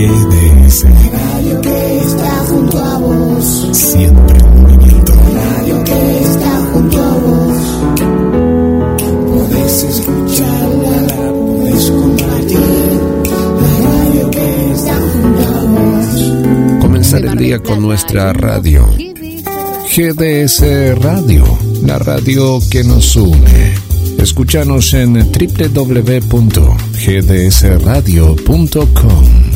GDS. Radio que está junto a vos. Siempre en movimiento. Radio que está junto a vos. Podés escucharla, podés compartir. La radio que está junto a vos. Comenzar el día con nuestra radio. GDS Radio, la radio que nos une. Escúchanos en www.gdsradio.com.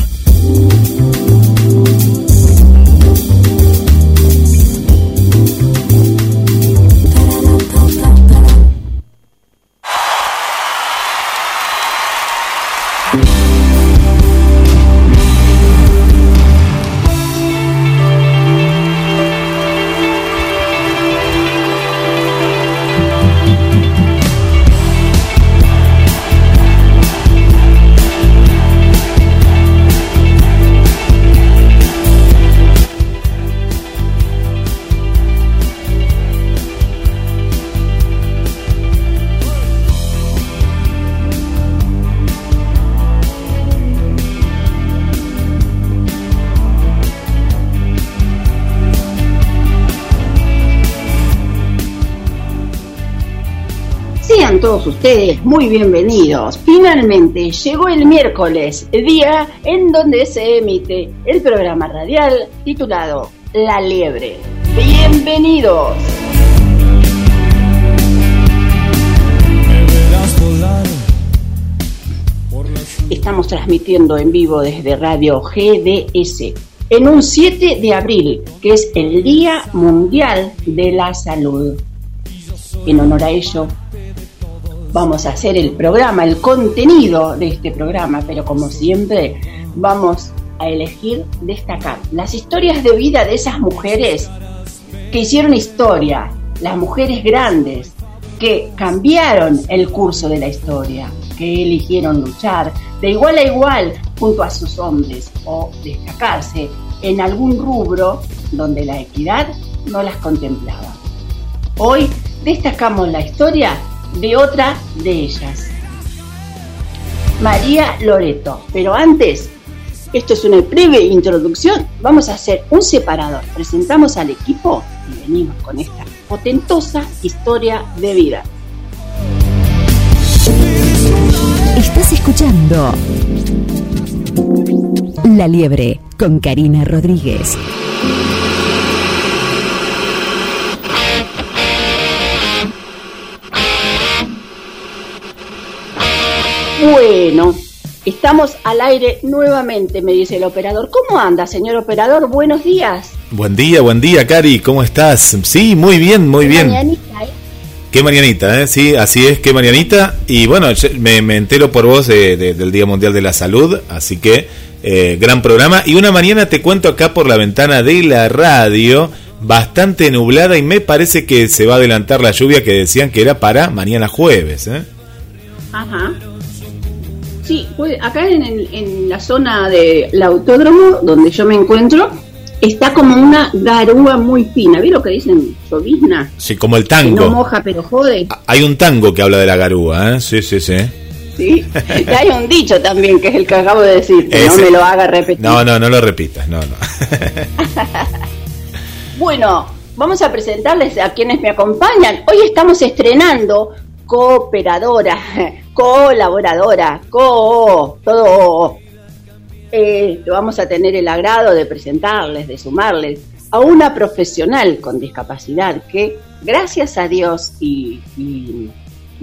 ustedes muy bienvenidos. Finalmente llegó el miércoles, día en donde se emite el programa radial titulado La Liebre. Bienvenidos. Estamos transmitiendo en vivo desde Radio GDS en un 7 de abril, que es el Día Mundial de la Salud. En honor a ello, vamos a hacer el programa, el contenido de este programa, pero como siempre vamos a elegir destacar las historias de vida de esas mujeres que hicieron historia, las mujeres grandes que cambiaron el curso de la historia, que eligieron luchar de igual a igual junto a sus hombres o destacarse en algún rubro donde la equidad no las contemplaba. Hoy destacamos la historia de otra de ellas, María Loreto. Pero antes, esto es una breve introducción, vamos a hacer un separador. Presentamos al equipo y venimos con esta potentosa historia de vida. Estás escuchando La Liebre con Karina Rodríguez. Bueno, estamos al aire nuevamente, me dice el operador. ¿Cómo anda, señor operador? Buenos días. Buen día, buen día, Cari, ¿cómo estás? Sí, muy bien, muy bien. Mañanita, ¿eh? Qué mañanita, ¿eh? Sí, así es, qué mañanita. Y bueno, me, me entero por vos de- de- del Día Mundial de la Salud, así que eh, gran programa. Y una mañana te cuento acá por la ventana de la radio, bastante nublada y me parece que se va a adelantar la lluvia que decían que era para mañana jueves, ¿eh? Ajá. Sí, pues acá en, la zona del autódromo donde yo me encuentro, está como una garúa muy fina. ¿Vieron lo que dicen? Llovizna. Sí, como el Que no tango. moja, pero jode. Hay un tango que habla de la garúa, ¿eh? Sí, sí, sí. ¿sí? Y hay un dicho también, que es el que acabo de decir, que no me lo haga repetir. No, no, no lo repitas, no, no. Bueno, vamos a presentarles a quienes me acompañan. Hoy estamos estrenando cooperadora, colaboradora, co, todo. Eh, vamos a tener el agrado de presentarles, de sumarles a una profesional con discapacidad que, gracias a Dios y,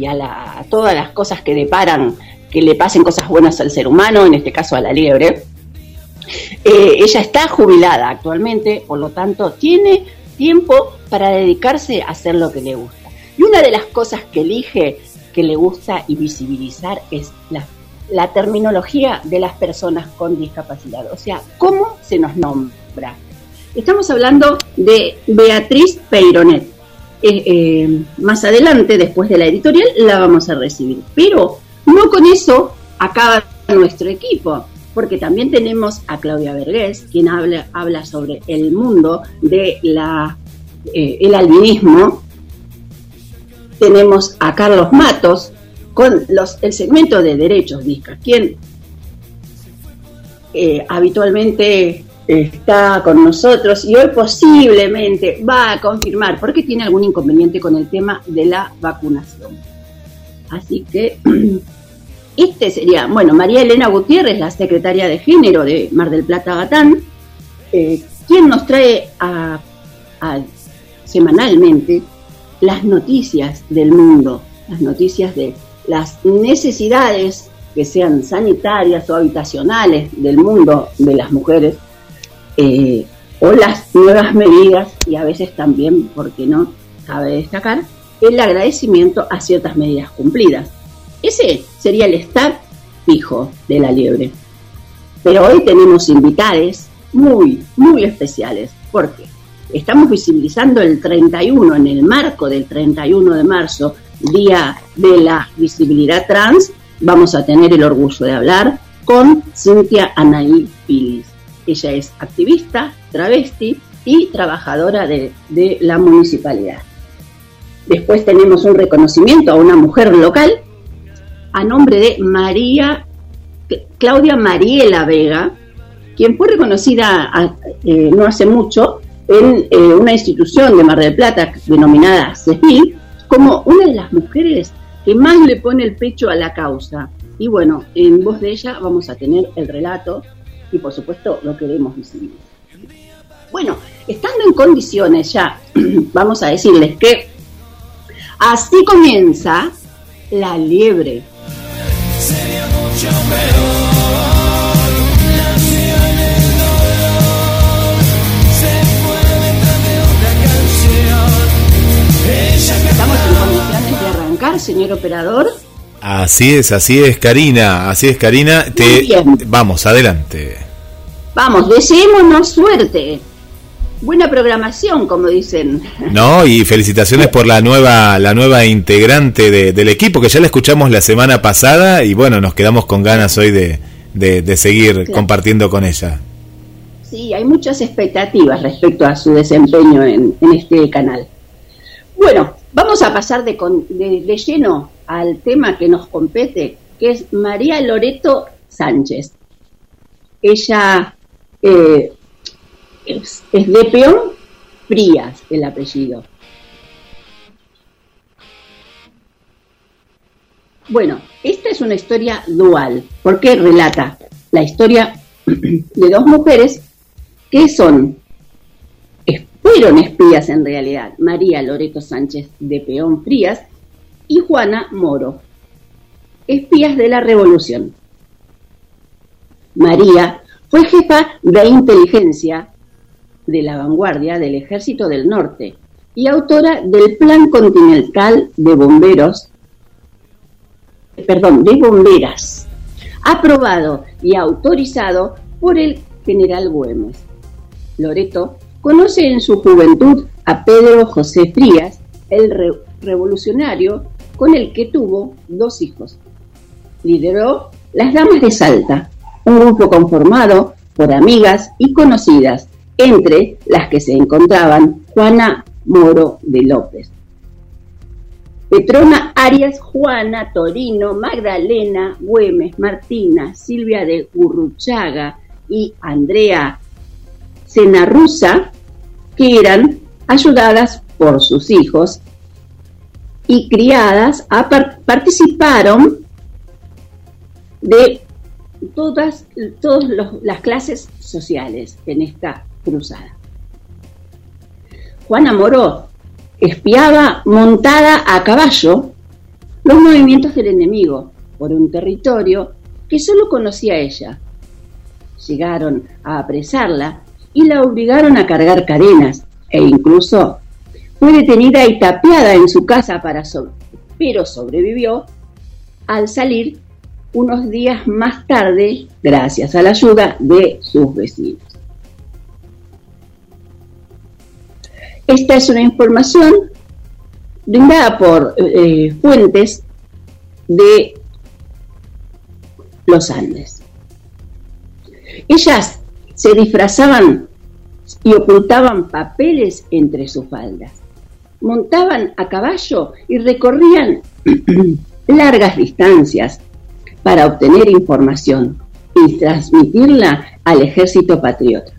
a todas las cosas que deparan, que le pasen cosas buenas al ser humano, en este caso a la liebre, eh, ella está jubilada actualmente, por lo tanto tiene tiempo para dedicarse a hacer lo que le gusta. Y una de las cosas que elige que le gusta y visibilizar es la, terminología de las personas con discapacidad, o sea, cómo se nos nombra. Estamos hablando de Beatriz Peironet. Eh, eh, más adelante, después de la editorial, la vamos a recibir. Pero no con eso acaba nuestro equipo, porque también tenemos a Claudia Vergés, quien habla, habla sobre el mundo de la, eh, el albinismo. Tenemos a Carlos Matos con los, el segmento de derechos disca, quien eh, habitualmente está con nosotros y hoy posiblemente va a confirmar porque tiene algún inconveniente con el tema de la vacunación. Así que este sería, bueno, María Elena Gutiérrez, la secretaria de género de Mar del Plata Gatán, eh, quien nos trae semanalmente las noticias del mundo, las noticias de las necesidades que sean sanitarias o habitacionales del mundo de las mujeres, eh, o las nuevas medidas y a veces también, porque no cabe destacar, el agradecimiento a ciertas medidas cumplidas. Ese sería el estar fijo de la liebre. Pero hoy tenemos invitades muy, muy especiales, porque estamos visibilizando el 31, en el marco del 31 de marzo, Día de la Visibilidad Trans, vamos a tener el orgullo de hablar con Cintia Anaí Pilis. Ella es activista, travesti y trabajadora de, la municipalidad. Después tenemos un reconocimiento a una mujer local a nombre de María Claudia Mariela Vega, quien fue reconocida eh, no hace mucho en eh, una institución de Mar del Plata denominada CEFIL como una de las mujeres que más le pone el pecho a la causa. Y bueno, en voz de ella vamos a tener el relato y por supuesto lo queremos visibilizar. Bueno, estando en condiciones ya, vamos a decirles que así comienza la liebre. Sería mucho ¿Estamos arrancar, señor operador? Así es, así es, Karina, así es, Karina. Te... Vamos, adelante. Vamos, deseémonos suerte. Buena programación, como dicen. No, y felicitaciones por la nueva, la nueva integrante del equipo, que ya la escuchamos la semana pasada y bueno, nos quedamos con ganas hoy de, de, seguir compartiendo con ella. Sí, hay muchas expectativas respecto a su desempeño en, en este canal. Bueno, vamos a pasar de, lleno al tema que nos compete, que es María Loreto Sánchez. Ella eh, es, de Peón Frías, el apellido. Bueno, esta es una historia dual, porque relata la historia de dos mujeres que son fueron espías en realidad, María Loreto Sánchez de Peón Frías y Juana Moro, espías de la Revolución. María fue jefa de inteligencia de la vanguardia del Ejército del Norte y autora del Plan Continental de Bomberos, perdón, de bomberas, aprobado y autorizado por el general Güemes. Loreto Conoce en su juventud a Pedro José Frías, el revolucionario con el que tuvo dos hijos. Lideró las Damas de Salta, un grupo conformado por amigas y conocidas, entre las que se encontraban Juana Moro de López. Petrona Arias, Juana, Torino, Magdalena, Güemes, Martina, Silvia de Gurruchaga y Andrea Senarrusa, que eran ayudadas por sus hijos y criadas, participaron de todas, todas las clases sociales en esta cruzada. Juana Moró espiaba montada a caballo los movimientos del enemigo por un territorio que solo conocía ella. Llegaron a apresarla y la obligaron a cargar cadenas e incluso fue detenida y tapiada en su casa para sobre, pero sobrevivió al salir unos días más tarde gracias a la ayuda de sus vecinos. Esta es una información brindada por eh, fuentes de los Andes. Ellas se disfrazaban y ocultaban papeles entre sus faldas. Montaban a caballo y recorrían largas distancias para obtener información y transmitirla al ejército patriota.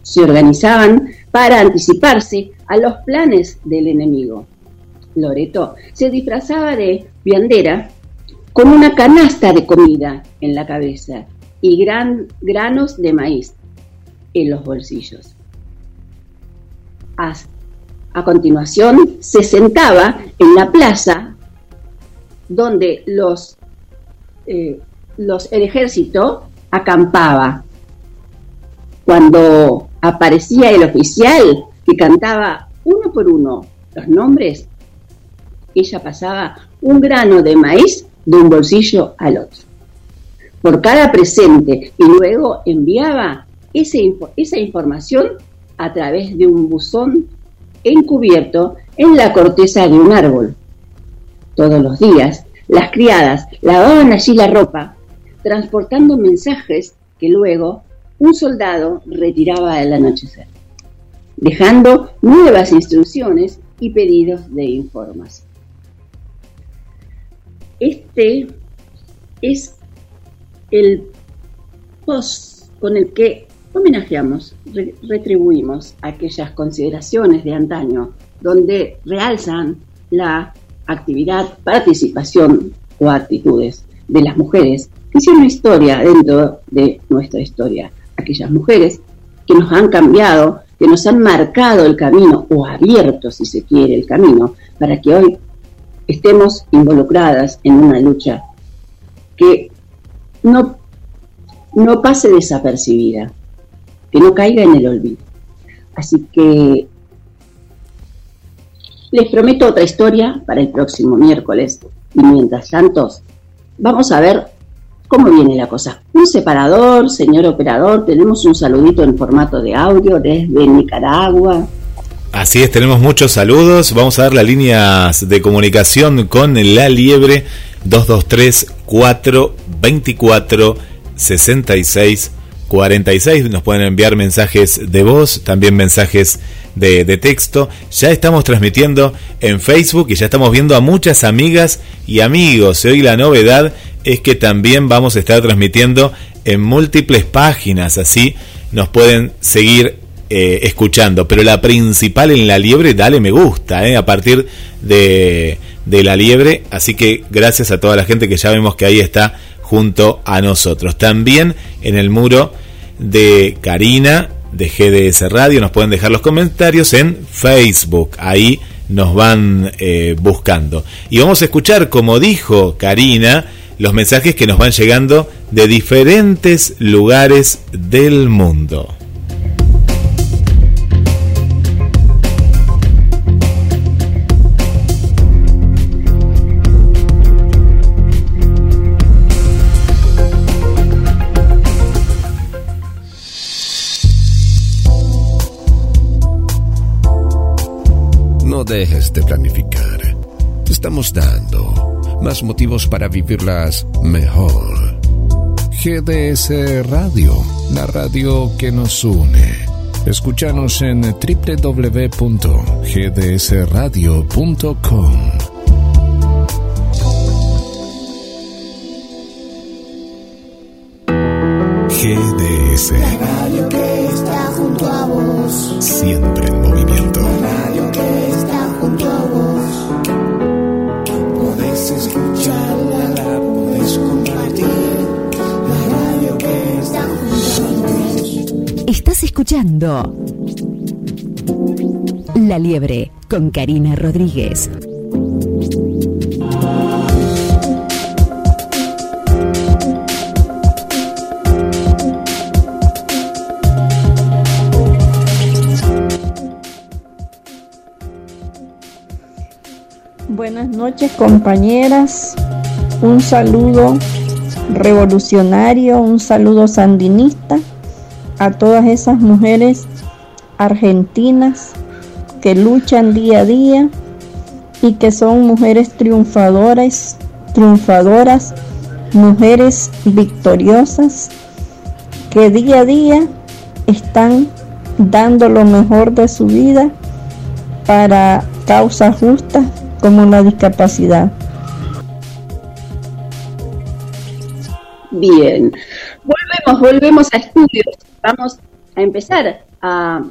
Se organizaban para anticiparse a los planes del enemigo. Loreto se disfrazaba de viandera con una canasta de comida en la cabeza y gran, granos de maíz en los bolsillos. A, continuación se sentaba en la plaza donde los, eh, los, el ejército acampaba. Cuando aparecía el oficial que cantaba uno por uno los nombres, ella pasaba un grano de maíz de un bolsillo al otro. Por cada presente y luego enviaba esa información a través de un buzón encubierto en la corteza de un árbol. Todos los días, las criadas lavaban allí la ropa, transportando mensajes que luego un soldado retiraba al anochecer, dejando nuevas instrucciones y pedidos de información. Este es el post con el que homenajeamos, retribuimos aquellas consideraciones de antaño donde realzan la actividad, participación o actitudes de las mujeres que hicieron historia dentro de nuestra historia. Aquellas mujeres que nos han cambiado, que nos han marcado el camino o abierto, si se quiere, el camino para que hoy estemos involucradas en una lucha que no, no pase desapercibida, que no caiga en el olvido. Así que les prometo otra historia para el próximo miércoles. Y mientras tanto, vamos a ver cómo viene la cosa. Un separador, señor operador, tenemos un saludito en formato de audio desde Nicaragua. Así es, tenemos muchos saludos. Vamos a dar las líneas de comunicación con la liebre 223 424 66 46. Nos pueden enviar mensajes de voz, también mensajes de, texto. Ya estamos transmitiendo en Facebook y ya estamos viendo a muchas amigas y amigos. Hoy la novedad es que también vamos a estar transmitiendo en múltiples páginas, así nos pueden seguir eh, escuchando. Pero la principal en la liebre, dale me gusta, eh, a partir de, de la liebre. Así que gracias a toda la gente que ya vemos que ahí está junto a nosotros. También en el muro de Karina de GDS Radio nos pueden dejar los comentarios en Facebook. Ahí nos van eh, buscando. Y vamos a escuchar, como dijo Karina, los mensajes que nos van llegando de diferentes lugares del mundo. Dejes de planificar. Estamos dando más motivos para vivirlas mejor. GDS Radio, la radio que nos une. Escúchanos en www.gdsradio.com. GDS. Escuchando La Liebre con Karina Rodríguez. Buenas noches compañeras, un saludo revolucionario, un saludo sandinista a todas esas mujeres argentinas que luchan día a día y que son mujeres triunfadoras, triunfadoras, mujeres victoriosas que día a día están dando lo mejor de su vida para causas justas como la discapacidad. Bien, nos volvemos a estudios. Vamos a empezar a,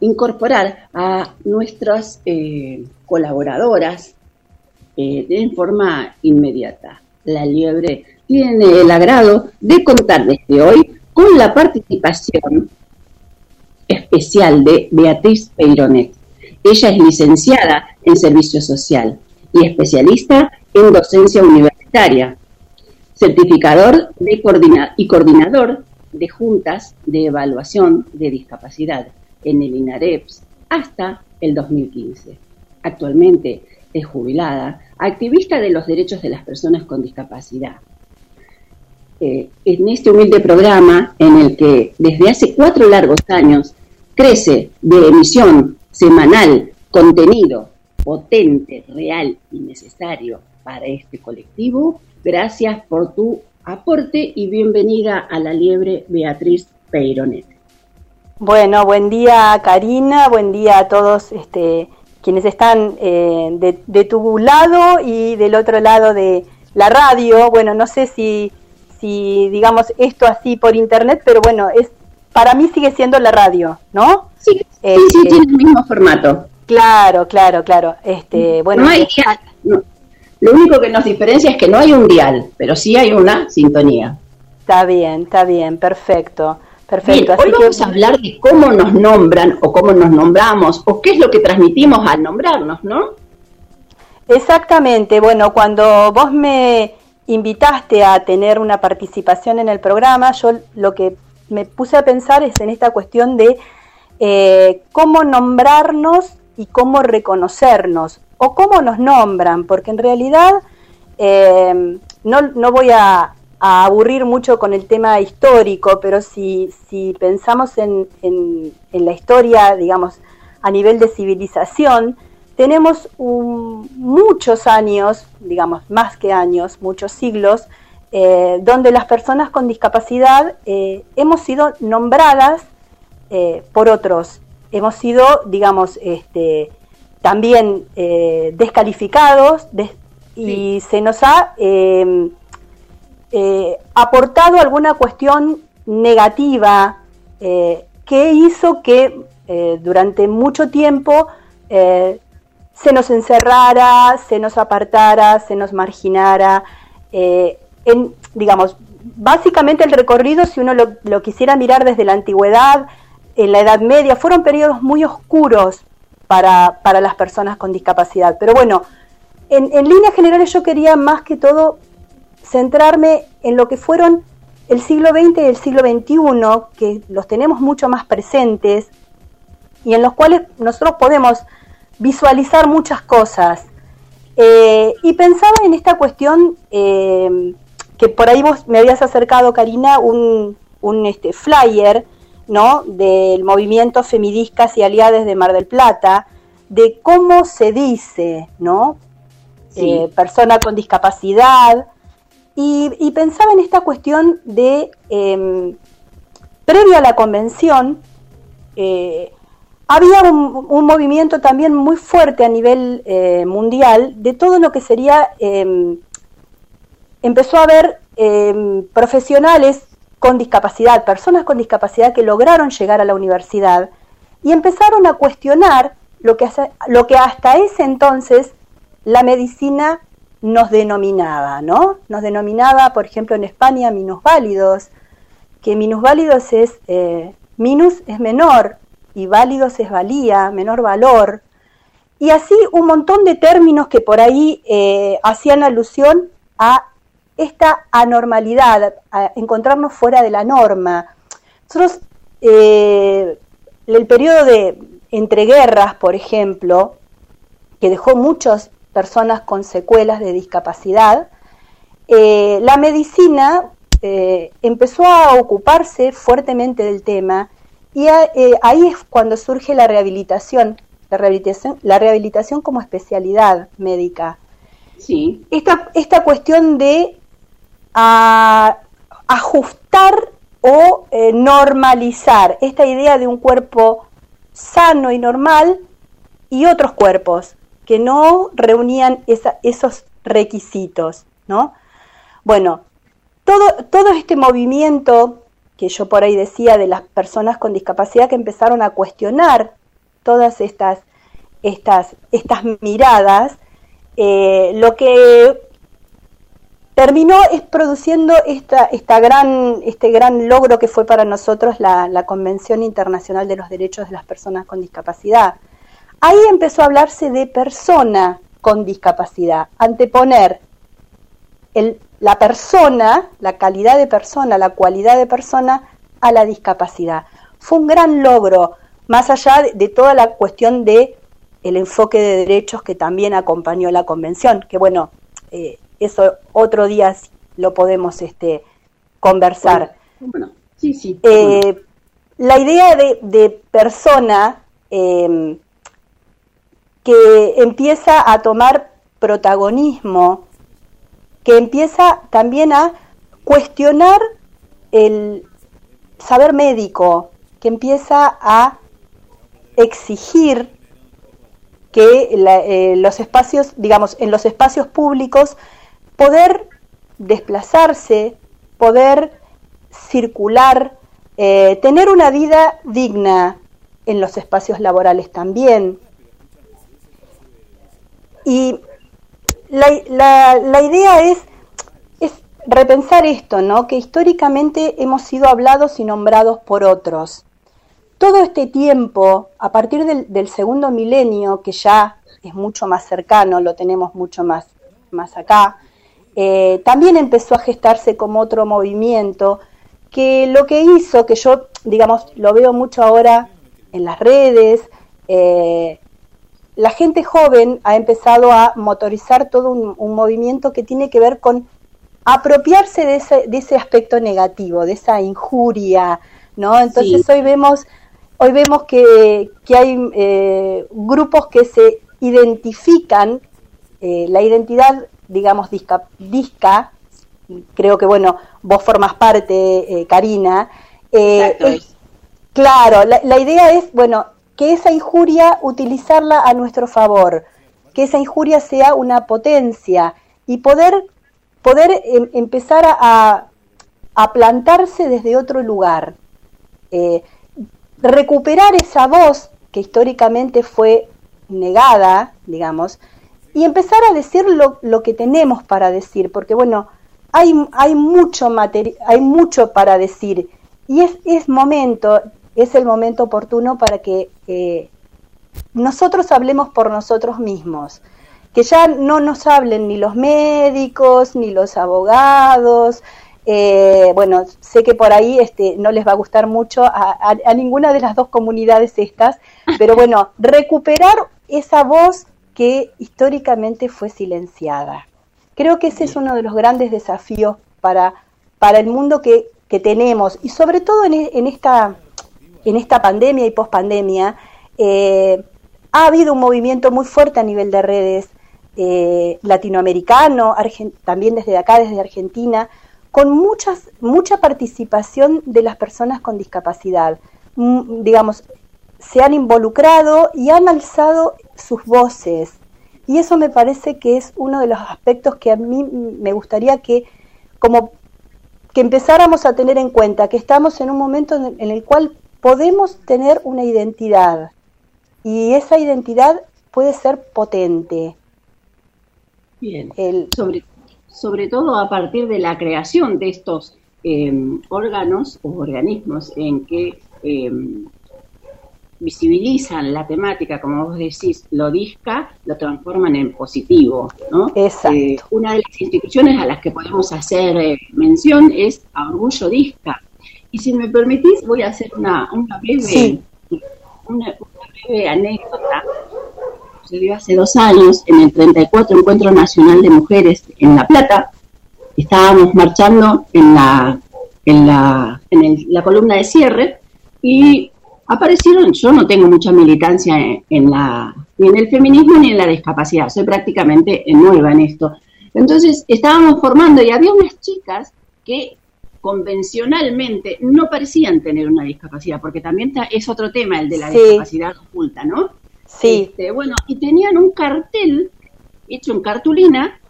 incorporar a nuestras eh, colaboradoras eh, en forma inmediata. La liebre tiene el agrado de contar desde hoy con la participación especial de Beatriz Peironet. Ella es licenciada en Servicio Social y especialista en docencia universitaria, certificador y coordinador de juntas de evaluación de discapacidad en el INAREPS hasta el 2015. Actualmente es jubilada, activista de los derechos de las personas con discapacidad. Eh, en este humilde programa en el que desde hace cuatro largos años crece de emisión semanal contenido potente, real y necesario para este colectivo. Gracias por tu aporte y bienvenida a la liebre Beatriz Peironet. Bueno, buen día Karina, buen día a todos este, quienes están eh, de, de, tu lado y del otro lado de la radio. Bueno, no sé si, si digamos esto así por internet, pero bueno, es para mí sigue siendo la radio, ¿no? Sí, sí, sí, este, tiene el mismo formato. Claro, claro, claro. Este, bueno, no hay Lo único que nos diferencia es que no hay un dial, pero sí hay una sintonía. Está bien, está bien, perfecto. Perfecto. hoy vamos a hablar de cómo nos nombran o cómo nos nombramos o qué es lo que transmitimos al nombrarnos, ¿no? Exactamente. Bueno, cuando vos me invitaste a tener una participación en el programa, yo lo que me puse a pensar es en esta cuestión de eh, cómo nombrarnos y cómo reconocernos o cómo nos nombran, porque en realidad eh, no, no, voy a, aburrir mucho con el tema histórico, pero si, si pensamos en, en, la historia, digamos, a nivel de civilización, tenemos muchos años, digamos, más que años, muchos siglos, eh, donde las personas con discapacidad eh, hemos sido nombradas por otros. Hemos sido, digamos, este, también eh, descalificados y se nos ha em, eh, aportado alguna cuestión negativa eh, que hizo que durante mucho tiempo se nos encerrara, se nos apartara, se nos marginara. en, digamos, básicamente el recorrido, si uno lo quisiera mirar desde la antigüedad, en la Edad Media, fueron periodos muy oscuros para, para las personas con discapacidad. Pero bueno, en, en, líneas generales yo quería más que todo centrarme en lo que fueron el siglo XX y el siglo XXI, que los tenemos mucho más presentes y en los cuales nosotros podemos visualizar muchas cosas. Eh, y pensaba en esta cuestión eh, que por ahí vos me habías acercado, Karina, un, un este, flyer ¿no? del movimiento Femidiscas y Aliades de Mar del Plata, de cómo se dice, ¿no? Eh, persona con discapacidad, y, pensaba en esta cuestión de, eh, previo a la convención, eh, había un, movimiento también muy fuerte a nivel eh, mundial de todo lo que sería, em, empezó a haber em, profesionales con discapacidad, personas con discapacidad que lograron llegar a la universidad y empezaron a cuestionar lo que, lo que hasta ese entonces la medicina nos denominaba, ¿no? Nos denominaba, por ejemplo, en España, minusválidos, que minusválidos es, eh, minus es menor y válidos es valía, menor valor, y así un montón de términos que por ahí eh, hacían alusión a esta anormalidad, a encontrarnos fuera de la norma. Nosotros, eh, el periodo de entreguerras, por ejemplo, que dejó muchas personas con secuelas de discapacidad, eh, la medicina eh, empezó a ocuparse fuertemente del tema y ahí es cuando surge la rehabilitación, la rehabilitación, la rehabilitación como especialidad médica. Sí. Esta, esta cuestión de a ajustar o eh, normalizar esta idea de un cuerpo sano y normal y otros cuerpos que no reunían esos requisitos, ¿no? Bueno, todo, todo este movimiento que yo por ahí decía de las personas con discapacidad que empezaron a cuestionar todas estas, estas, estas miradas, eh, lo que terminó es produciendo esta, esta gran, este gran logro que fue para nosotros la, Convención Internacional de los Derechos de las Personas con Discapacidad. Ahí empezó a hablarse de persona con discapacidad, anteponer la persona, la calidad de persona, la cualidad de persona a la discapacidad. Fue un gran logro, más allá de, de toda la cuestión de el enfoque de derechos que también acompañó la convención, que bueno, eh, eso otro día lo podemos este, conversar. Bueno, sí, sí. Eh, la idea de, de persona eh, que empieza a tomar protagonismo, que empieza también a cuestionar el saber médico, que empieza a exigir que la, eh, los espacios, digamos, en los espacios públicos, poder desplazarse, poder circular, eh, tener una vida digna en los espacios laborales también. Y la, la, la idea es, es repensar esto, ¿no? Que históricamente hemos sido hablados y nombrados por otros todo este tiempo, a partir del, del, segundo milenio, que ya es mucho más cercano, lo tenemos mucho más, más acá, eh, también empezó a gestarse como otro movimiento que lo que hizo, que yo, digamos, lo veo mucho ahora en las redes, eh, la gente joven ha empezado a motorizar todo un, un movimiento que tiene que ver con apropiarse de ese, de ese aspecto negativo, de esa injuria, ¿no? Entonces sí. hoy vemos hoy vemos que, que hay eh, grupos que se identifican, eh, la identidad, digamos, disca, disca, creo que, bueno, vos formas parte, eh, Karina. Es, claro, la, la, idea es, bueno, que esa injuria utilizarla a nuestro favor, que esa injuria sea una potencia y poder, poder em, empezar a, a, plantarse desde otro lugar. Eh, recuperar esa voz que históricamente fue negada, digamos, y empezar a decir lo, lo que tenemos para decir, porque bueno, hay, hay, mucho hay mucho para decir y es, es momento, es el momento oportuno para que nosotros hablemos por nosotros mismos, que ya no nos hablen ni los médicos, ni los abogados, eh, bueno, sé que por ahí este, no les va a gustar mucho a, a, ninguna de las dos comunidades estas, pero bueno, recuperar esa voz que históricamente fue silenciada. Creo que ese es uno de los grandes desafíos para, para el mundo que, que tenemos y sobre todo en, en, esta, en esta pandemia y pospandemia. Eh, ha habido un movimiento muy fuerte a nivel de redes eh, latinoamericano, también desde acá, desde Argentina, con muchas, mucha participación de las personas con discapacidad. Mm, digamos, se han involucrado y han alzado sus voces. Y eso me parece que es uno de los aspectos que a mí me gustaría que, como que empezáramos a tener en cuenta, que estamos en un momento en el cual podemos tener una identidad y esa identidad puede ser potente. Bien, el, sobre sobre todo a partir de la creación de estos eh, órganos o organismos en que eh, visibilizan la temática, como vos decís, lo disca, lo transforman en positivo, ¿no? Exacto. Eh, una de las instituciones a las que podemos hacer eh, mención es a Orgullo Disca. Y si me permitís, voy a hacer una, una breve, sí. una, una breve anécdota sucedió hace dos años en el 34 Encuentro Nacional de Mujeres en La Plata. Estábamos marchando en la, en la, en el, la columna de cierre y aparecieron, yo no tengo mucha militancia en, en, la, ni en el feminismo ni en la discapacidad, soy prácticamente nueva en esto. Entonces estábamos formando y había unas chicas que convencionalmente no parecían tener una discapacidad, porque también es otro tema el de la sí. discapacidad oculta, ¿no? Sí. Este, bueno, y tenían un cartel hecho en cartulina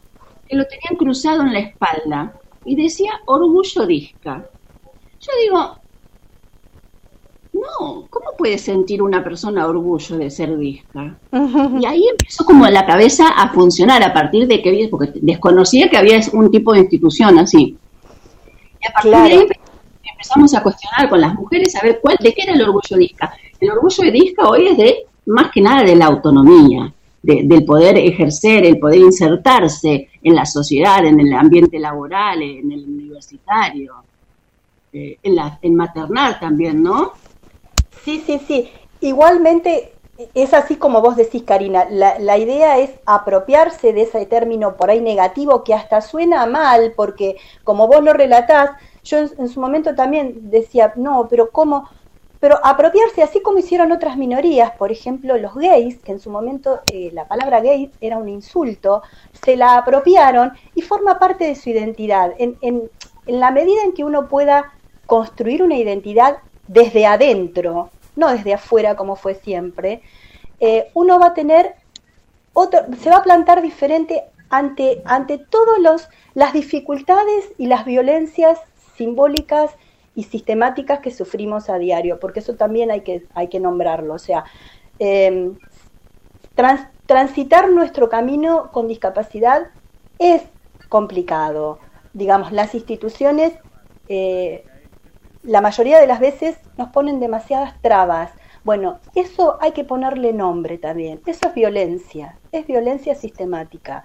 que lo tenían cruzado en la espalda. y decía orgullo disca. Yo digo, no, ¿cómo puede sentir una persona orgullo de ser disca? Y ahí empezó como la cabeza a funcionar a partir de que, porque desconocía que había un tipo de institución así. Y a partir de ahí empezamos a cuestionar con las mujeres a ver cuál, de qué era el orgullo disca. El orgullo de disca hoy es de, más que nada, de la autonomía, del poder ejercer, el poder insertarse en la sociedad, en el ambiente laboral, en el universitario, eh, en, la, en maternal también, ¿no? Sí, sí, sí. Igualmente es así como vos decís, Karina, la, la, idea es apropiarse de ese término por ahí negativo que hasta suena mal, porque como vos lo relatás, yo en, su momento también decía, no, pero ¿cómo? Pero apropiarse, así como hicieron otras minorías, por ejemplo los gays, que en su momento eh, la palabra gay era un insulto, se la apropiaron y forma parte de su identidad. En, en, en la medida en que uno pueda construir una identidad desde adentro, no desde afuera como fue siempre, eh, uno va a tener otro, se va a plantar diferente ante, ante todas las dificultades y las violencias simbólicas y sistemáticas que sufrimos a diario, porque eso también hay que, hay que nombrarlo. O sea, em, transitar nuestro camino con discapacidad es complicado. Digamos, las instituciones eh, la mayoría de las veces nos ponen demasiadas trabas. Bueno, eso hay que ponerle nombre también. Eso es violencia, es violencia sistemática.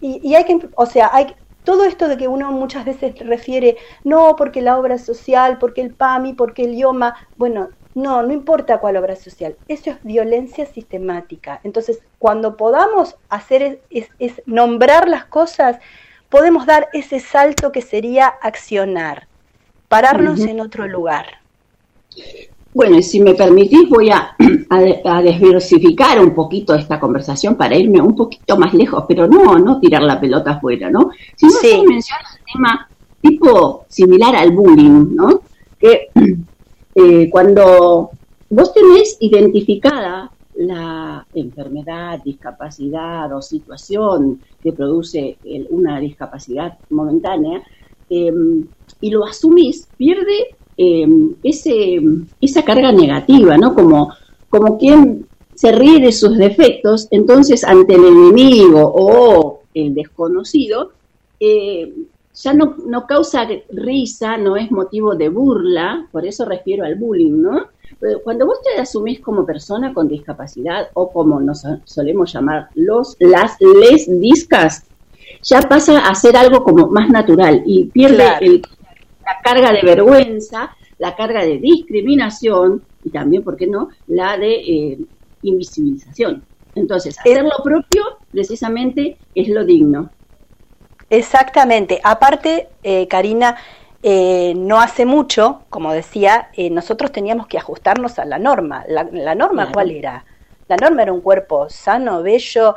Y, hay que, o sea, hay todo esto de que uno muchas veces refiere, no, porque la obra social, porque el PAMI, porque el IOMA, bueno, no, no importa cuál obra social, eso es violencia sistemática. Entonces, cuando podamos hacer es nombrar las cosas, podemos dar ese salto que sería accionar pararnos en otro lugar. Bueno, y si me permitís, voy a, a, desversificar un poquito esta conversación para irme un poquito más lejos, pero no, no tirar la pelota afuera, ¿no? Si sí. el tema tipo similar al bullying, ¿no? Que eh, cuando vos tenés identificada la enfermedad, discapacidad o situación que produce una discapacidad momentánea, eh, y lo asumís, pierde eh, ese, esa carga negativa, ¿no? Como, como quien se ríe de sus defectos, entonces ante el enemigo o el desconocido, eh, ya no, no causa risa, no es motivo de burla, por eso refiero al bullying, ¿no? Cuando vos te asumís como persona con discapacidad o como nos solemos llamar los, las, les discas, ya pasa a ser algo como más natural y pierde el, la carga de vergüenza, la carga de discriminación y también, ¿por qué no?, la de eh, invisibilización. Entonces, hacer lo propio precisamente es lo digno. Exactamente. Aparte, eh, Karina, eh, no hace mucho, como decía, nosotros teníamos que ajustarnos a la norma. ¿La, norma cuál era? La norma era un cuerpo sano, bello,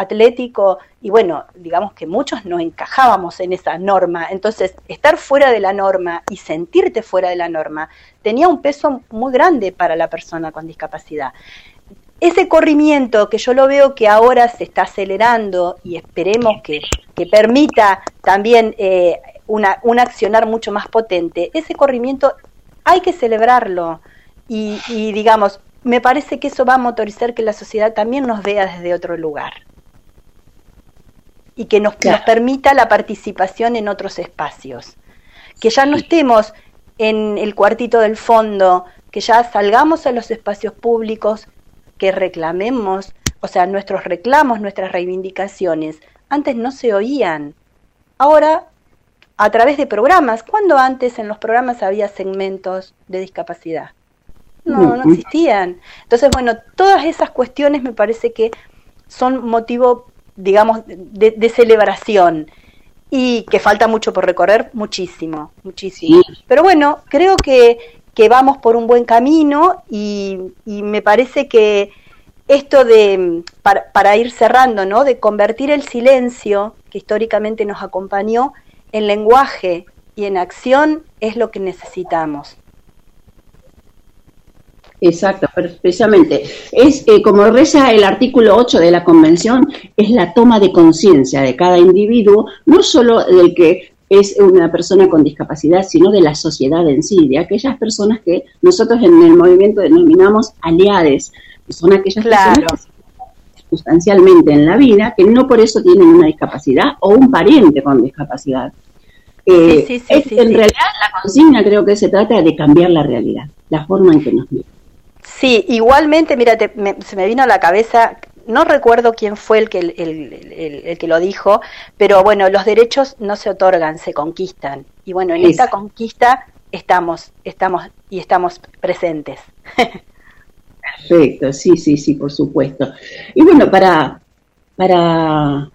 atlético y bueno, digamos que muchos no encajábamos en esa norma. Entonces, estar fuera de la norma y sentirte fuera de la norma tenía un peso muy grande para la persona con discapacidad. Ese corrimiento que yo lo veo que ahora se está acelerando y esperemos que, que permita también eh, un accionar mucho más potente, ese corrimiento hay que celebrarlo y, y digamos, me parece que eso va a motorizar que la sociedad también nos vea desde otro lugar y que nos, permita la participación en otros espacios. Que ya no estemos en el cuartito del fondo, que ya salgamos a los espacios públicos, que reclamemos, o sea, nuestros reclamos, nuestras reivindicaciones, antes no se oían. Ahora, a través de programas, ¿cuándo antes en los programas había segmentos de discapacidad? No, no existían. Entonces, bueno, todas esas cuestiones me parece que son motivo digamos, de, celebración y que falta mucho por recorrer, muchísimo, muchísimo. Pero bueno, creo que, que, vamos por un buen camino y, me parece que esto de, para, para, ir cerrando, ¿no? De convertir el silencio, que históricamente nos acompañó, en lenguaje y en acción es lo que necesitamos. Exacto, precisamente. Es eh, como reza el artículo 8 de la Convención, es la toma de conciencia de cada individuo, no solo del que es una persona con discapacidad, sino de la sociedad en sí, de aquellas personas que nosotros en el movimiento denominamos aliades, que son aquellas personas que sustancialmente en la vida, que no por eso tienen una discapacidad o un pariente con discapacidad. Eh, en realidad la consigna creo que se trata de cambiar la realidad, la forma en que nos miran. Sí, igualmente, mira, se me vino a la cabeza, no recuerdo quién fue el que, el, que lo dijo, pero bueno, los derechos no se otorgan, se conquistan. Y bueno, en esta conquista estamos, estamos y estamos presentes. Perfecto, sí, sí, sí, por supuesto. Y bueno, para, para,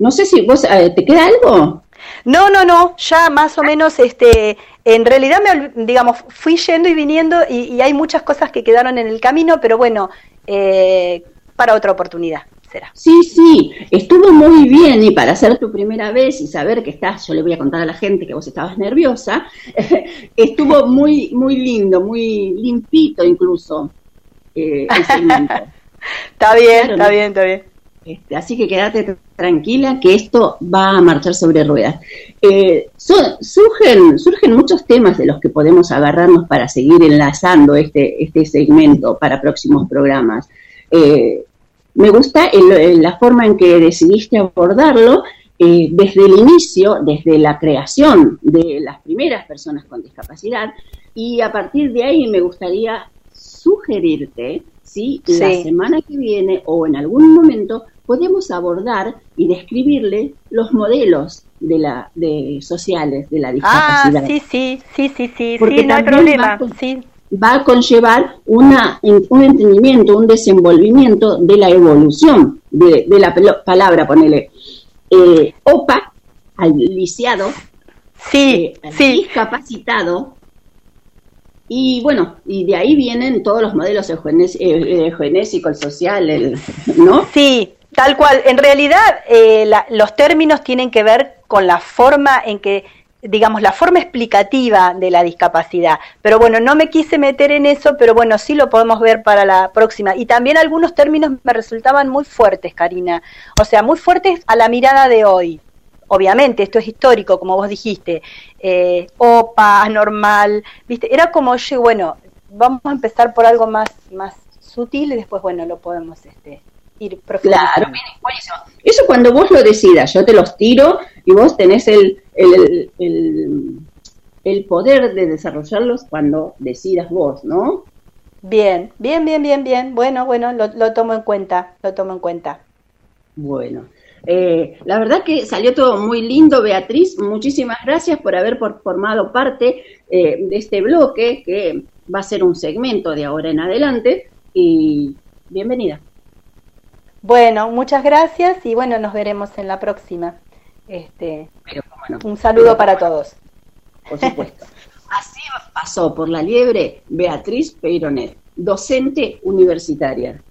no sé si vos, eh, ¿te queda algo? No, no, no, ya más o menos, este, en realidad, me, digamos, fui yendo y viniendo y, hay muchas cosas que quedaron en el camino, pero bueno, eh, para otra oportunidad será. Sí, sí, estuvo muy bien y para hacer tu primera vez y saber que estás, yo le voy a contar a la gente que vos estabas nerviosa, estuvo muy, muy lindo, muy limpito incluso eh, el segmento. está bien, está bien, está bien. Este, así que quédate tranquila que esto va a marchar sobre ruedas. Eh, surgen, surgen muchos temas de los que podemos agarrarnos para seguir enlazando este, este segmento para próximos programas. Eh, me gusta la forma en que decidiste abordarlo eh, desde el inicio, desde la creación de las primeras personas con discapacidad y a partir de ahí me gustaría sugerirte si la semana que viene o en algún momento podemos abordar y describirle los modelos de la de sociales de la discapacidad. Ah, sí, sí, sí, sí, sí, Porque no hay problema. Va, sí. va a conllevar una, un entendimiento, un desenvolvimiento de la evolución de, la palabra, ponele, eh, OPA, al lisiado, sí, eh, discapacitado, y bueno, y de ahí vienen todos los modelos eugenésicos, el social, el, ¿no? Sí, Tal cual. En realidad, eh, los términos tienen que ver con la forma en que, digamos, la forma explicativa de la discapacidad. Pero bueno, no me quise meter en eso, pero bueno, sí lo podemos ver para la próxima. Y también algunos términos me resultaban muy fuertes, Karina. O sea, muy fuertes a la mirada de hoy. Obviamente, esto es histórico, como vos dijiste. Eh, OPA, anormal, ¿viste? Era como, yo, bueno, vamos a empezar por algo más, más sutil y después, bueno, lo podemos este, ir Claro, Eso cuando vos lo decidas, yo te los tiro y vos tenés el, el, el, poder de desarrollarlos cuando decidas vos, ¿no? Bien, bien, bien, bien, bien. Bueno, bueno, lo, lo tomo en cuenta, lo tomo en cuenta. Bueno, eh, la verdad que salió todo muy lindo, Beatriz. Muchísimas gracias por haber formado parte eh, de este bloque que va a ser un segmento de ahora en adelante. Y bienvenida. Bueno, muchas gracias y bueno, nos veremos en la próxima. Este, un saludo para todos. Por supuesto. Así pasó por la liebre Beatriz Peironet, docente universitaria.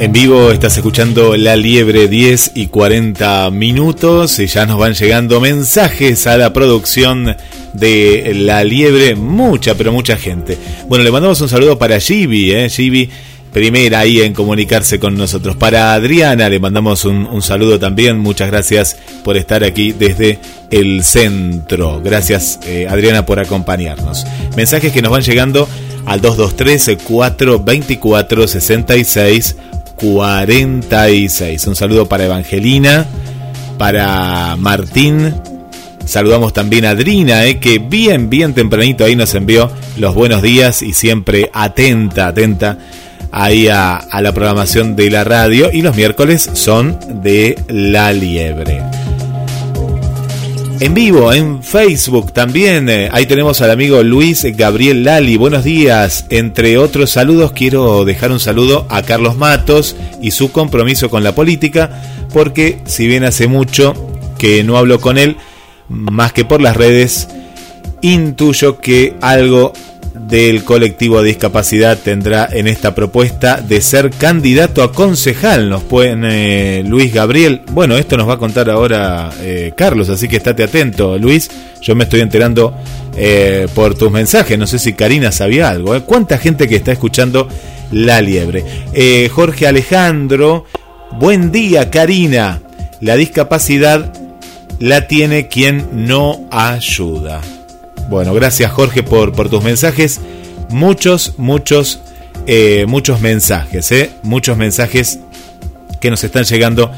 En vivo estás escuchando La Liebre 10 y 40 minutos y ya nos van llegando mensajes a la producción de La Liebre, mucha, pero mucha gente. Bueno, le mandamos un saludo para Gibi, ¿eh? Gibi, primera ahí en comunicarse con nosotros. Para Adriana le mandamos un, saludo también, muchas gracias por estar aquí desde el centro. Gracias eh, Adriana por acompañarnos. Mensajes que nos van llegando al 223 424 66 46. Un saludo para Evangelina, para Martín. Saludamos también a Adrina, eh, que bien, bien tempranito ahí nos envió los buenos días y siempre atenta, atenta ahí a, a la programación de la radio. Y los miércoles son de La Liebre en vivo en Facebook también. Eh, ahí tenemos al amigo Luis Gabriel Lali. Buenos días. Entre otros saludos, quiero dejar un saludo a Carlos Matos y su compromiso con la política, porque si bien hace mucho que no hablo con él, más que por las redes, intuyo que algo del colectivo de discapacidad tendrá en esta propuesta de ser candidato a concejal. Nos pone Luis Gabriel. Bueno, esto nos va a contar ahora eh, Carlos, así que estate atento, Luis. Yo me estoy enterando eh, por tus mensajes. No sé si Karina sabía algo. ¿eh? ¿Cuánta gente que está escuchando La Liebre? Jorge Alejandro, buen día, Karina. La discapacidad la tiene quien no ayuda. Bueno, gracias Jorge por, por tus mensajes. Muchos, muchos, eh, muchos mensajes, ¿eh? Muchos mensajes que nos están llegando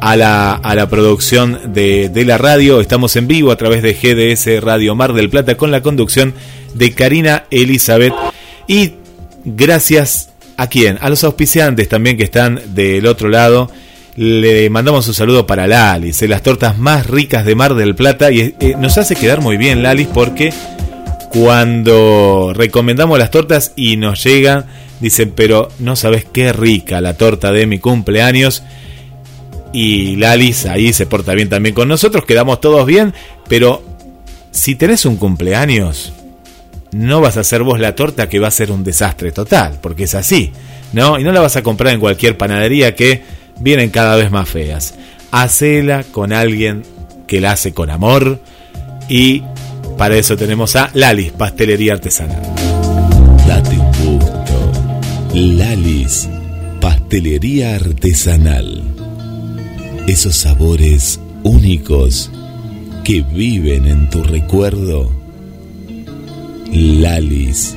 a la, a la producción de, de, la radio. Estamos en vivo a través de GDS Radio Mar del Plata con la conducción de Karina Elizabeth. Y gracias a quién? A los auspiciantes también que están del otro lado le mandamos un saludo para Lalis, las tortas más ricas de Mar del Plata. Y eh, nos hace quedar muy bien, Lalis, porque cuando recomendamos las tortas y nos llegan, dicen, pero no sabes qué rica la torta de mi cumpleaños. Y Lalis ahí se porta bien también con nosotros, quedamos todos bien, pero si tenés un cumpleaños, no vas a hacer vos la torta que va a ser un desastre total, porque es así, ¿no? Y no la vas a comprar en cualquier panadería que vienen cada vez más feas. Hacela con alguien que la hace con amor y para eso tenemos a Lalis, Pastelería Artesanal. Date un gusto. Lalis, Pastelería Artesanal. Esos sabores únicos que viven en tu recuerdo. Lalis,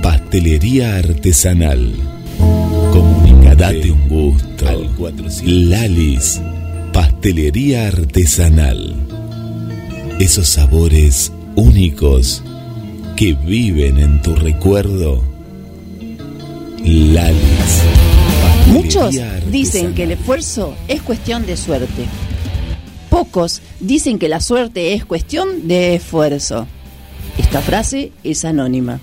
Pastelería Artesanal Date un gusto. Al Lalis, pastelería artesanal. Esos sabores únicos que viven en tu recuerdo. Lalis. Muchos dicen que el esfuerzo es cuestión de suerte. Pocos dicen que la suerte es cuestión de esfuerzo. Esta frase es anónima.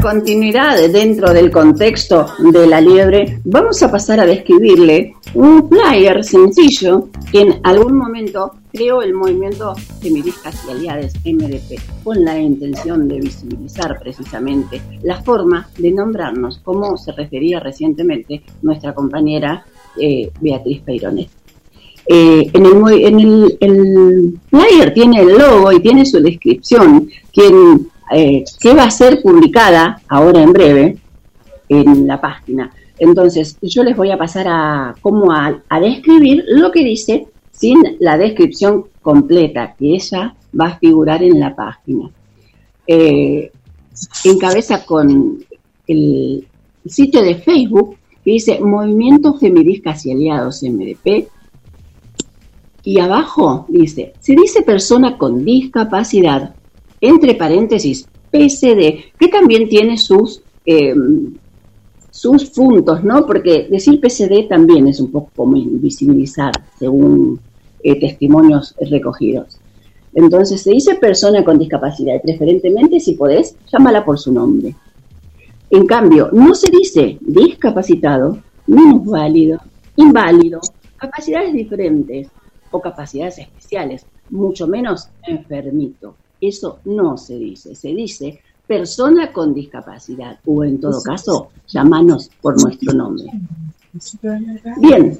Continuidad dentro del contexto de la liebre, vamos a pasar a describirle un flyer sencillo que en algún momento creó el movimiento Feministas y Aliadas MDP con la intención de visibilizar precisamente la forma de nombrarnos, como se refería recientemente nuestra compañera eh, Beatriz Peironet. Eh, en, el, en el, flyer tiene el logo y tiene su descripción, quien eh, que va a ser publicada ahora en breve en la página. Entonces, yo les voy a pasar a cómo a, describir lo que dice sin la descripción completa, que ella va a figurar en la página. Eh, encabeza con el sitio de Facebook que dice Movimiento Feministas y Aliados MDP. Y abajo dice, se dice persona con discapacidad entre paréntesis, PCD, que también tiene sus, em, sus puntos, ¿no? Porque decir PCD también es un poco como invisibilizar, según eh, testimonios recogidos. Entonces se dice persona con discapacidad, preferentemente si podés, llámala por su nombre. En cambio, no se dice discapacitado, válido, inválido, capacidades diferentes o capacidades especiales, mucho menos enfermito. Eso no se dice, se dice persona con discapacidad o en todo caso, llamanos por nuestro nombre. Bien,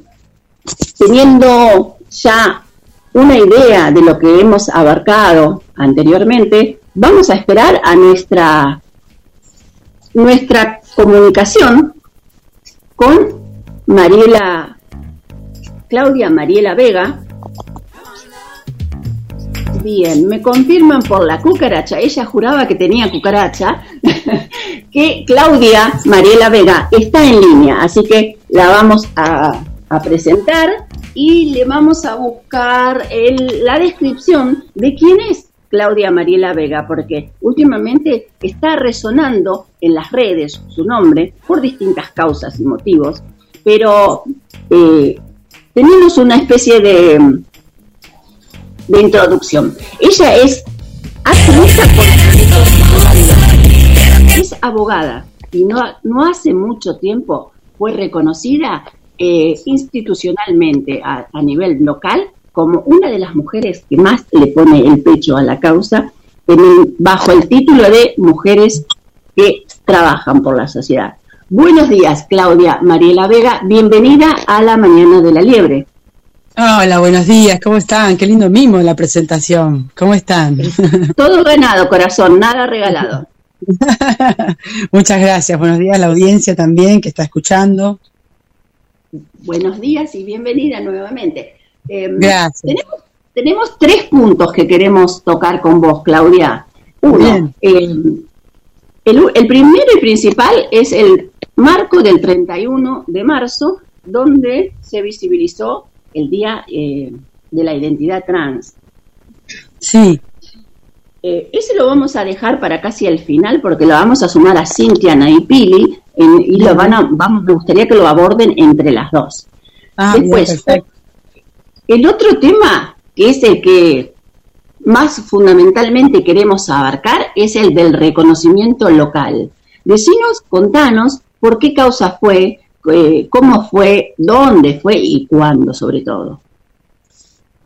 teniendo ya una idea de lo que hemos abarcado anteriormente, vamos a esperar a nuestra, nuestra comunicación con Mariela, Claudia Mariela Vega, Bien, me confirman por la cucaracha. Ella juraba que tenía cucaracha. que Claudia Mariela Vega está en línea, así que la vamos a, presentar y le vamos a buscar la descripción de quién es Claudia Mariela Vega, porque últimamente está resonando en las redes su nombre por distintas causas y motivos. pero eh, tenemos una especie de, de introducción. Ella es es abogada y no, no hace mucho tiempo fue reconocida eh, institucionalmente a, a, nivel local como una de las mujeres que más le pone el pecho a la causa bajo el título de Mujeres que trabajan por la sociedad. Buenos días, Claudia Mariela Vega. Bienvenida a la Mañana de la Liebre. Hola, buenos días. ¿Cómo están? Qué lindo mimo la presentación. ¿Cómo están? Todo ganado, corazón, nada regalado. Muchas gracias. Buenos días a la audiencia también que está escuchando. Buenos días y bienvenida nuevamente. Eh, gracias. Tenemos, tenemos, tres puntos que queremos tocar con vos, Claudia. Uno, eh, el, el primero y principal es el marco del 31 de marzo, donde se visibilizó el Día eh, de la Identidad Trans. Sí. Eh, ese lo vamos a dejar para casi el final porque lo vamos a sumar a Cintia Naipili en, y lo van a, vamos, me gustaría que lo aborden entre las dos. Ah, Después, el otro tema, que es el que más fundamentalmente queremos abarcar, es el del reconocimiento local. Decinos, contanos por qué causa fue, eh, cómo fue, dónde fue y cuándo sobre todo.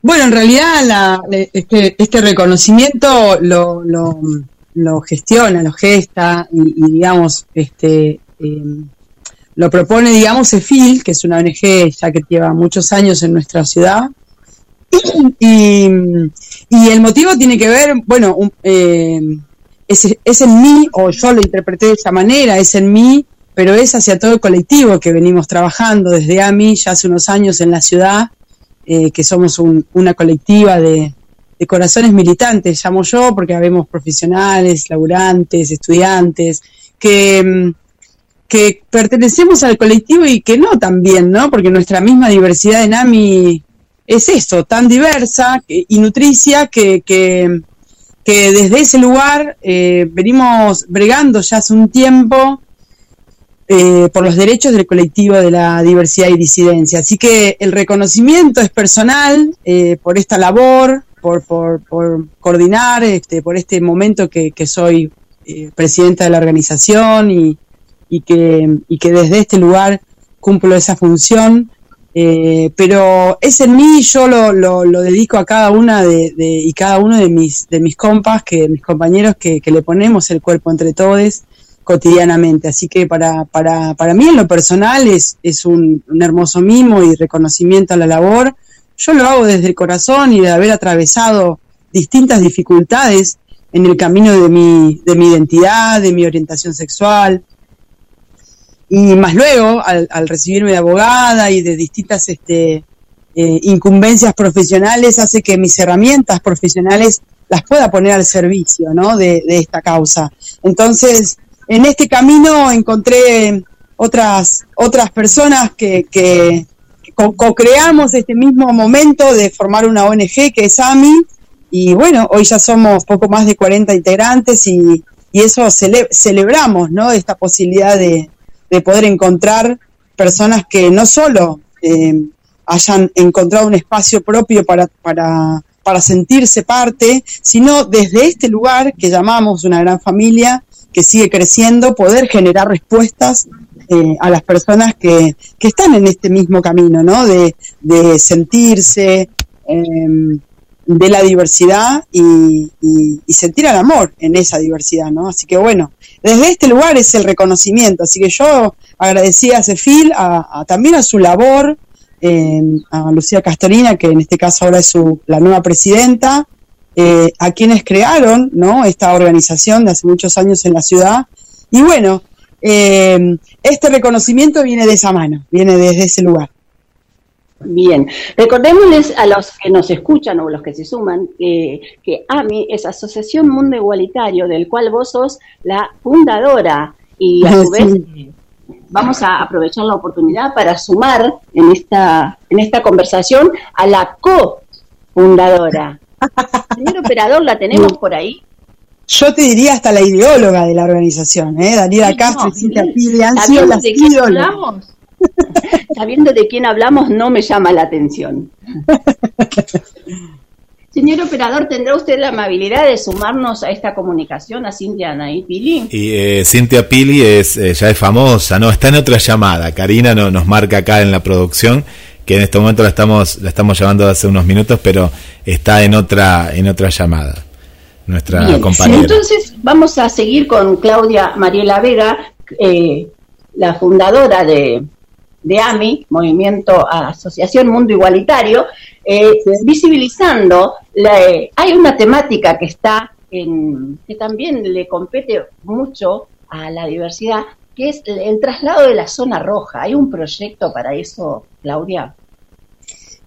Bueno, en realidad la, este, este, reconocimiento lo, lo, gestiona, lo gesta y, digamos, este, eh, lo propone, digamos, EFIL, que es una ONG ya que lleva muchos años en nuestra ciudad. Y, el motivo tiene que ver, bueno, eh, es, es en mí, o yo lo interpreté de esa manera, es en mí pero es hacia todo el colectivo que venimos trabajando desde AMI ya hace unos años en la ciudad, eh, que somos un, una colectiva de, corazones militantes, llamo yo, porque habemos profesionales, laburantes, estudiantes, que, que pertenecemos al colectivo y que no también, ¿no? Porque nuestra misma diversidad en AMI es esto, tan diversa y nutricia que, que, que desde ese lugar eh, venimos bregando ya hace un tiempo eh, por los derechos del colectivo de la diversidad y disidencia. Así que el reconocimiento es personal eh, por esta labor, por, por, por coordinar, este, por este momento que, soy eh, presidenta de la organización y, y, que, y que desde este lugar cumplo esa función. Eh, pero es en mí, yo lo, lo, lo dedico a cada una de, y cada uno de mis, de mis compas, que, mis compañeros que le ponemos el cuerpo entre todos cotidianamente. Así que para, para, para mí en lo personal es, es un, hermoso mimo y reconocimiento a la labor. Yo lo hago desde el corazón y de haber atravesado distintas dificultades en el camino de mi, de mi identidad, de mi orientación sexual. Y más luego, al, al recibirme de abogada y de distintas este, eh, incumbencias profesionales, hace que mis herramientas profesionales las pueda poner al servicio ¿no? de, de esta causa. Entonces, en este camino encontré otras, otras personas que, que, co-creamos este mismo momento de formar una ONG que es AMI, y bueno, hoy ya somos poco más de 40 integrantes y, y eso cele celebramos, ¿no? Esta posibilidad de, de, poder encontrar personas que no solo eh, hayan encontrado un espacio propio para, para, para sentirse parte, sino desde este lugar que llamamos una gran familia, que sigue creciendo, poder generar respuestas eh, a las personas que, que, están en este mismo camino, ¿no? De, de sentirse eh, de la diversidad y, y, sentir el amor en esa diversidad, ¿no? Así que bueno, desde este lugar es el reconocimiento, así que yo agradecí a Cefil, a, a también a su labor, eh, a Lucía Castorina, que en este caso ahora es su, la nueva presidenta, eh, a quienes crearon ¿no? esta organización de hace muchos años en la ciudad. Y bueno, eh, este reconocimiento viene de esa mano, viene desde ese lugar. Bien, recordémosles a los que nos escuchan o los que se suman eh, que AMI es Asociación Mundo Igualitario, del cual vos sos la fundadora y a su vez vamos a aprovechar la oportunidad para sumar en esta, en esta conversación a la co-fundadora. Señor operador, ¿la tenemos por ahí? Yo te diría hasta la ideóloga de la organización, ¿eh? Daniela Sí, Castro no, y Cintia sí. Pili han sido ¿Sabemos las de quién ídolas. hablamos? Sabiendo de quién hablamos no me llama la atención. Señor operador, ¿tendrá usted la amabilidad de sumarnos a esta comunicación a Cintia Anaí Pili? Y eh, Cintia Pili es, eh, ya es famosa, ¿no? Está en otra llamada. Karina no, nos marca acá en la producción que en este momento la estamos, la estamos llamando hace unos minutos, pero está en otra, en otra llamada. Nuestra compañera. Entonces vamos a seguir con Claudia Mariela Vega, eh, la fundadora de, de AMI, Movimiento Asociación Mundo Igualitario, eh, visibilizando, la, eh, hay una temática que está en, que también le compete mucho a la diversidad, que es el, traslado de la zona roja. ¿Hay un proyecto para eso, Claudia?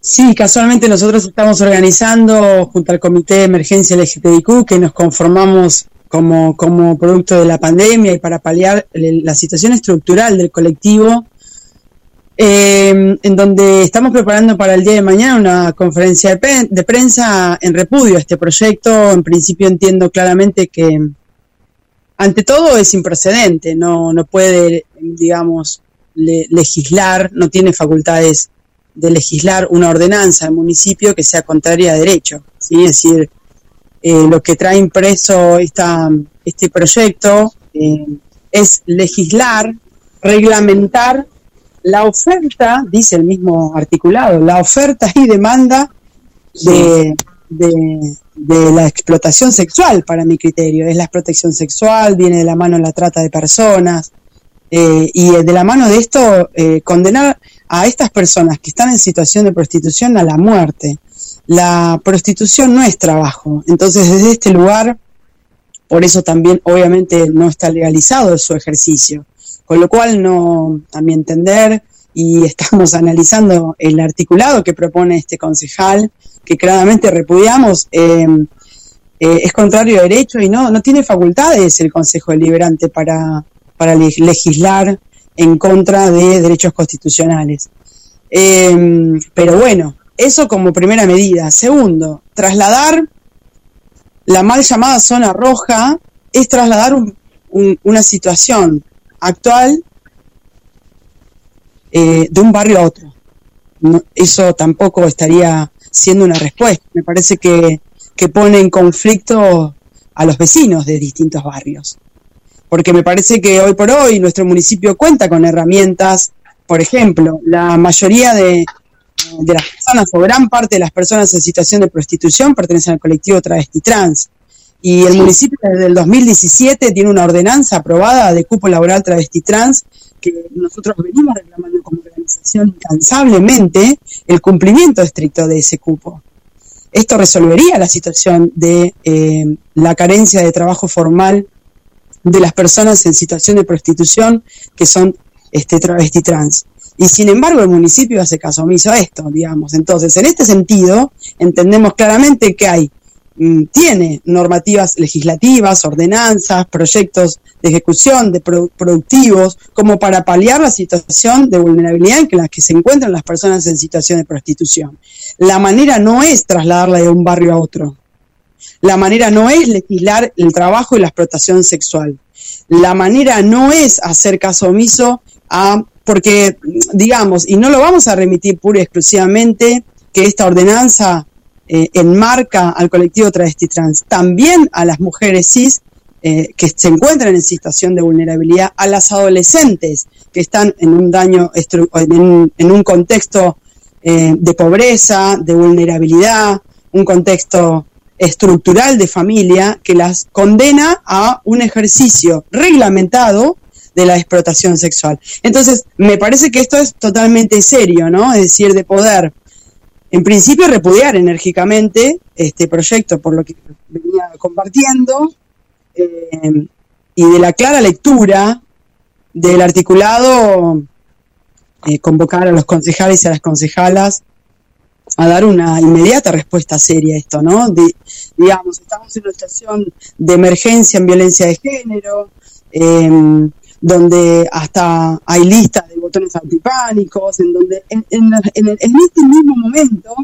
Sí, casualmente nosotros estamos organizando junto al Comité de Emergencia LGTBIQ que nos conformamos como, como producto de la pandemia y para paliar la situación estructural del colectivo eh, en donde estamos preparando para el día de mañana una conferencia de, prensa en repudio a este proyecto. En principio entiendo claramente que, ante todo, es improcedente, no, no puede, digamos, legislar, no tiene facultades de legislar una ordenanza del municipio que sea contraria a derecho. Es decir, eh, lo que trae impreso esta, este proyecto eh, es legislar, reglamentar la oferta, dice el mismo articulado, la oferta y demanda de, de, la explotación sexual, para mi criterio. Es la explotación sexual, viene de la mano la trata de personas, eh, y de la mano de esto, condenar a estas personas que están en situación de prostitución a la muerte. La prostitución no es trabajo, entonces desde este lugar, por eso también obviamente no está legalizado su ejercicio. Con lo cual, no, a mi entender, y estamos analizando el articulado que propone este concejal, que claramente repudiamos, eh, eh, es contrario a derecho y no, no tiene facultades el Consejo Deliberante para, para legislar en contra de derechos constitucionales. Eh, pero bueno, eso como primera medida. Segundo, trasladar la mal llamada zona roja es trasladar una situación actual eh, de un barrio a otro. eso tampoco estaría siendo una respuesta. Me parece que, que pone en conflicto a los vecinos de distintos barrios. Porque me parece que hoy por hoy nuestro municipio cuenta con herramientas, por ejemplo, la mayoría de, de las personas o gran parte de las personas en situación de prostitución pertenecen al colectivo travesti trans. Y el municipio desde el 2017 tiene una ordenanza aprobada de cupo laboral travesti trans que nosotros venimos reclamando como organización incansablemente el cumplimiento estricto de ese cupo. Esto resolvería la situación de eh, la carencia de trabajo formal de las personas en situación de prostitución que son este, travesti trans. Y sin embargo el municipio hace caso omiso a esto, digamos. Entonces, en este sentido, entendemos claramente que hay Mm, tiene normativas legislativas, ordenanzas, proyectos de ejecución, de productivos, como para paliar la situación de vulnerabilidad en la que se encuentran las personas en situación de prostitución. La manera no es trasladarla de un barrio a otro. La manera no es legislar el trabajo y la explotación sexual. La manera no es hacer caso omiso a, porque, digamos, y no lo vamos a remitir pura y exclusivamente que esta ordenanza eh, enmarca al colectivo travesti trans, también a las mujeres cis eh, que se encuentran en situación de vulnerabilidad, a las adolescentes que están en un daño, en un, contexto eh, de pobreza, de vulnerabilidad, un contexto estructural de familia que las condena a un ejercicio reglamentado de la explotación sexual. Entonces, me parece que esto es totalmente serio, ¿no? Es decir, de poder en principio repudiar enérgicamente este proyecto por lo que venía compartiendo eh, y de la clara lectura del articulado eh, convocar a los concejales y a las concejalas a dar una inmediata respuesta seria a esto, ¿no? digamos, estamos en una situación de emergencia en violencia de género, eh, donde hasta hay listas de botones antipánicos, en donde en, este mismo momento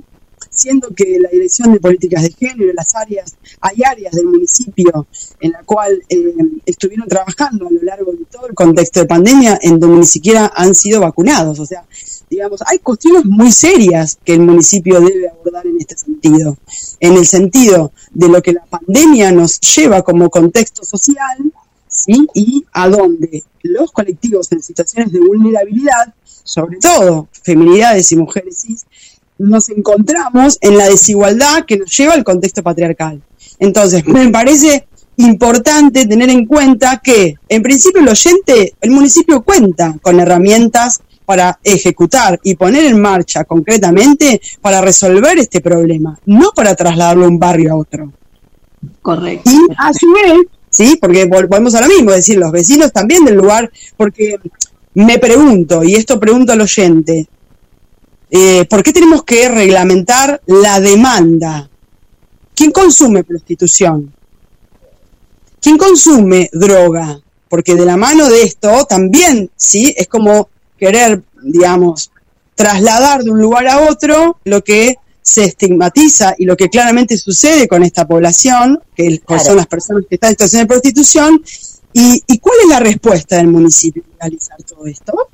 siendo que la Dirección de Políticas de Género, las áreas, hay áreas del municipio en la cual eh, estuvieron trabajando a lo largo de todo el contexto de pandemia en donde ni siquiera han sido vacunados. O sea, digamos, hay cuestiones muy serias que el municipio debe abordar en este sentido, en el sentido de lo que la pandemia nos lleva como contexto social, ¿sí? Y a donde los colectivos en situaciones de vulnerabilidad, sobre todo feminidades y mujeres nos encontramos en la desigualdad que nos lleva al contexto patriarcal. Entonces, me parece importante tener en cuenta que, en principio, el oyente, el municipio cuenta con herramientas para ejecutar y poner en marcha concretamente para resolver este problema, no para trasladarlo de un barrio a otro. Correcto. Y a su vez, sí, porque volvemos a lo mismo, decir, los vecinos también del lugar, porque me pregunto, y esto pregunto al oyente, eh, ¿por qué tenemos que reglamentar la demanda? ¿Quién consume prostitución? ¿Quién consume droga? Porque de la mano de esto también, ¿sí? Es como querer, digamos, trasladar de un lugar a otro lo que se estigmatiza y lo que claramente sucede con esta población, que son las personas que están en situación de prostitución, y, y cuál es la respuesta del municipio para realizar todo esto.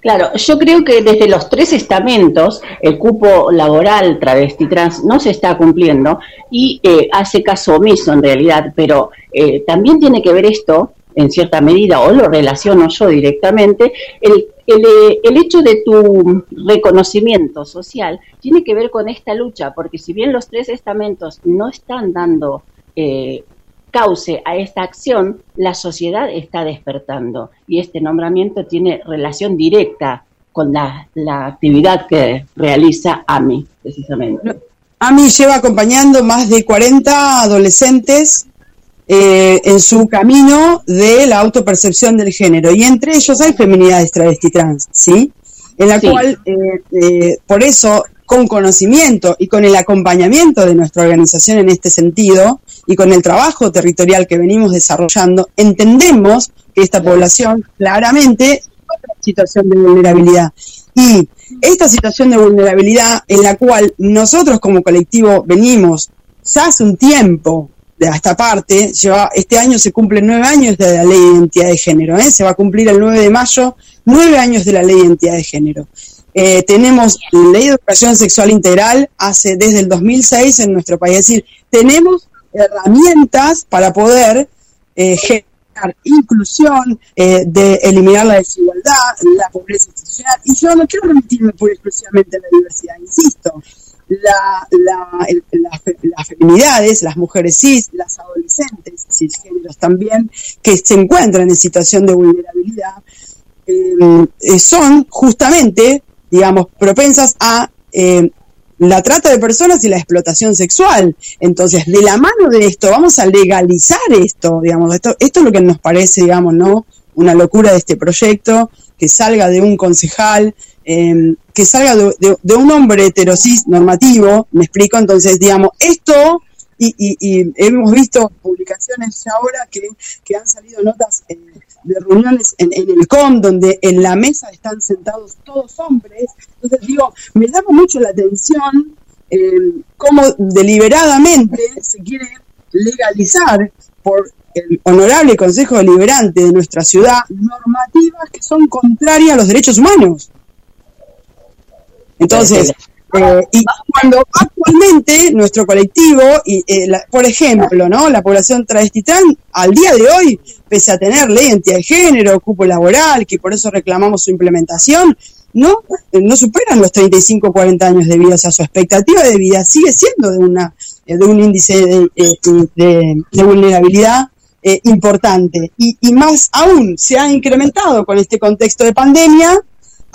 Claro, yo creo que desde los tres estamentos el cupo laboral travesti trans no se está cumpliendo y eh, hace caso omiso en realidad, pero eh, también tiene que ver esto en cierta medida, o lo relaciono yo directamente, el, el, eh, el, hecho de tu reconocimiento social tiene que ver con esta lucha, porque si bien los tres estamentos no están dando eh, cauce a esta acción, la sociedad está despertando y este nombramiento tiene relación directa con la, la actividad que realiza AMI, precisamente. AMI lleva acompañando más de 40 adolescentes eh, en su camino de la autopercepción del género y entre ellos hay feminidades travesti trans, ¿sí? En la sí. cual, eh, eh, por eso, con conocimiento y con el acompañamiento de nuestra organización en este sentido y con el trabajo territorial que venimos desarrollando, entendemos que esta población claramente en situación de vulnerabilidad. Y esta situación de vulnerabilidad en la cual nosotros como colectivo venimos ya hace un tiempo de esta parte, este año se cumplen nueve años de la ley de identidad de género, ¿eh? se va a cumplir el 9 de mayo, nueve años de la ley de identidad de género. Eh, tenemos ley de educación sexual integral hace desde el 2006 en nuestro país, es decir, tenemos herramientas para poder eh, generar inclusión, eh, de eliminar la desigualdad, la pobreza institucional, y yo no quiero remitirme pura exclusivamente a la diversidad, insisto, la, la, las feminidades, las mujeres cis, las adolescentes cisgéneros también, que se encuentran en situación de vulnerabilidad, eh, son justamente, digamos, propensas a eh, la trata de personas y la explotación sexual. Entonces, de la mano de esto, vamos a legalizar esto, digamos, esto, esto es lo que nos parece, digamos, ¿no? Una locura de este proyecto, que salga de un concejal, eh, que salga de, un hombre heterosis normativo, me explico, entonces, digamos, esto, y, y, y hemos visto publicaciones ahora que, que han salido notas eh, de reuniones en, en, el COM, donde en la mesa están sentados todos hombres, entonces digo, me llama mucho la atención eh, cómo deliberadamente se quiere legalizar por el honorable Consejo Deliberante de nuestra ciudad normativas que son contrarias a los derechos humanos. Entonces, eh, y cuando actualmente nuestro colectivo, y, eh, la, por ejemplo, ¿no? la población travesti trans, al día de hoy, pese a tener ley de identidad de género, cupo laboral, que por eso reclamamos su implementación, no, no superan los 35 o 40 años de vida, o sea, su expectativa de vida sigue siendo de, una, de un índice de, de, de vulnerabilidad eh, importante. Y, y más aún, se ha incrementado con este contexto de pandemia,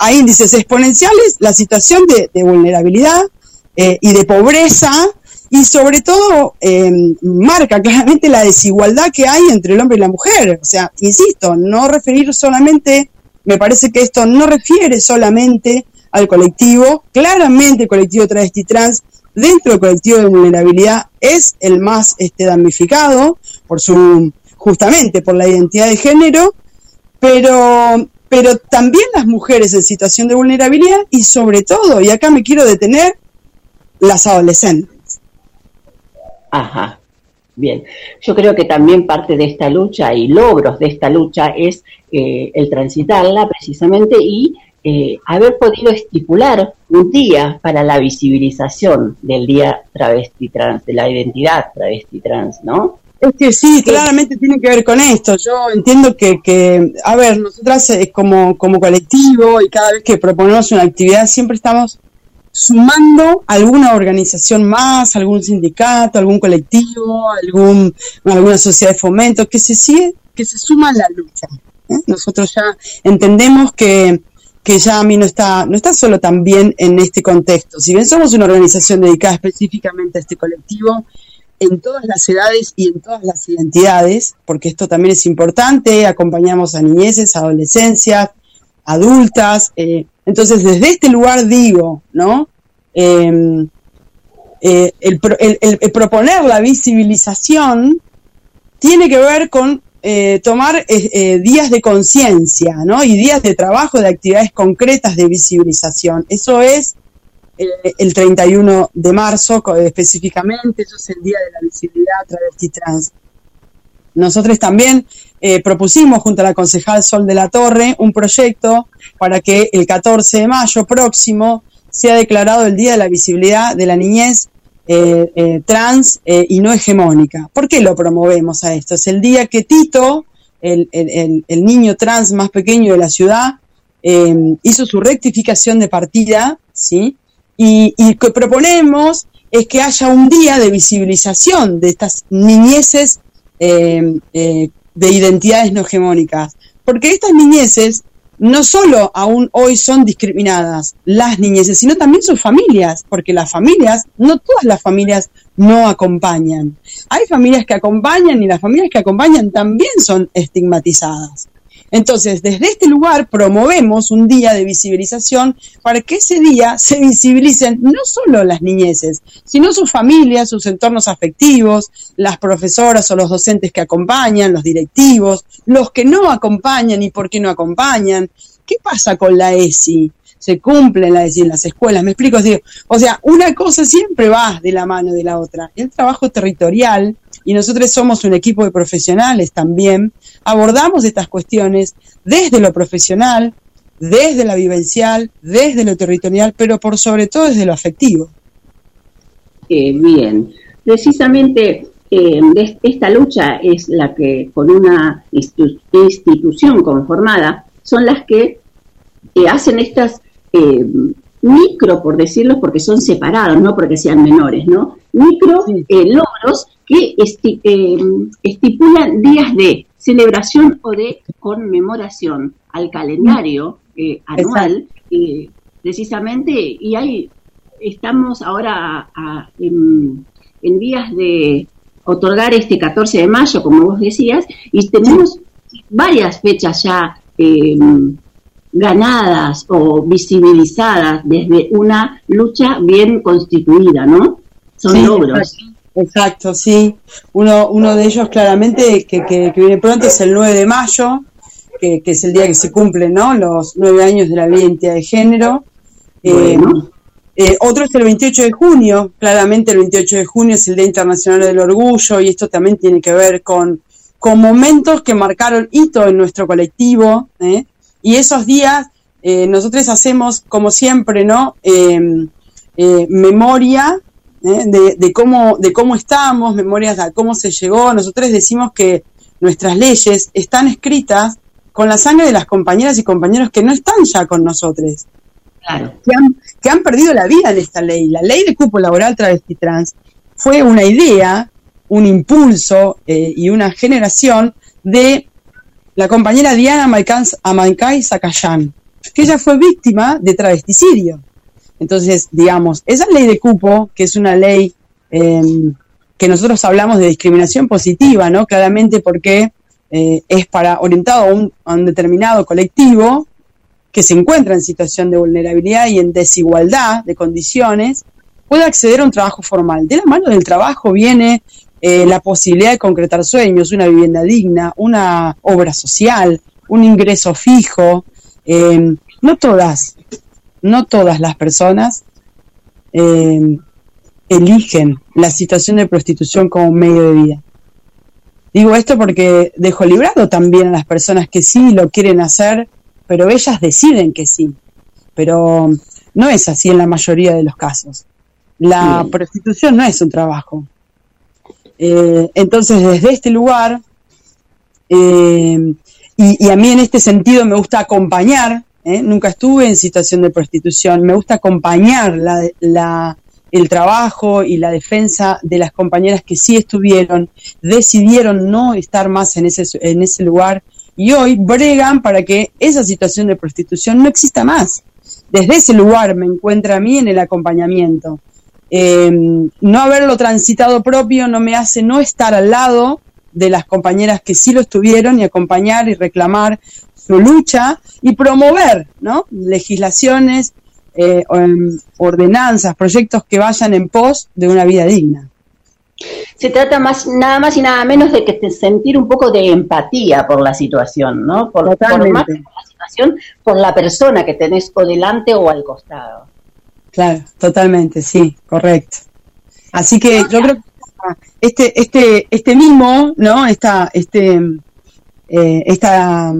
a índices exponenciales la situación de, vulnerabilidad eh, y de pobreza y sobre todo eh, marca claramente la desigualdad que hay entre el hombre y la mujer. O sea, insisto, no referir solamente, me parece que esto no refiere solamente al colectivo, claramente el colectivo travesti trans dentro del colectivo de vulnerabilidad es el más este, damnificado por su justamente por la identidad de género, pero pero también las mujeres en situación de vulnerabilidad y sobre todo, y acá me quiero detener, las adolescentes. Ajá. Bien, yo creo que también parte de esta lucha y logros de esta lucha es eh, el transitarla precisamente y eh, haber podido estipular un día para la visibilización del día travesti trans, de la identidad travesti trans, ¿no? Es que sí, claramente tiene que ver con esto. Yo entiendo que, que a ver, nosotras eh, como, como colectivo y cada vez que proponemos una actividad siempre estamos sumando alguna organización más, algún sindicato, algún colectivo, algún, alguna sociedad de fomento que se sigue, que se suma a la lucha. ¿eh? Nosotros ya entendemos que, que ya a mí no está, no está solo también en este contexto. Si bien somos una organización dedicada específicamente a este colectivo, en todas las edades y en todas las identidades, porque esto también es importante, acompañamos a niñeces, adolescencias, adultas. Eh, entonces, desde este lugar digo, ¿no? Em, eh, el, proponer la visibilización tiene que ver con eh, tomar días de conciencia, ¿no? Y días de trabajo, de actividades concretas de visibilización. Eso es el 31 de marzo específicamente, eso es el Día de la Visibilidad Travesti Trans. Nosotros también eh, propusimos junto a la concejal Sol de la Torre un proyecto para que el 14 de mayo próximo sea declarado el Día de la Visibilidad de la Niñez eh, eh, Trans y no hegemónica. ¿Por qué lo promovemos a esto? Es el día que Tito, el, el niño trans más pequeño de la ciudad, hizo su rectificación de partida, ¿sí? Y, y que proponemos es que haya un día de visibilización de estas niñeces eh, eh, de identidades no hegemónicas. Porque estas niñeces no solo aún hoy son discriminadas las niñeces, sino también sus familias, porque las familias, no todas las familias no acompañan. Hay familias que acompañan y las familias que acompañan también son estigmatizadas. Entonces, desde este lugar promovemos un día de visibilización para que ese día se visibilicen no solo las niñeces, sino sus familias, sus entornos afectivos, las profesoras o los docentes que acompañan, los directivos, los que no acompañan y por qué no acompañan. ¿Qué pasa con la ESI? se cumple la ESI en las escuelas, me explico, o sea, una cosa siempre va de la mano de la otra. El trabajo territorial, y nosotros somos un equipo de profesionales también, abordamos estas cuestiones desde lo profesional, desde la vivencial, desde lo territorial, pero por sobre todo desde lo afectivo. Eh, bien, precisamente eh, esta lucha es la que con una institución conformada son las que eh, hacen estas micro, por decirlo, porque son separados, no porque sean menores, ¿no? Micro logros que estipulan días de celebración o de conmemoración al calendario eh, anual, eh, precisamente, y hay, estamos ahora en, vías de otorgar este 14 de mayo, como vos decías, y tenemos varias fechas ya em, ganadas o visibilizadas desde una lucha bien constituida, ¿no? Son logros. Exacto, sí. Uno, uno de ellos claramente que, que, viene pronto es el 9 de mayo, que, es el día que se cumplen ¿no? los nueve años de la ley de identidad de género. Eh, eh, otro es el 28 de junio, claramente el 28 de junio es el Día Internacional del Orgullo y esto también tiene que ver con, con momentos que marcaron hito en nuestro colectivo. ¿eh? Y esos días nosotros hacemos, como siempre, ¿no? memoria ¿eh? de, cómo, de cómo estamos, memorias de cómo se llegó. Nosotros decimos que nuestras leyes están escritas con la sangre de las compañeras y compañeros que no están ya con nosotros. Claro. Que han, perdido la vida en esta ley. La ley de cupo laboral travesti trans fue una idea, un impulso eh, y una generación de la compañera Diana Amancay Zacayán, que ella fue víctima de travesticidio. Entonces, digamos, esa ley de cupo, que es una ley em, que nosotros hablamos de discriminación positiva, ¿no? Claramente porque eh, es para orientado a un, a un, determinado colectivo que se encuentra en situación de vulnerabilidad y en desigualdad de condiciones, puede acceder a un trabajo formal. De la mano del trabajo viene eh, la posibilidad de concretar sueños, una vivienda digna, una obra social, un ingreso fijo, Eh, no todas, no todas las personas eh, eligen la situación de prostitución como medio de vida. Digo esto porque dejo librado también a las personas que sí lo quieren hacer, pero ellas deciden que sí. Pero no es así en la mayoría de los casos. La prostitución no es un trabajo. Eh, entonces, desde este lugar, eh, y, y, a mí en este sentido me gusta acompañar, ¿eh? nunca estuve en situación de prostitución, me gusta acompañar la, la, el trabajo y la defensa de las compañeras que sí estuvieron, decidieron no estar más en ese, en ese lugar y hoy bregan para que esa situación de prostitución no exista más. Desde ese lugar me encuentra a mí en el acompañamiento. Eh, no haberlo transitado propio no me hace no estar al lado de las compañeras que sí lo estuvieron y acompañar y reclamar su lucha y promover ¿no? legislaciones, eh, ordenanzas, proyectos que vayan en pos de una vida digna. Se trata más, nada más y nada menos de que sentir un poco de empatía por la situación, ¿no? Por, por, más por la situación, por la persona que tenés o delante o al costado. Claro, totalmente, sí, correcto. Así que yo creo que este, este, este mismo, ¿no? Esta, este, eh, esta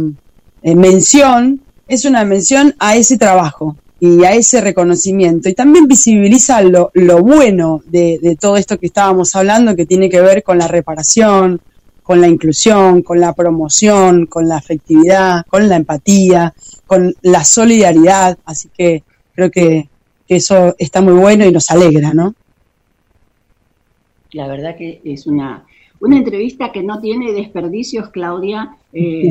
eh, mención es una mención a ese trabajo, y a ese reconocimiento. Y también visibiliza lo, lo bueno de, de, todo esto que estábamos hablando, que tiene que ver con la reparación, con la inclusión, con la promoción, con la afectividad, con la empatía, con la solidaridad. Así que creo que, que eso está muy bueno y nos alegra, ¿no? La verdad que es una, una entrevista que no tiene desperdicios, Claudia. Eh,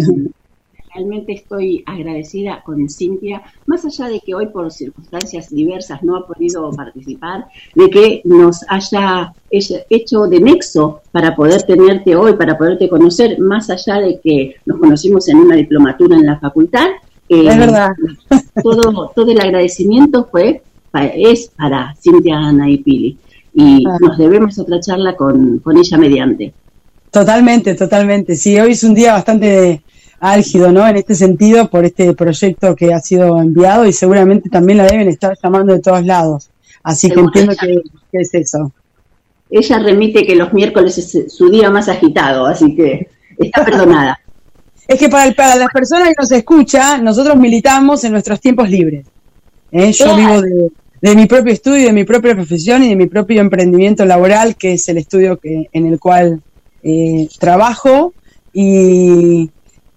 realmente estoy agradecida con Cintia, más allá de que hoy por circunstancias diversas no ha podido participar, de que nos haya hecho de nexo para poder tenerte hoy, para poderte conocer, más allá de que nos conocimos en una diplomatura en la facultad. Eh, es verdad. Todo, todo el agradecimiento fue es para Cintia Ana y Pili y ah. nos debemos otra charla con, con ella mediante. Totalmente, totalmente. Sí, hoy es un día bastante álgido, ¿no? En este sentido, por este proyecto que ha sido enviado y seguramente también la deben estar llamando de todos lados. Así que entiendo que, es eso. Ella remite que los miércoles es su día más agitado, así que está perdonada. es que para, para las personas que nos escuchan, nosotros militamos en nuestros tiempos libres. ¿eh? Yo vivo de, de, mi propio estudio, de mi propia profesión y de mi propio emprendimiento laboral, que es el estudio que, en el cual eh, trabajo. Y,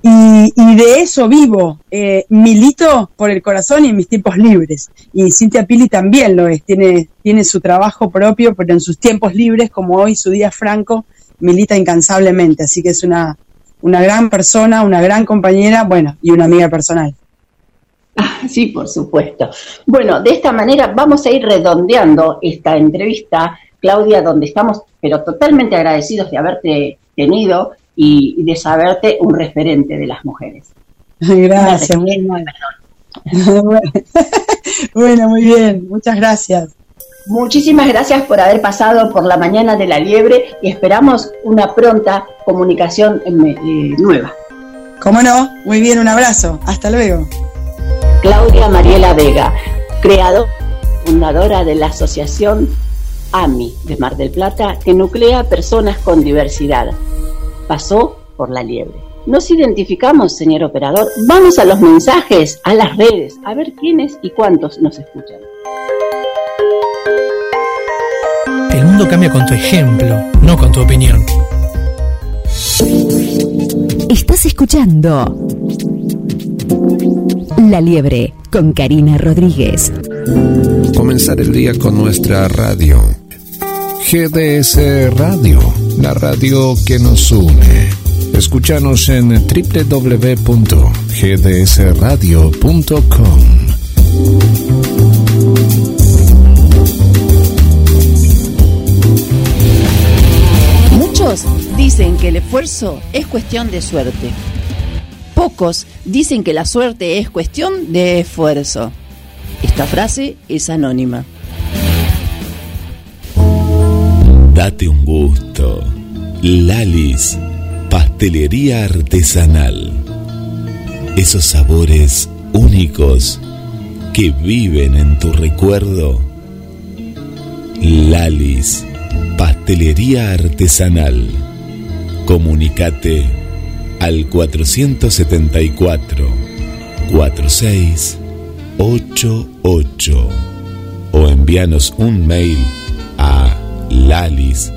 y, de eso vivo, eh, milito por el corazón y en mis tiempos libres. Y Cintia Pili también lo es, tiene, tiene su trabajo propio, pero en sus tiempos libres, como hoy su día franco, milita incansablemente. Así que es una, una gran persona, una gran compañera, bueno, y una amiga personal. Ah, sí, por supuesto. Bueno, de esta manera vamos a ir redondeando esta entrevista, Claudia, donde estamos, pero totalmente agradecidos de haberte tenido y, de saberte un referente de las mujeres. Gracias, bueno, muy bien, muchas gracias. Muchísimas gracias por haber pasado por la mañana de la liebre y esperamos una pronta comunicación eh, nueva. Cómo no, muy bien, un abrazo, hasta luego. Claudia Mariela Vega, creadora, fundadora de la asociación AMI de Mar del Plata, que nuclea personas con diversidad pasó por la liebre. Nos identificamos, señor operador. Vamos a los mensajes, a las redes, a ver quiénes y cuántos nos escuchan. El mundo cambia con tu ejemplo, no con tu opinión. Estás escuchando La Liebre con Karina Rodríguez. Comenzar el día con nuestra radio. GDS Radio la radio que nos une. Escúchanos en www.gdsradio.com. Muchos dicen que el esfuerzo es cuestión de suerte. Pocos dicen que la suerte es cuestión de esfuerzo. Esta frase es anónima. Date un gusto. Lalis, pastelería artesanal. Esos sabores únicos que viven en tu recuerdo. Lalis, pastelería artesanal. Comunicate al 474 4688 o envíanos un mail a lalis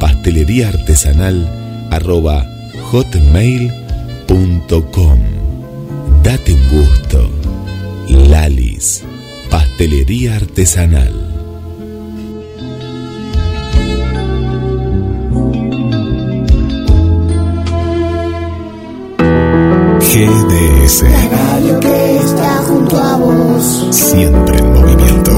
pastelería artesanal arroba hotmail.com. Date un gusto. Lalis, pastelería artesanal. GDS. La radio que está junto a vos. Siempre en movimiento.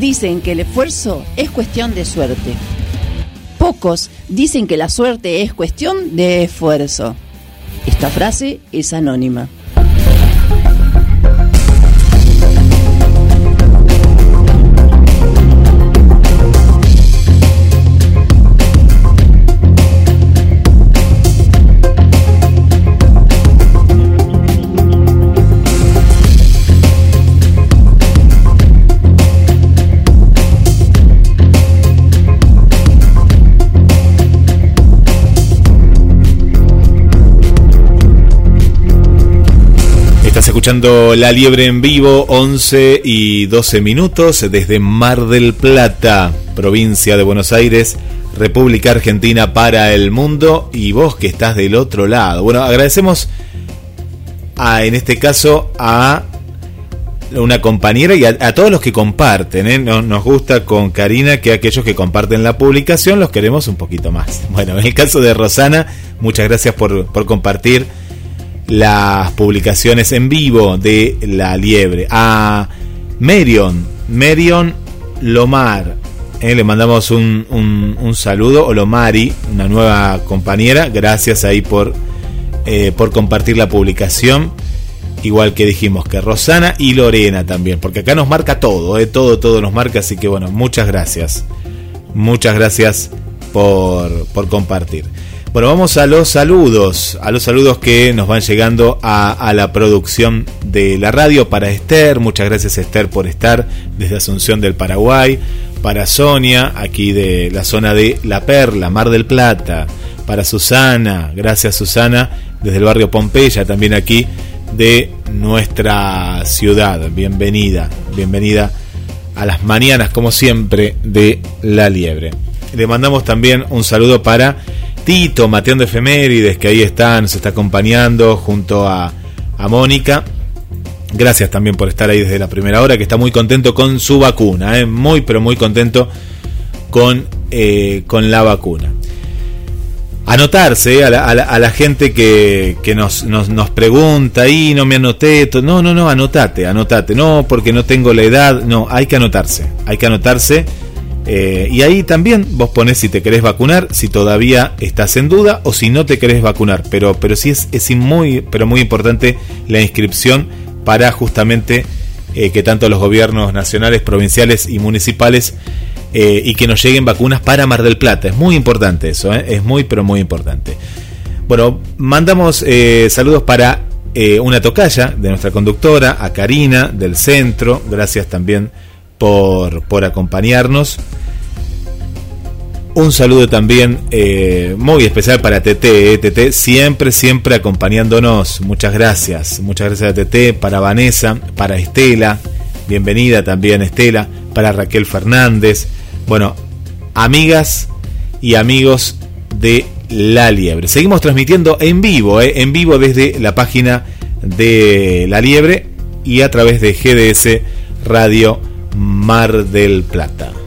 Dicen que el esfuerzo es cuestión de suerte. Pocos dicen que la suerte es cuestión de esfuerzo. Esta frase es anónima. Estás escuchando La Liebre en vivo, 11 y 12 minutos, desde Mar del Plata, provincia de Buenos Aires, República Argentina para el mundo, y vos que estás del otro lado. Bueno, agradecemos a, en este caso, a una compañera y a, todos los que comparten. ¿eh? No- nos gusta con Karina que aquellos que comparten la publicación los queremos un poquito más. Bueno, en el caso de Rosana, muchas gracias por, por compartir las publicaciones en vivo de La Liebre. A Merion, Merion Lomar, eh, le mandamos un, un- saludo, o Lomari, una nueva compañera, gracias ahí por, eh, por compartir la publicación. Igual que dijimos que Rosana y Lorena también, porque acá nos marca todo, eh, todo, todo nos marca, así que bueno, muchas gracias. Muchas gracias por, por compartir. Bueno, vamos a los saludos, a los saludos que nos van llegando a, a la producción de la radio para Esther. Muchas gracias Esther por estar desde Asunción del Paraguay. Para Sonia, aquí de la zona de La Perla, Mar del Plata. Para Susana, gracias Susana, desde el barrio Pompeya, también aquí de nuestra ciudad. Bienvenida, bienvenida a las mañanas, como siempre, de La Liebre. Le mandamos también un saludo para Tito, Mateando Efemérides, que ahí está, nos está acompañando junto a, a Mónica. Gracias también por estar ahí desde la primera hora, que está muy contento con su vacuna, ¿eh? muy pero muy contento con, eh, con la vacuna. Anotarse ¿eh? a, la, a la- a la gente que, que nos, nos, nos pregunta, y no me anoté, no, no, no, anotate, anotate, no, porque no tengo la edad, no, hay que anotarse, hay que anotarse. Eh, y ahí también vos ponés si te querés vacunar, si todavía estás en duda o si no te querés vacunar. Pero, pero sí es, es muy, pero muy importante la inscripción para justamente eh, que tanto los gobiernos nacionales, provinciales y municipales eh, y que nos lleguen vacunas para Mar del Plata. Es muy importante eso, es muy, pero muy importante. Bueno, mandamos saludos para una tocaya de nuestra conductora, a Karina del centro. Gracias también por, acompañarnos. Un saludo también eh, muy especial para TT, eh, TT siempre, siempre acompañándonos. Muchas gracias, muchas gracias a TT, para Vanessa, para Estela, bienvenida también Estela, para Raquel Fernández. Bueno, amigas y amigos de La Liebre. Seguimos transmitiendo en vivo, eh, en vivo desde la página de La Liebre y a través de GDS Radio Mar del Plata.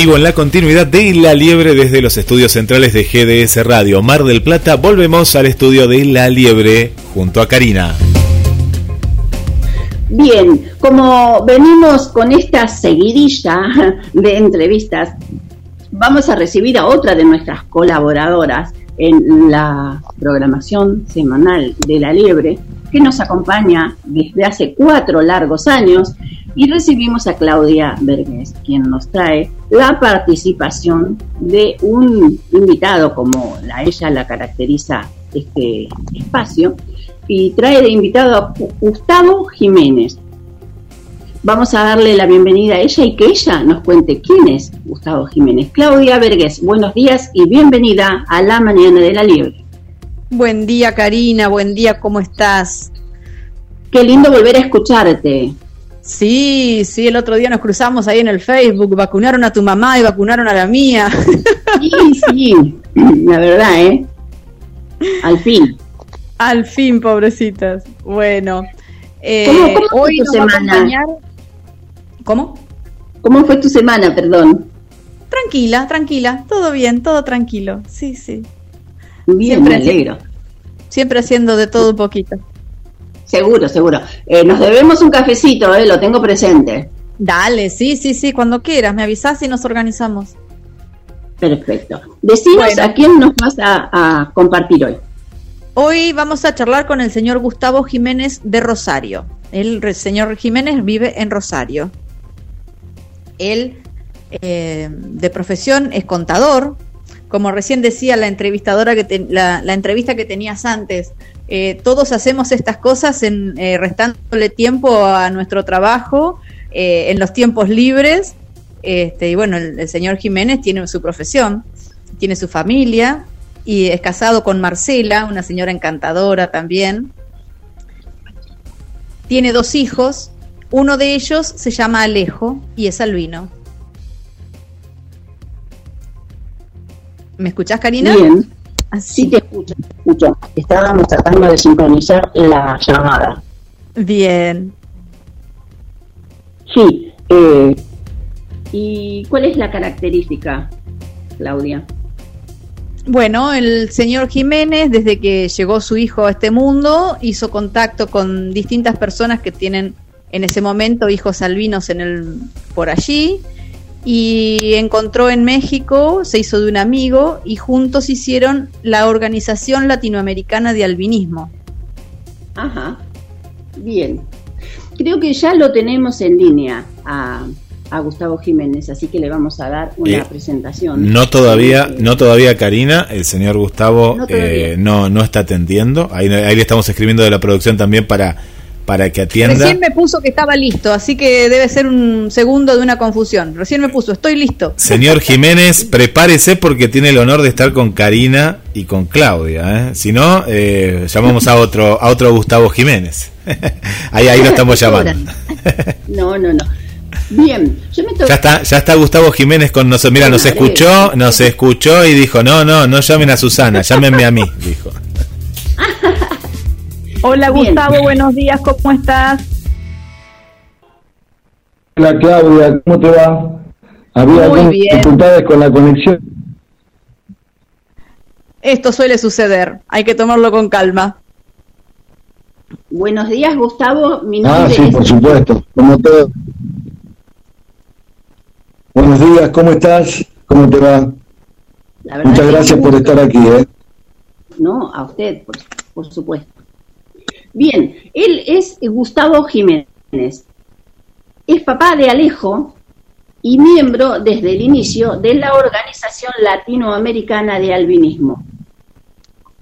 Vivo en la continuidad de La Liebre desde los estudios centrales de GDS Radio Mar del Plata. Volvemos al estudio de La Liebre junto a Karina. Bien, como venimos con esta seguidilla de entrevistas, vamos a recibir a otra de nuestras colaboradoras en la programación semanal de La Liebre, que nos acompaña desde hace cuatro largos años y recibimos a Claudia Vergés, quien nos trae la participación de un invitado, como la, ella la caracteriza este espacio, y trae de invitado a Gustavo Jiménez. Vamos a darle la bienvenida a ella y que ella nos cuente quién es Gustavo Jiménez. Claudia Vergés, buenos días y bienvenida a la Mañana de la Liebre. Buen día, Karina, buen día, ¿cómo estás? Qué lindo volver a escucharte. Sí, sí, el otro día nos cruzamos ahí en el Facebook, vacunaron a tu mamá y vacunaron a la mía. Sí, sí, la verdad, ¿eh? Al fin. Al fin, pobrecitas. Bueno, eh, ¿Cómo, cómo hoy fue tu nos va a semana? acompañar- ¿Cómo? ¿Cómo fue tu semana, perdón? Tranquila, tranquila, todo bien, todo tranquilo. Sí, sí. Bien, Siempre me alegro. Siempre haciendo de todo un poquito. Seguro, seguro. Eh, nos debemos un cafecito, ¿eh? Lo tengo presente. Dale, sí, sí, sí, cuando quieras, me avisás y nos organizamos. Perfecto. Decinos Bueno. a quién nos vas a, a compartir hoy. Hoy vamos a charlar con el señor Gustavo Jiménez de Rosario. El señor Jiménez vive en Rosario. Él, eh, de profesión, es contador. Como recién decía la entrevistadora que te- la, la entrevista que tenías antes, eh, todos hacemos estas cosas en, eh, restándole tiempo a nuestro trabajo eh, en los tiempos libres. Este, y bueno, el, el señor Jiménez tiene su profesión, tiene su familia y es casado con Marcela, una señora encantadora también. Tiene dos hijos, uno de ellos se llama Alejo y es albino. ¿Me escuchás, Karina? Bien. Así. Sí, te escucho, te escucho. Estábamos tratando de sincronizar la llamada. Bien. Sí. eh, ¿Y cuál es la característica, Claudia? Bueno, el señor Jiménez, desde que llegó su hijo a este mundo, hizo contacto con distintas personas que tienen en ese momento hijos albinos en el, por allí y encontró en México, se hizo de un amigo y juntos hicieron la Organización Latinoamericana de Albinismo. Ajá. Bien. Creo que ya lo tenemos en línea a, a Gustavo Jiménez, así que le vamos a dar una Eh, presentación. No todavía, Eh, no todavía Karina, el señor Gustavo No eh, no, no está atendiendo. Ahí, ahí le estamos escribiendo de la producción también para, para que atienda. Recién me puso que estaba listo, así que debe ser un segundo de una confusión. Recién me puso, estoy listo. Señor Jiménez, prepárese porque tiene el honor de estar con Karina y con Claudia. ¿eh? Si no, eh, llamamos a otro, a otro Gustavo Jiménez. ahí, ahí lo estamos llamando. No, no, no. Bien, yo me Ya está, ya está Gustavo Jiménez con nosotros. Mira, nos escuchó, nos escuchó y dijo, no, no, no llamen a Susana, llámenme a mí, dijo. Hola Bien. Gustavo, buenos días, ¿cómo estás? Hola Claudia, ¿cómo te va? Había Muy algunas bien. dificultades con la conexión. Esto suele suceder, hay que tomarlo con calma. Buenos días, Gustavo. Mi Ah, sí, es por supuesto, como todo. Buenos días, ¿cómo estás? ¿Cómo te va? Muchas gracias por estar aquí, ¿eh? No, a usted, por, por supuesto. Bien, él es Gustavo Jiménez. Es papá de Alejo y miembro desde el inicio de la Organización Latinoamericana de Albinismo.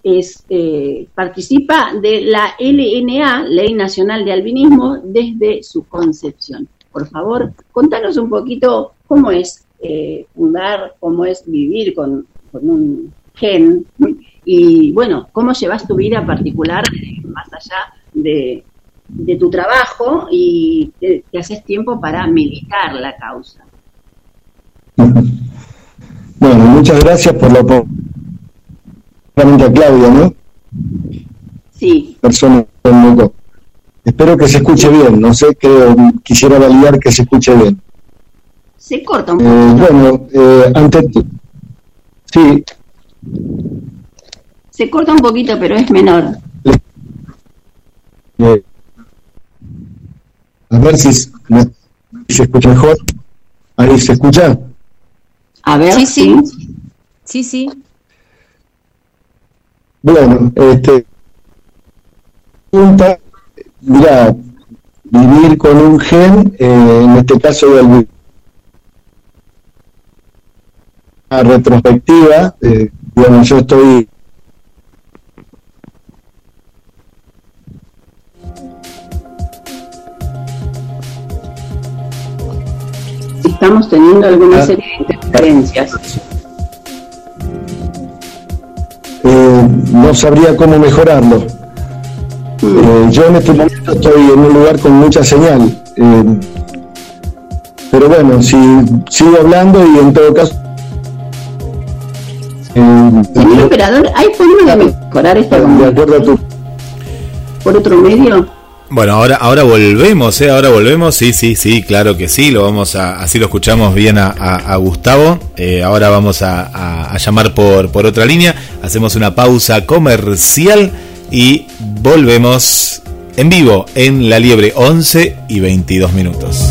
Es, eh, participa de la LNA, Ley Nacional de Albinismo, desde su concepción. Por favor, contanos un poquito cómo es eh, fundar, cómo es vivir con, con un gen y, bueno, cómo llevas tu vida particular eh, más allá de, de tu trabajo y que haces tiempo para militar la causa. Bueno, muchas gracias por la oportunidad. a Claudia, ¿no? Sí, Persona. Espero que se escuche bien, no sé, creo, quisiera validar que se escuche bien. Se corta un Eh, poquito. bueno, eh, ante sí, Se corta un poquito, pero es menor. eh, a ver si, s- me- si se escucha mejor. Ahí se escucha. A ver, Sí, sí. sí. Sí, sí. Bueno, este pregunta, mira, vivir con un gen, eh, en este caso del retrospectiva, eh, bueno, yo estoy Estamos teniendo alguna Ah. serie de interferencias. eh, no sabría cómo mejorarlo. Eh, yo en este momento estoy en un lugar con mucha señal. eh, pero bueno, si sigo hablando y en todo caso... eh, Señor operador, ¿hay forma de mejorar esta de acuerdo a tu por otro medio? Bueno, ahora, ahora volvemos, ¿eh? Ahora volvemos, sí, sí, sí, claro que sí, lo vamos a, así lo escuchamos bien a, a- Gustavo. Eh, ahora vamos a, a- a llamar por, por otra línea, hacemos una pausa comercial y volvemos en vivo en La Liebre, 11 y 22 minutos.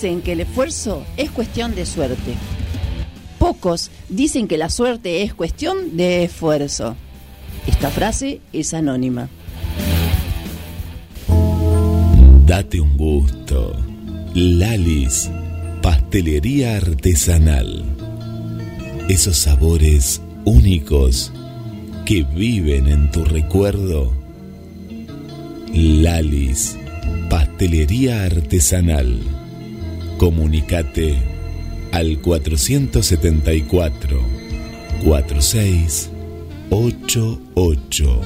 dicen que el esfuerzo es cuestión de suerte. Pocos dicen que la suerte es cuestión de esfuerzo. Esta frase es anónima. Date un gusto. Lalis, pastelería artesanal. Esos sabores únicos que viven en tu recuerdo. Lalis, pastelería artesanal. Comunicate al 474 4688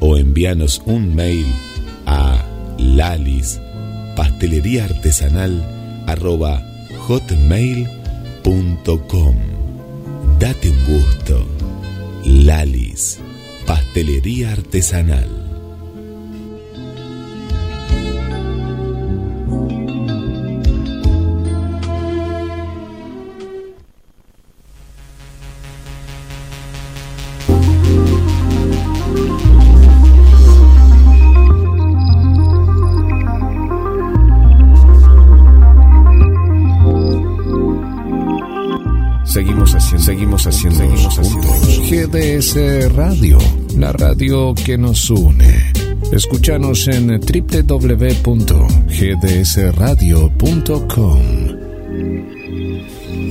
o envíanos un mail a lalis pastelería artesanal hotmail.com Date un gusto. Lalis, pastelería artesanal. GDS Radio, la radio que nos une. Escúchanos en www.gdsradio.com.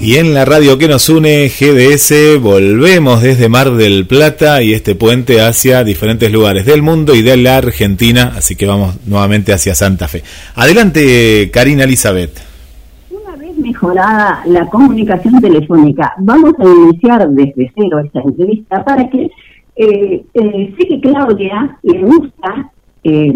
Y en la radio que nos une, GDS, volvemos desde Mar del Plata y este puente hacia diferentes lugares del mundo y de la Argentina, así que vamos nuevamente hacia Santa Fe. Adelante, Karina Elizabeth. Mejorada la comunicación telefónica, vamos a iniciar desde cero esta entrevista para que eh, eh, sé que Claudia le gusta eh,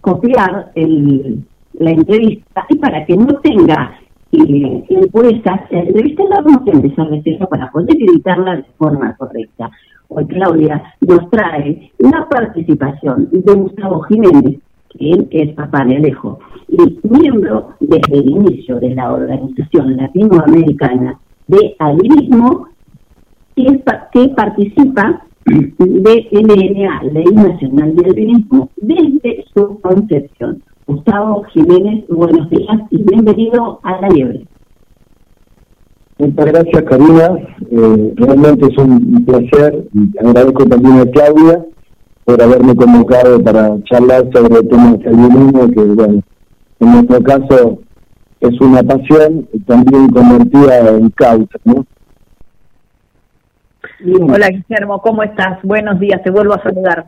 copiar el- la entrevista y para que no tenga eh, encuestas, la entrevista la vamos a empezar de cero para poder editarla de forma correcta. Hoy Claudia nos trae la participación de Gustavo Jiménez, quien es papá de Alejo, y miembro desde el inicio de la organización latinoamericana de albinismo, que, que participa de LNA, Ley Nacional de Albinismo, desde su concepción. Gustavo Jiménez, buenos días y bienvenido a la liebre. Muchas gracias, Karina. Eh, realmente es un placer agradezco también a Claudia por haberme convocado para charlar sobre temas de albinismo, que bueno, en nuestro caso es una pasión también convertida en causa, ¿no? Hola Guillermo, ¿cómo estás? Buenos días, te vuelvo a saludar.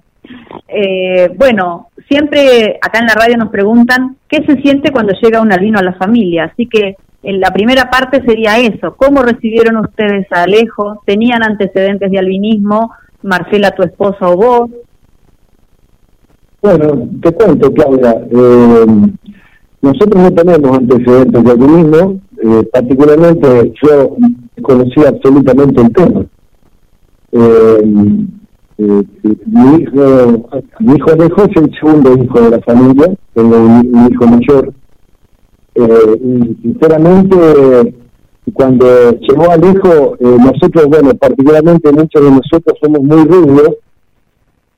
Eh, bueno, siempre acá en la radio nos preguntan qué se siente cuando llega un albino a la familia, así que en la primera parte sería eso, ¿cómo recibieron ustedes a Alejo? ¿Tenían antecedentes de albinismo? Marcela, tu esposa o vos? Bueno, te cuento, Claudia. Eh, nosotros no tenemos antecedentes de albinismo, eh, particularmente yo conocía absolutamente el tema. Eh, eh, mi hijo mi hijo Alejo es el segundo hijo de la familia, tengo un, hijo mayor. Eh, y sinceramente, cuando llegó Alejo, nosotros, bueno, particularmente muchos de nosotros somos muy rubios,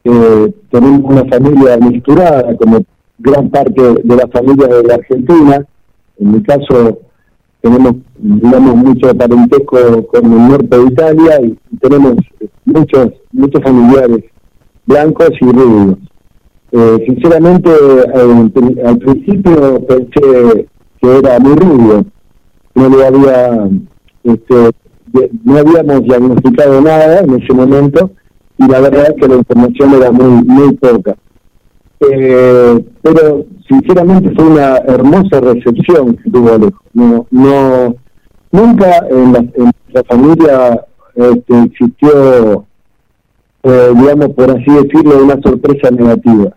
eh, tenemos una familia mixturada, como gran parte de la familia de la Argentina. En mi caso, tenemos, digamos, mucho parentesco con el norte de Italia y tenemos muchos muchos familiares blancos y rubios. Eh, sinceramente, al principio pensé que era muy rubio, no le había, este, no habíamos diagnosticado nada en ese momento y la verdad es que la información era muy muy poca. Eh, pero sinceramente fue una hermosa recepción que tuvo Alejo. No, no, nunca en la, en la familia este, existió, eh, digamos, por así decirlo, una sorpresa negativa.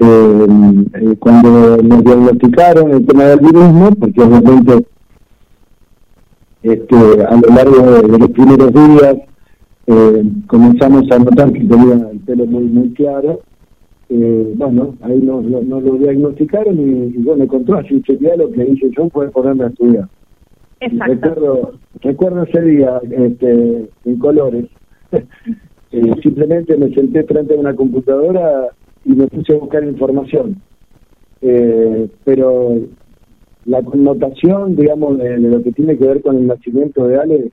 Eh, eh, cuando nos diagnosticaron el tema del virus, porque obviamente este, a lo largo de, los primeros días comenzamos a notar que tenía el pelo muy muy claro, bueno, ahí nos, lo diagnosticaron y, bueno, encontró así chequear lo que hice yo fue ponerme a estudiar. Recuerdo, recuerdo ese día este, en colores. Eh, simplemente me senté frente a una computadora y me puse a buscar información. Eh, pero la connotación, digamos, de, lo que tiene que ver con el nacimiento de Ale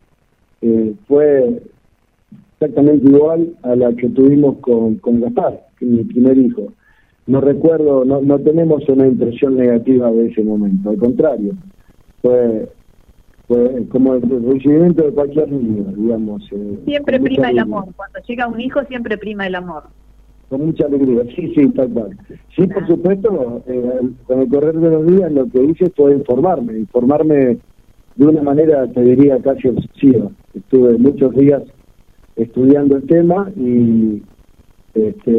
eh, fue exactamente igual a la que tuvimos con, con Gaspar, mi primer hijo. No recuerdo, no, no tenemos una impresión negativa de ese momento, al contrario, fue pues, como el recibimiento de cualquier niño, digamos. Eh, siempre prima el amor, cuando llega un hijo siempre prima el amor. Con mucha alegría, sí, sí, tal cual. Sí, por supuesto, eh, con el correr de los días lo que hice fue informarme, informarme de una manera, te diría, casi obsesiva. Estuve muchos días estudiando el tema y, este,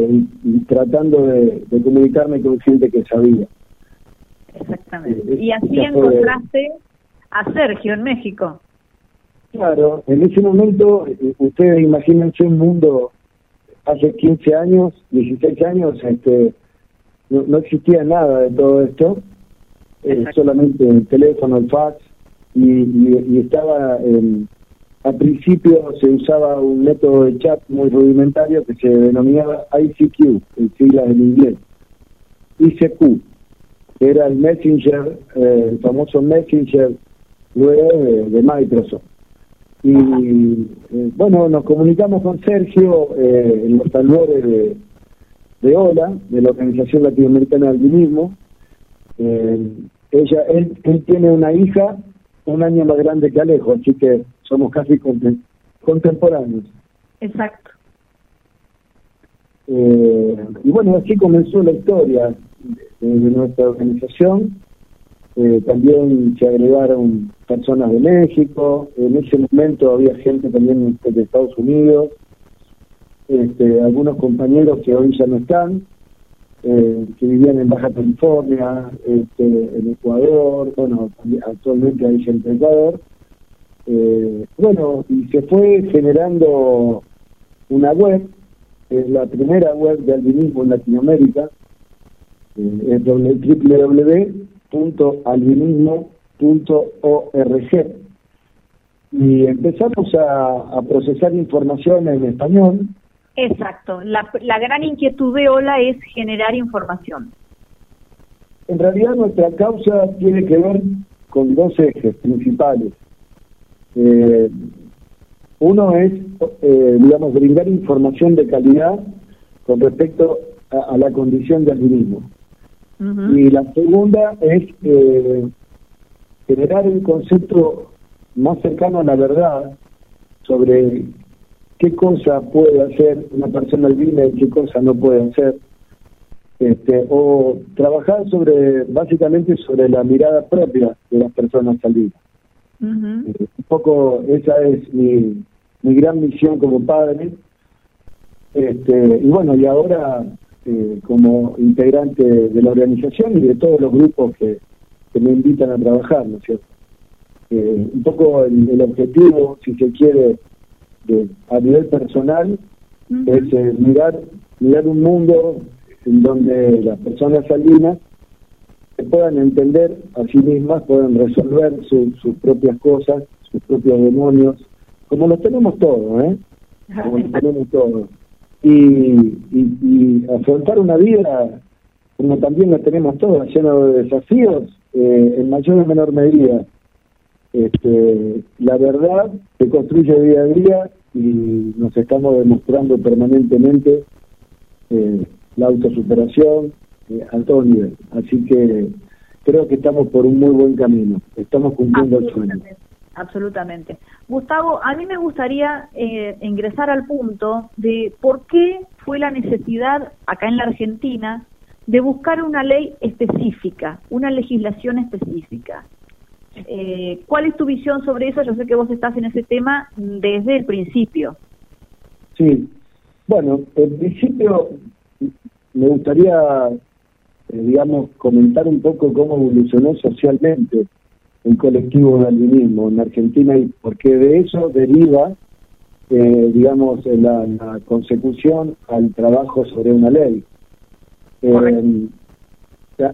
y, tratando de, comunicarme con gente que sabía. Exactamente. Eh, y así encontraste a Sergio en México. Claro, en ese momento, eh, ustedes imagínense un mundo hace 15 años, 16 años, este, no, existía nada de todo esto, eh, solamente el teléfono, el fax, y, estaba, en, al principio se usaba un método de chat muy rudimentario que se denominaba ICQ, en siglas en inglés, ICQ, que era el Messenger, eh, el famoso Messenger luego de, Microsoft. Y eh, bueno, nos comunicamos con Sergio eh, en los talleres de, de OLA, de la Organización Latinoamericana de Albinismo. Eh, ella, él, él tiene una hija un año más grande que Alejo, así que somos casi contemporáneos. Exacto. y bueno, así comenzó la historia de nuestra organización eh, también se agregaron personas de México, en ese momento había gente también de Estados Unidos, este, algunos compañeros que hoy ya no están, eh, que vivían en Baja California, este, en Ecuador, bueno, actualmente hay gente en Ecuador. Eh, bueno, y se fue generando una web, es la primera web de albinismo en Latinoamérica, eh, es www.albinismo.org y empezamos a, a procesar información en español Exacto. La, la gran inquietud de Ola es generar información. En realidad nuestra causa tiene que ver con dos ejes principales. Eh, uno es, eh, digamos, brindar información de calidad con respecto a, la condición de albinismo. Y la segunda es eh, generar un concepto más cercano a la verdad sobre qué cosa puede hacer una persona albina y qué cosa no puede hacer. Este, o trabajar sobre, básicamente sobre la mirada propia de las personas albinas. Eh, un poco esa es mi, mi gran misión como padre. Este, y bueno, y ahora eh, como integrante de la organización y de todos los grupos que, que me invitan a trabajar, ¿no es cierto? Eh, un poco el objetivo, si se quiere, a nivel personal es eh, mirar mirar un mundo en donde las personas salinas se puedan entender a sí mismas, puedan resolver sus propias cosas, sus propios demonios, como lo tenemos todos, ¿eh? Como lo tenemos todos. Y, y, afrontar una vida como también la tenemos todos, llena de desafíos, eh, en mayor o menor medida. Este, la verdad se construye día a día y nos estamos demostrando permanentemente eh, la autosuperación eh, a todo nivel. Así que creo que estamos por un muy buen camino, estamos cumpliendo el sueño. Absolutamente. Gustavo, a mí me gustaría eh, ingresar al punto de por qué fue la necesidad acá en la Argentina de buscar una ley específica, una legislación específica. Eh, ¿Cuál es tu visión sobre eso? Yo sé que vos estás en ese tema desde el principio. Sí, bueno, en principio me gustaría, digamos, comentar un poco cómo evolucionó socialmente el colectivo de albinismo en Argentina y porque de eso deriva, eh, digamos, la, la, consecución al trabajo sobre una ley.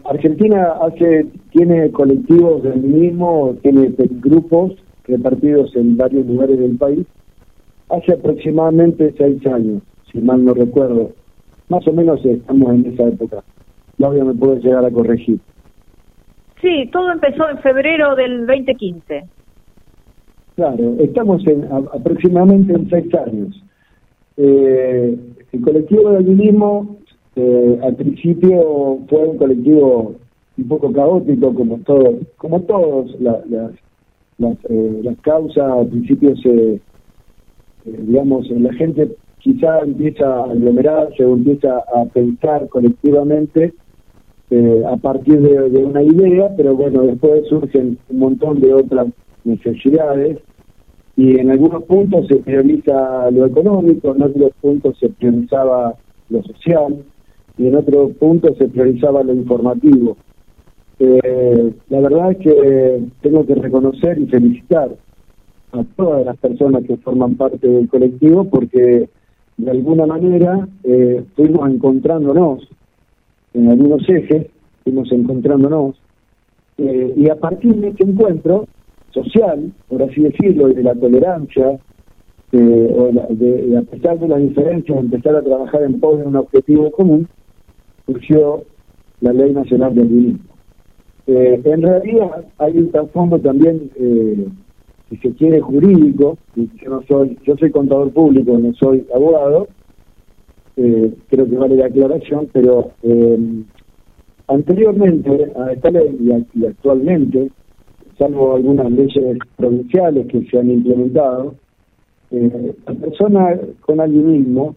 Argentina hace tiene colectivos del mismo, tiene grupos repartidos en varios lugares del país, hace aproximadamente seis años, si mal no recuerdo. Más o menos estamos en esa época. Claudia me puede llegar a corregir. Sí, todo empezó en febrero del 2015. Claro, estamos en aproximadamente en seis años. Eh, el colectivo del albinismo eh, al principio fue un colectivo un poco caótico como todos como todos las las, eh, las causas al principio se eh, digamos la gente quizá empieza a aglomerarse o empieza a pensar colectivamente eh, a partir de, una idea pero bueno después surgen un montón de otras necesidades y en algunos puntos se prioriza lo económico en otros puntos se priorizaba lo social y en otro punto se priorizaba lo informativo. Eh, la verdad es que tengo que reconocer y felicitar a todas las personas que forman parte del colectivo porque de alguna manera eh, fuimos encontrándonos en algunos ejes, fuimos encontrándonos eh, y a partir de este encuentro social, por así decirlo, de la tolerancia, eh, o de, a pesar de las diferencias, empezar a trabajar en pos de un objetivo común, surgió la Ley Nacional del Albinismo. Eh, en realidad hay un trasfondo también, eh, si se quiere, jurídico, y yo no soy, yo soy contador público, no soy abogado, eh, creo que vale la aclaración, pero eh, anteriormente a esta ley y, actualmente, salvo algunas leyes provinciales que se han implementado, la persona con albinismo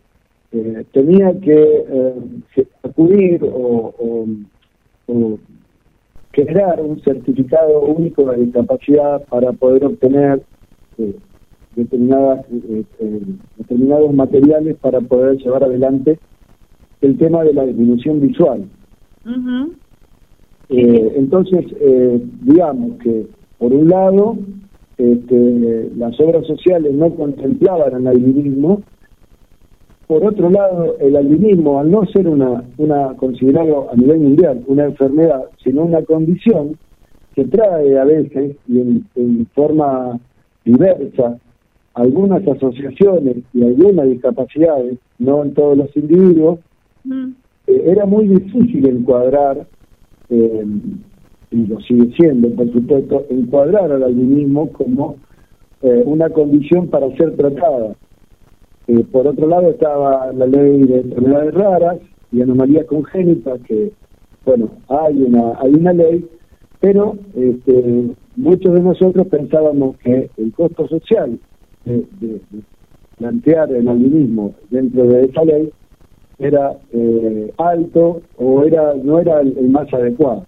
eh, tenía que eh, acudir o, o, crear un certificado único de discapacidad para poder obtener eh, determinadas, determinados materiales para poder llevar adelante el tema de la disminución visual. Eh, entonces, eh, digamos que, por un lado, este, las obras sociales no contemplaban el albinismo, por otro lado, el albinismo, al no ser una, una considerado a nivel mundial una enfermedad, sino una condición que trae a veces y en, forma diversa algunas asociaciones y algunas discapacidades, no en todos los individuos, eh, era muy difícil encuadrar, eh, y lo sigue siendo, por supuesto, encuadrar al albinismo como eh, una condición para ser tratada. por otro lado estaba la ley de enfermedades raras y anomalías congénitas, que, bueno, hay una, hay una ley, pero este, muchos de nosotros pensábamos que el costo social de, de plantear el albinismo dentro de esa ley era eh, alto o era no era el, más adecuado.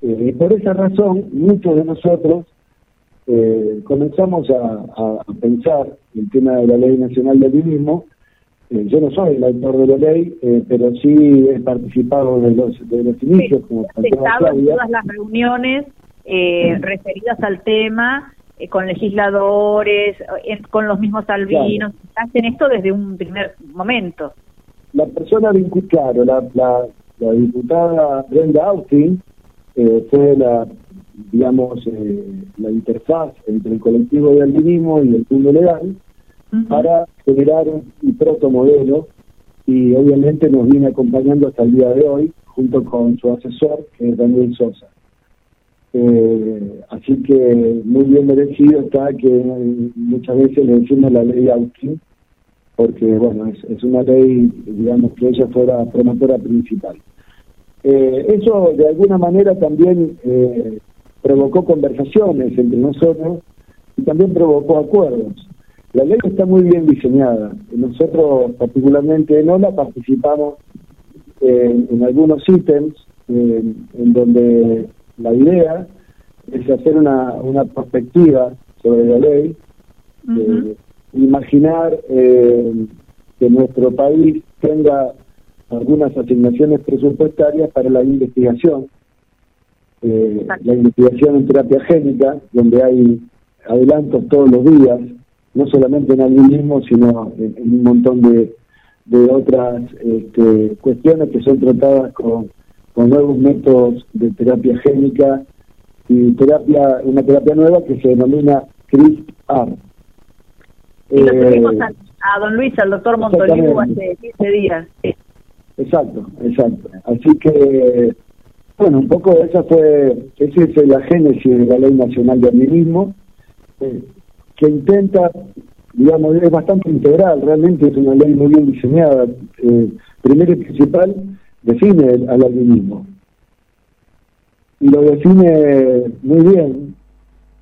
Eh, y por esa razón, muchos de nosotros eh, comenzamos a, pensar el tema de la Ley Nacional del Albinismo. yo no soy el autor de la ley, pero sí he participado de los, de los inicios, como estado en todas las reuniones referidas al tema con legisladores, con los mismos albinos, hacen esto desde un primer momento. La persona vinculada, la, la, la diputada Brenda Austin, eh, fue la, digamos, eh, la interfaz entre el colectivo de albinismo y el mundo legal para generar un, protomodelo y obviamente nos viene acompañando hasta el día de hoy junto con su asesor, que es Daniel Sosa. Eh, así que muy bien merecido está que muchas veces le decimos la ley Austin, porque bueno, es, una ley, digamos, que ella fuera promotora principal. Eh, eso de alguna manera también eh, provocó conversaciones entre nosotros y también provocó acuerdos. La ley está muy bien diseñada. Nosotros, particularmente en OLA, participamos en algunos ítems en donde la idea es hacer una, una perspectiva sobre la ley, imaginar eh, que nuestro país tenga algunas asignaciones presupuestarias para la investigación, eh, la investigación en terapia génica, donde hay adelantos todos los días, no solamente en albinismo, sino en, un montón de, de otras este, cuestiones que son tratadas con, con nuevos métodos de terapia génica y terapia una terapia nueva que se denomina CRISPR y lo tuvimos eh, a, don Luis, al doctor Montolivo, hace 15 días. Exacto, exacto. Así que, bueno, un poco esa fue, esa es la génesis de la Ley Nacional de Animismo, eh, que intenta, digamos, es bastante integral, realmente es una ley muy bien diseñada. Eh, primero y principal, define al albinismo. Y lo define muy bien,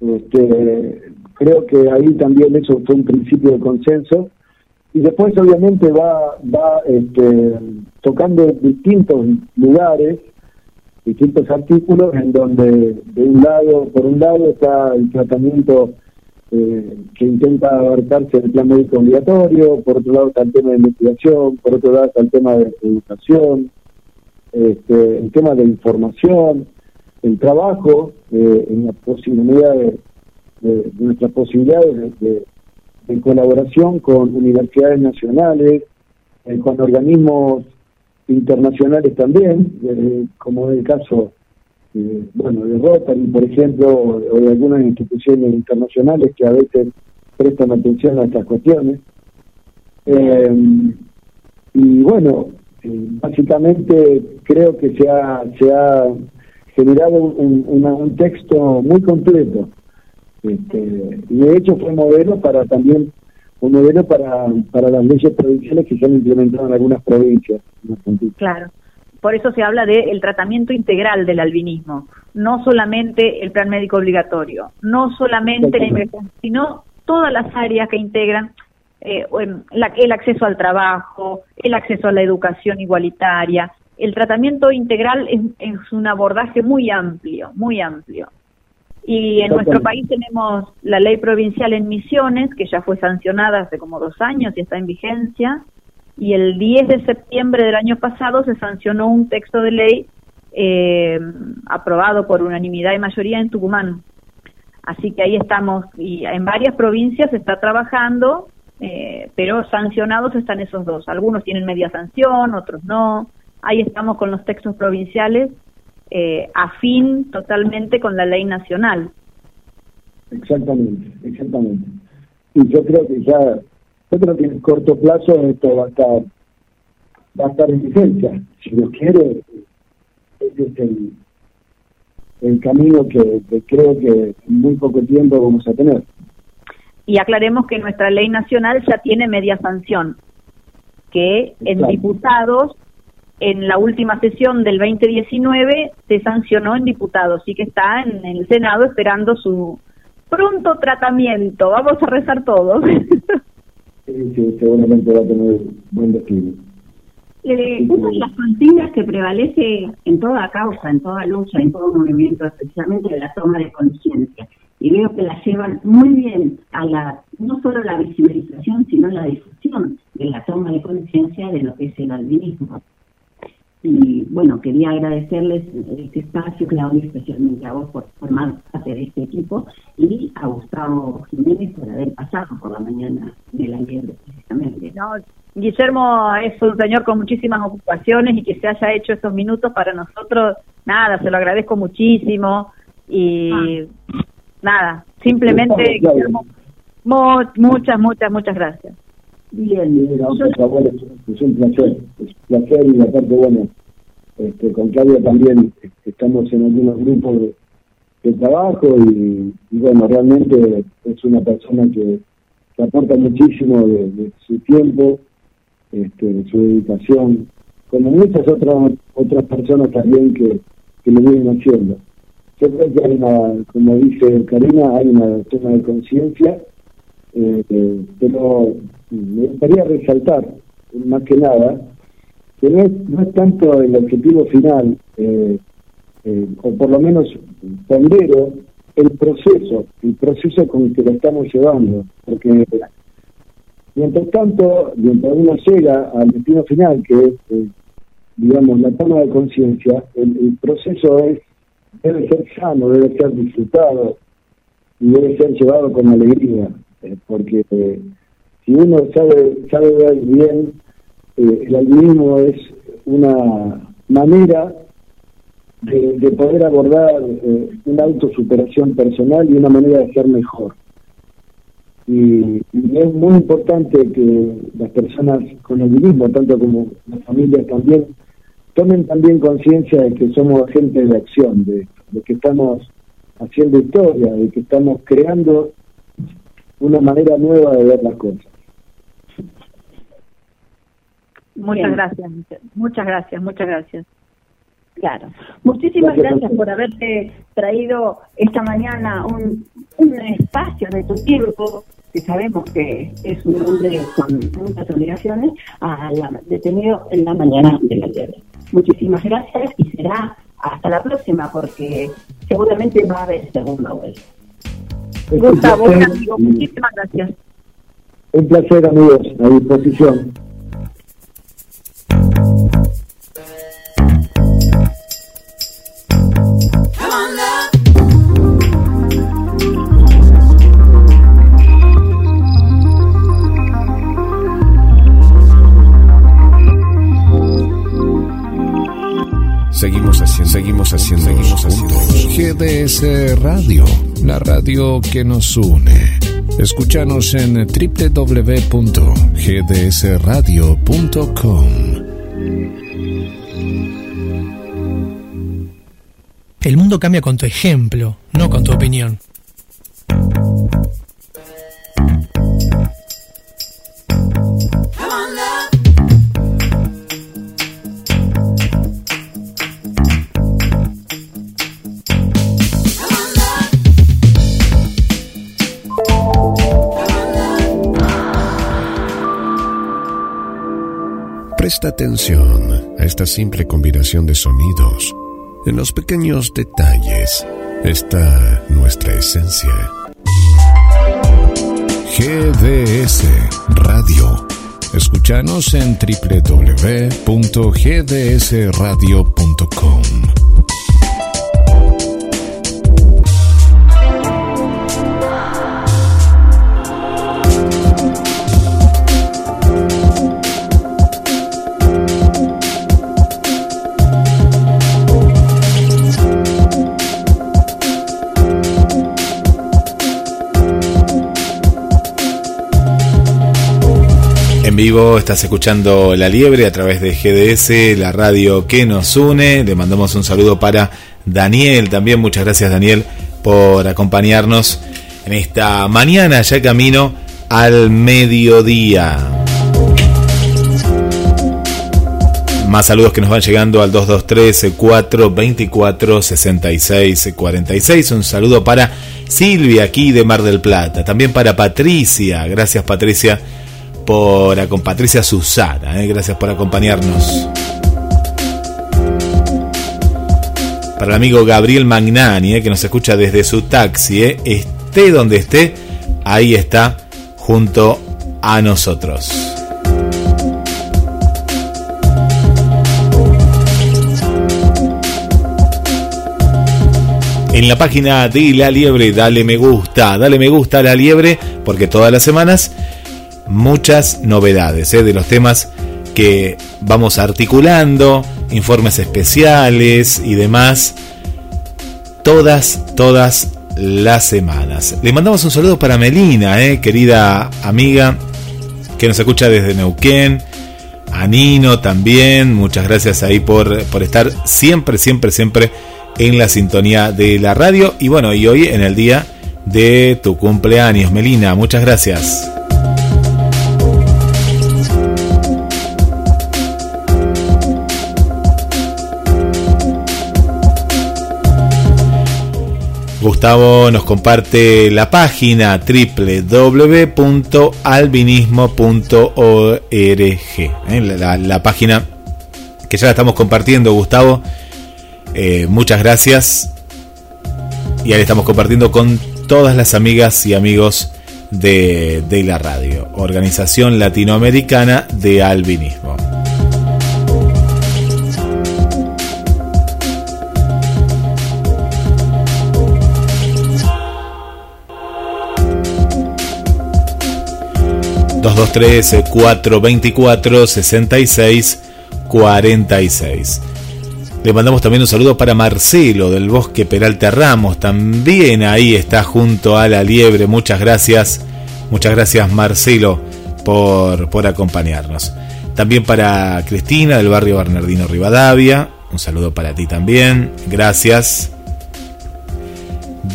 este, Creo que ahí también eso fue un principio de consenso. Y después obviamente va, va este, tocando distintos lugares, distintos artículos en donde de un lado, por un lado está el tratamiento eh, que intenta abarcarse el plan médico obligatorio, por otro lado está el tema de investigación, por otro lado está el tema de educación, este, el tema de información, el trabajo eh, en la posibilidad de nuestras posibilidades de, colaboración con universidades nacionales, eh, con organismos internacionales también, eh, como es el caso eh, bueno, de Rotary, por ejemplo, o, de algunas instituciones internacionales que a veces prestan atención a estas cuestiones. y bueno, básicamente creo que se ha, se ha generado un, un texto muy completo este, y de hecho fue modelo para también un modelo para, para las leyes provinciales que se han implementado en algunas provincias. Claro. Por eso se habla del tratamiento integral del albinismo, no solamente el plan médico obligatorio, no solamente la investigación, sino todas las áreas que integran eh, el acceso al trabajo, el acceso a la educación igualitaria. El tratamiento integral es un abordaje muy amplio, muy amplio. Y en nuestro país tenemos la ley provincial en Misiones, que ya fue sancionada hace como dos años y está en vigencia, y el 10 de septiembre del año pasado se sancionó un texto de ley eh, aprobado por unanimidad y mayoría en Tucumán. Así que ahí estamos y en varias provincias se está trabajando, eh, pero sancionados están esos dos. Algunos tienen media sanción, otros no. Ahí estamos con los textos provinciales eh, afín totalmente con la ley nacional. Exactamente, exactamente. Y yo creo que ya, yo creo que en corto plazo esto va a estar, va a estar en vigencia. Si lo quiere, es el, el camino que, creo que en muy poco tiempo vamos a tener. Y aclaremos que nuestra ley nacional ya tiene media sanción, que en diputados, en la última sesión del 2019, se sancionó en diputados, y que está en el Senado esperando su pronto tratamiento. Vamos a rezar todos. sí, sí, seguramente va a tener buen destino. Eh, una de las consignas que prevalece en toda causa, en toda lucha, en todo movimiento, especialmente la toma de conciencia. Y veo que la llevan muy bien a la, no solo la visibilización, sino la difusión de la toma de conciencia de lo que es el albinismo. Y bueno, quería agradecerles este espacio, Claudia, especialmente a vos por formar parte de este equipo y a Gustavo Jiménez por haber pasado por la mañana de la liebre, precisamente. No, Guillermo es un señor con muchísimas ocupaciones y que se haya hecho estos minutos para nosotros, nada, se lo agradezco muchísimo y ah. Nada, simplemente muchas, muchas, muchas gracias. Bien, favor, es, un placer, es un placer y aparte, bueno, este, con Claudia también este, estamos en algunos grupos de, trabajo y, bueno, realmente es una persona que, aporta muchísimo de su tiempo este, su dedicación, como muchas otras otras personas también que, que lo vienen haciendo. Yo creo que hay una, como dice Karina, hay una toma de conciencia, eh, eh, pero me gustaría resaltar, más que nada, que no es, no es tanto el objetivo final, eh, o por lo menos pondero el proceso, el proceso con el que lo estamos llevando, porque Mientras tanto, mientras uno llega al destino final, que es, eh, digamos, la toma de conciencia, el, proceso es debe ser sano, debe ser disfrutado y debe ser llevado con alegría, eh, porque eh, si uno sabe sabe ver bien, el albinismo es una manera de, de poder abordar una autosuperación personal y una manera de ser mejor. Y, es muy importante que las personas con el mismo, tanto como las familias también, tomen también conciencia de que somos agentes de acción, de, que estamos haciendo historia, de que estamos creando una manera nueva de ver las cosas. Muchas gracias, muchas gracias, muchas gracias. Claro. Muchísimas gracias, por haberte traído esta mañana un, un espacio de tu tiempo que sabemos que es un hombre con muchas obligaciones, a la, detenido en la mañana de la tarde. Muchísimas gracias y será hasta la próxima porque seguramente va a haber segunda vuelta. Gustavo, muchísimas gracias. Un placer, amigos, a disposición. Seguimos haciendo, seguimos haciendo GDS Radio, la radio que nos une. Escúchanos en www.gdsradio.com. El mundo cambia con tu ejemplo, no con tu opinión. Presta atención a esta simple combinación de sonidos. En los pequeños detalles está nuestra esencia. GDS Radio, Escúchanos en www.gdsradio.com. vivo estás escuchando La Liebre a través de GDS, la radio que nos une. Le mandamos un saludo para Daniel también. Muchas gracias Daniel por acompañarnos en esta mañana ya camino al mediodía. Más saludos que nos van llegando al 223 424 66 46. Un saludo para Silvia aquí de Mar del Plata. También para Patricia. Gracias Patricia por Patricia Susana, eh, gracias por acompañarnos. Para el amigo Gabriel Magnani, eh, que nos escucha desde su taxi, eh, esté donde esté, ahí está junto a nosotros. En la página de La Liebre, dale me gusta, dale me gusta a La Liebre, porque todas las semanas muchas novedades ¿eh? de los temas que vamos articulando, informes especiales y demás, todas, todas las semanas. Le mandamos un saludo para Melina, ¿eh? querida amiga, que nos escucha desde Neuquén. A Nino también, muchas gracias ahí por, por estar siempre, siempre, siempre en la sintonía de la radio. Y bueno, y hoy en el día de tu cumpleaños, Melina, muchas gracias. Gustavo nos comparte la página www.albinismo.org, ¿eh? la, la, página que ya la estamos compartiendo, Gustavo. Eh, muchas gracias. Y ahí estamos compartiendo con todas las amigas y amigos de, de la radio, Organización Latinoamericana de Albinismo. 223 424 66 46. Le mandamos también un saludo para Marcelo del Bosque Peralta Ramos. También ahí está junto a la liebre. Muchas gracias. Muchas gracias Marcelo por, por acompañarnos. También para Cristina del barrio Bernardino Rivadavia. Un saludo para ti también. Gracias.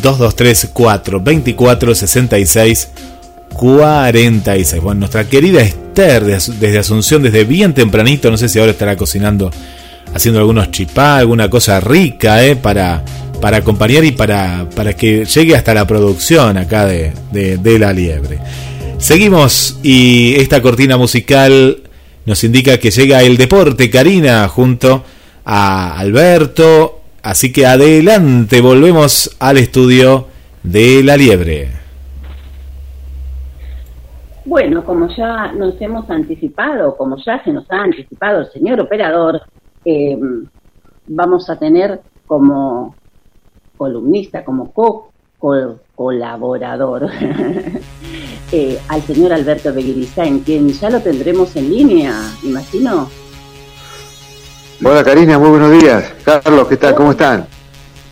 223 424 66 46. Bueno, nuestra querida Esther desde Asunción, desde bien tempranito, no sé si ahora estará cocinando, haciendo algunos chipá, alguna cosa rica, eh, para, para acompañar y para, para que llegue hasta la producción acá de, de La Liebre. Seguimos y esta cortina musical nos indica que llega el deporte, Karina, junto a Alberto. Así que adelante, volvemos al estudio de La Liebre. Bueno, como ya nos hemos anticipado, como ya se nos ha anticipado el señor operador, eh, vamos a tener como columnista, como co, colaborador eh, al señor Alberto en quien ya lo tendremos en línea, imagino. Hola Karina, muy buenos días. Carlos, ¿qué tal? ¿Cómo están?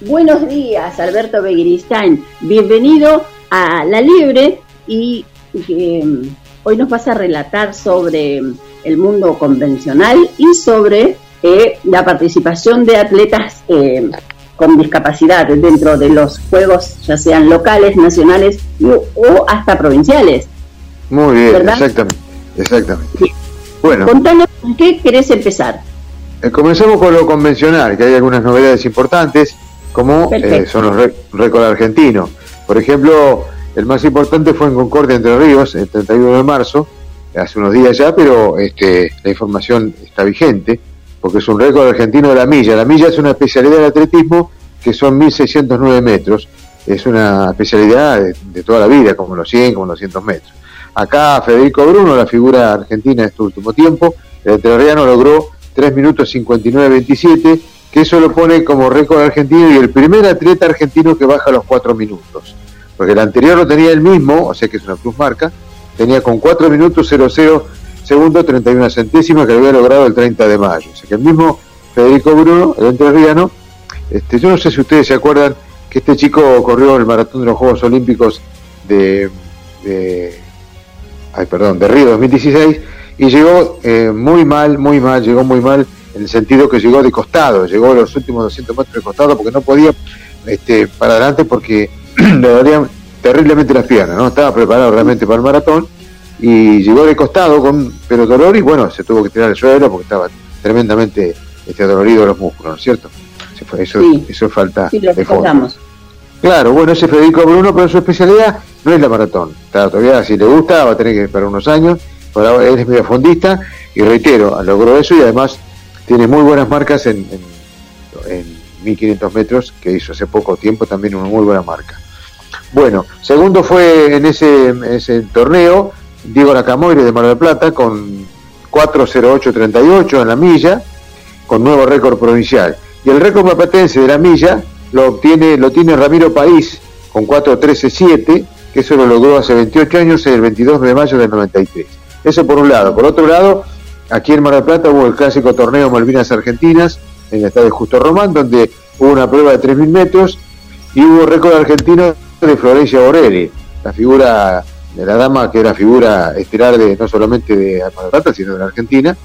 Buenos días, Alberto Begiristain. Bienvenido a La Libre y que mm, hoy nos vas a relatar sobre el mundo convencional y sobre eh, la participación de atletas eh, con discapacidad dentro de los juegos, ya sean locales, nacionales o hasta provinciales. Muy bien, exactamente. exactamente. Bueno, contanos, ¿qué querés empezar? Eh, comencemos con lo convencional, que hay algunas novedades importantes, como son los récords argentinos. Por ejemplo, el más importante fue en Concordia, Entre Ríos, el 31 de marzo, hace unos días ya, pero este, la información está vigente, porque es un récord argentino de la milla. La milla es una especialidad del atletismo que son 1.609 metros. Es una especialidad de, toda la vida, como los 100, como los 200 metros. Acá Federico Bruno, la figura argentina de este último tiempo, el entrerriano logró 3 minutos 59-27, que eso lo pone como récord argentino y el primer atleta argentino que baja los 4 minutos. Porque el anterior lo tenía el mismo, o sea que es una cruz marca, tenía con 4 minutos 00 segundos 31 centésimas que había logrado el 30 de mayo. O sea que el mismo Federico Bruno, el entrerriano, este, yo no sé si ustedes se acuerdan que este chico corrió el maratón de los Juegos Olímpicos de, ay, perdón, de Río 2016 y llegó eh, muy mal, muy mal, llegó muy mal en el sentido que llegó de costado, llegó los últimos 200 metros de costado porque no podía este, para adelante porque le dolían terriblemente las piernas, no estaba preparado realmente para el maratón y llegó de costado con pero dolor y bueno, se tuvo que tirar al suelo porque estaba tremendamente este, dolorido los músculos, ¿no es cierto? eso, eso falta de fondo. Claro, bueno, ese Federico Bruno, pero su especialidad no es la maratón. todavía si le gusta va a tener que esperar unos años, por ahora él es medio fondista y reitero, logró eso y además tiene muy buenas marcas en, en, 1500 metros, que hizo hace poco tiempo también una muy buena marca. Bueno, segundo fue en ese, torneo Diego Nacamoire de Mar del Plata con 4.08.38 en la milla, con nuevo récord provincial. Y el récord mapatense de la milla lo obtiene, lo tiene Ramiro País con 4.13.7, que eso lo logró hace 28 años, el 22 de mayo del 93. Eso por un lado. Por otro lado, aquí en Mar del Plata hubo el clásico torneo Malvinas Argentinas, en el estadio Justo Román, donde hubo una prueba de 3.000 metros y hubo récord argentino de Florencia Borelli, la figura de la dama que era figura estelar de no solamente de Mar del Plata, sino de la Argentina,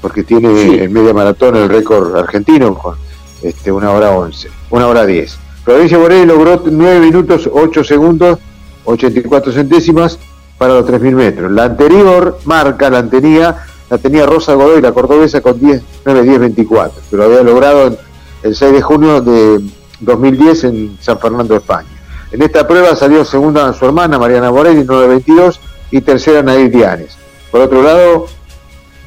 porque tiene en media maratón el récord argentino con este, una hora 11, una hora 10. Florencia Borelli logró 9 minutos 8 segundos 84 centésimas para los 3.000 metros. La anterior marca la tenía, la tenía Rosa Godoy, la cordobesa, con 10, 9, 10, 24, pero había logrado el 6 de junio de 2010 en San Fernando, España. En esta prueba salió segunda su hermana Mariana Borelli, 9.22, y tercera Nadir Dianes. Por otro lado,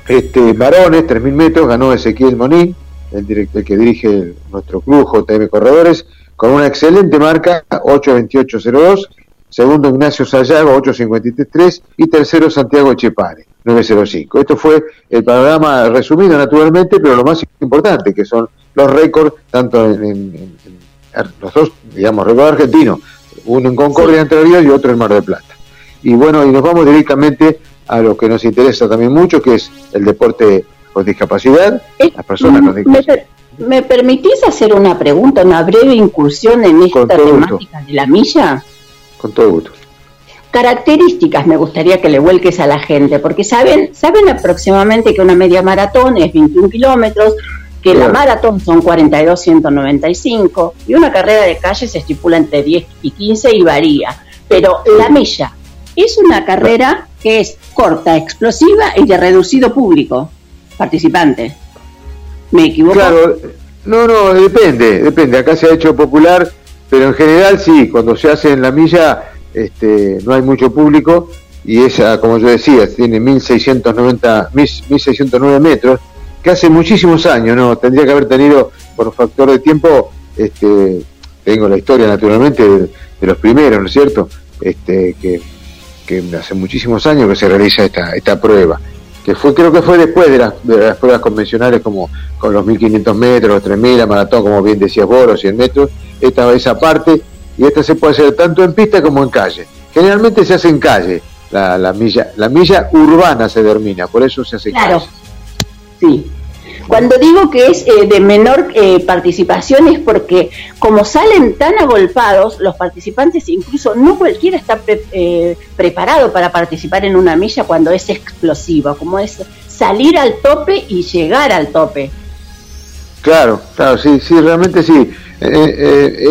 este, varones, 3.000 metros, ganó Ezequiel Monín, el, director, que dirige nuestro club JM Corredores, con una excelente marca, 8.28.02, segundo Ignacio Sayago, 8.53.3 y tercero Santiago Chepare, 9.05. Esto fue el panorama resumido naturalmente, pero lo más importante, que son los récords, tanto en, los dos, digamos, récords argentinos, uno en Concordia, Entre Ríos y otro en Mar del Plata. Y bueno, y nos vamos directamente a lo que nos interesa también mucho, que es el deporte con discapacidad, las personas con discapacidad. ¿Me, permitís hacer una pregunta, una breve incursión en esta temática de la milla? Con todo gusto. Características me gustaría que le vuelques a la gente, porque saben, saben aproximadamente que una media maratón es 21 kilómetros, que la maratón son 42.195 y una carrera de calle se estipula entre 10 y 15 y varía. Pero la milla es una carrera que es corta, explosiva y de reducido público participante. ¿Me equivoco? Claro, no, no, depende, depende. Acá se ha hecho popular, pero en general sí, cuando se hace en la milla este, no hay mucho público y esa, como yo decía, tiene 1690, 1609 metros, que hace muchísimos años, ¿no? Tendría que haber tenido, por un factor de tiempo, este, tengo la historia naturalmente de, los primeros, ¿no es cierto? Este, que, que hace muchísimos años que se realiza esta, esta prueba que fue creo que fue después de las, de las pruebas convencionales como con los 1500 metros, los 3000, la maratón, como bien decía vos, los 100 metros, esta esa parte, y esta se puede hacer tanto en pista como en calle. Generalmente se hace en calle, la, la milla, la milla urbana se termina, por eso se hace en claro. Sí, cuando digo que es eh, de menor eh, participación es porque como salen tan agolpados, los participantes, incluso no cualquiera está eh, preparado para participar en una milla cuando es explosiva, como es salir al tope y llegar al tope. Claro, claro, sí, sí, realmente sí.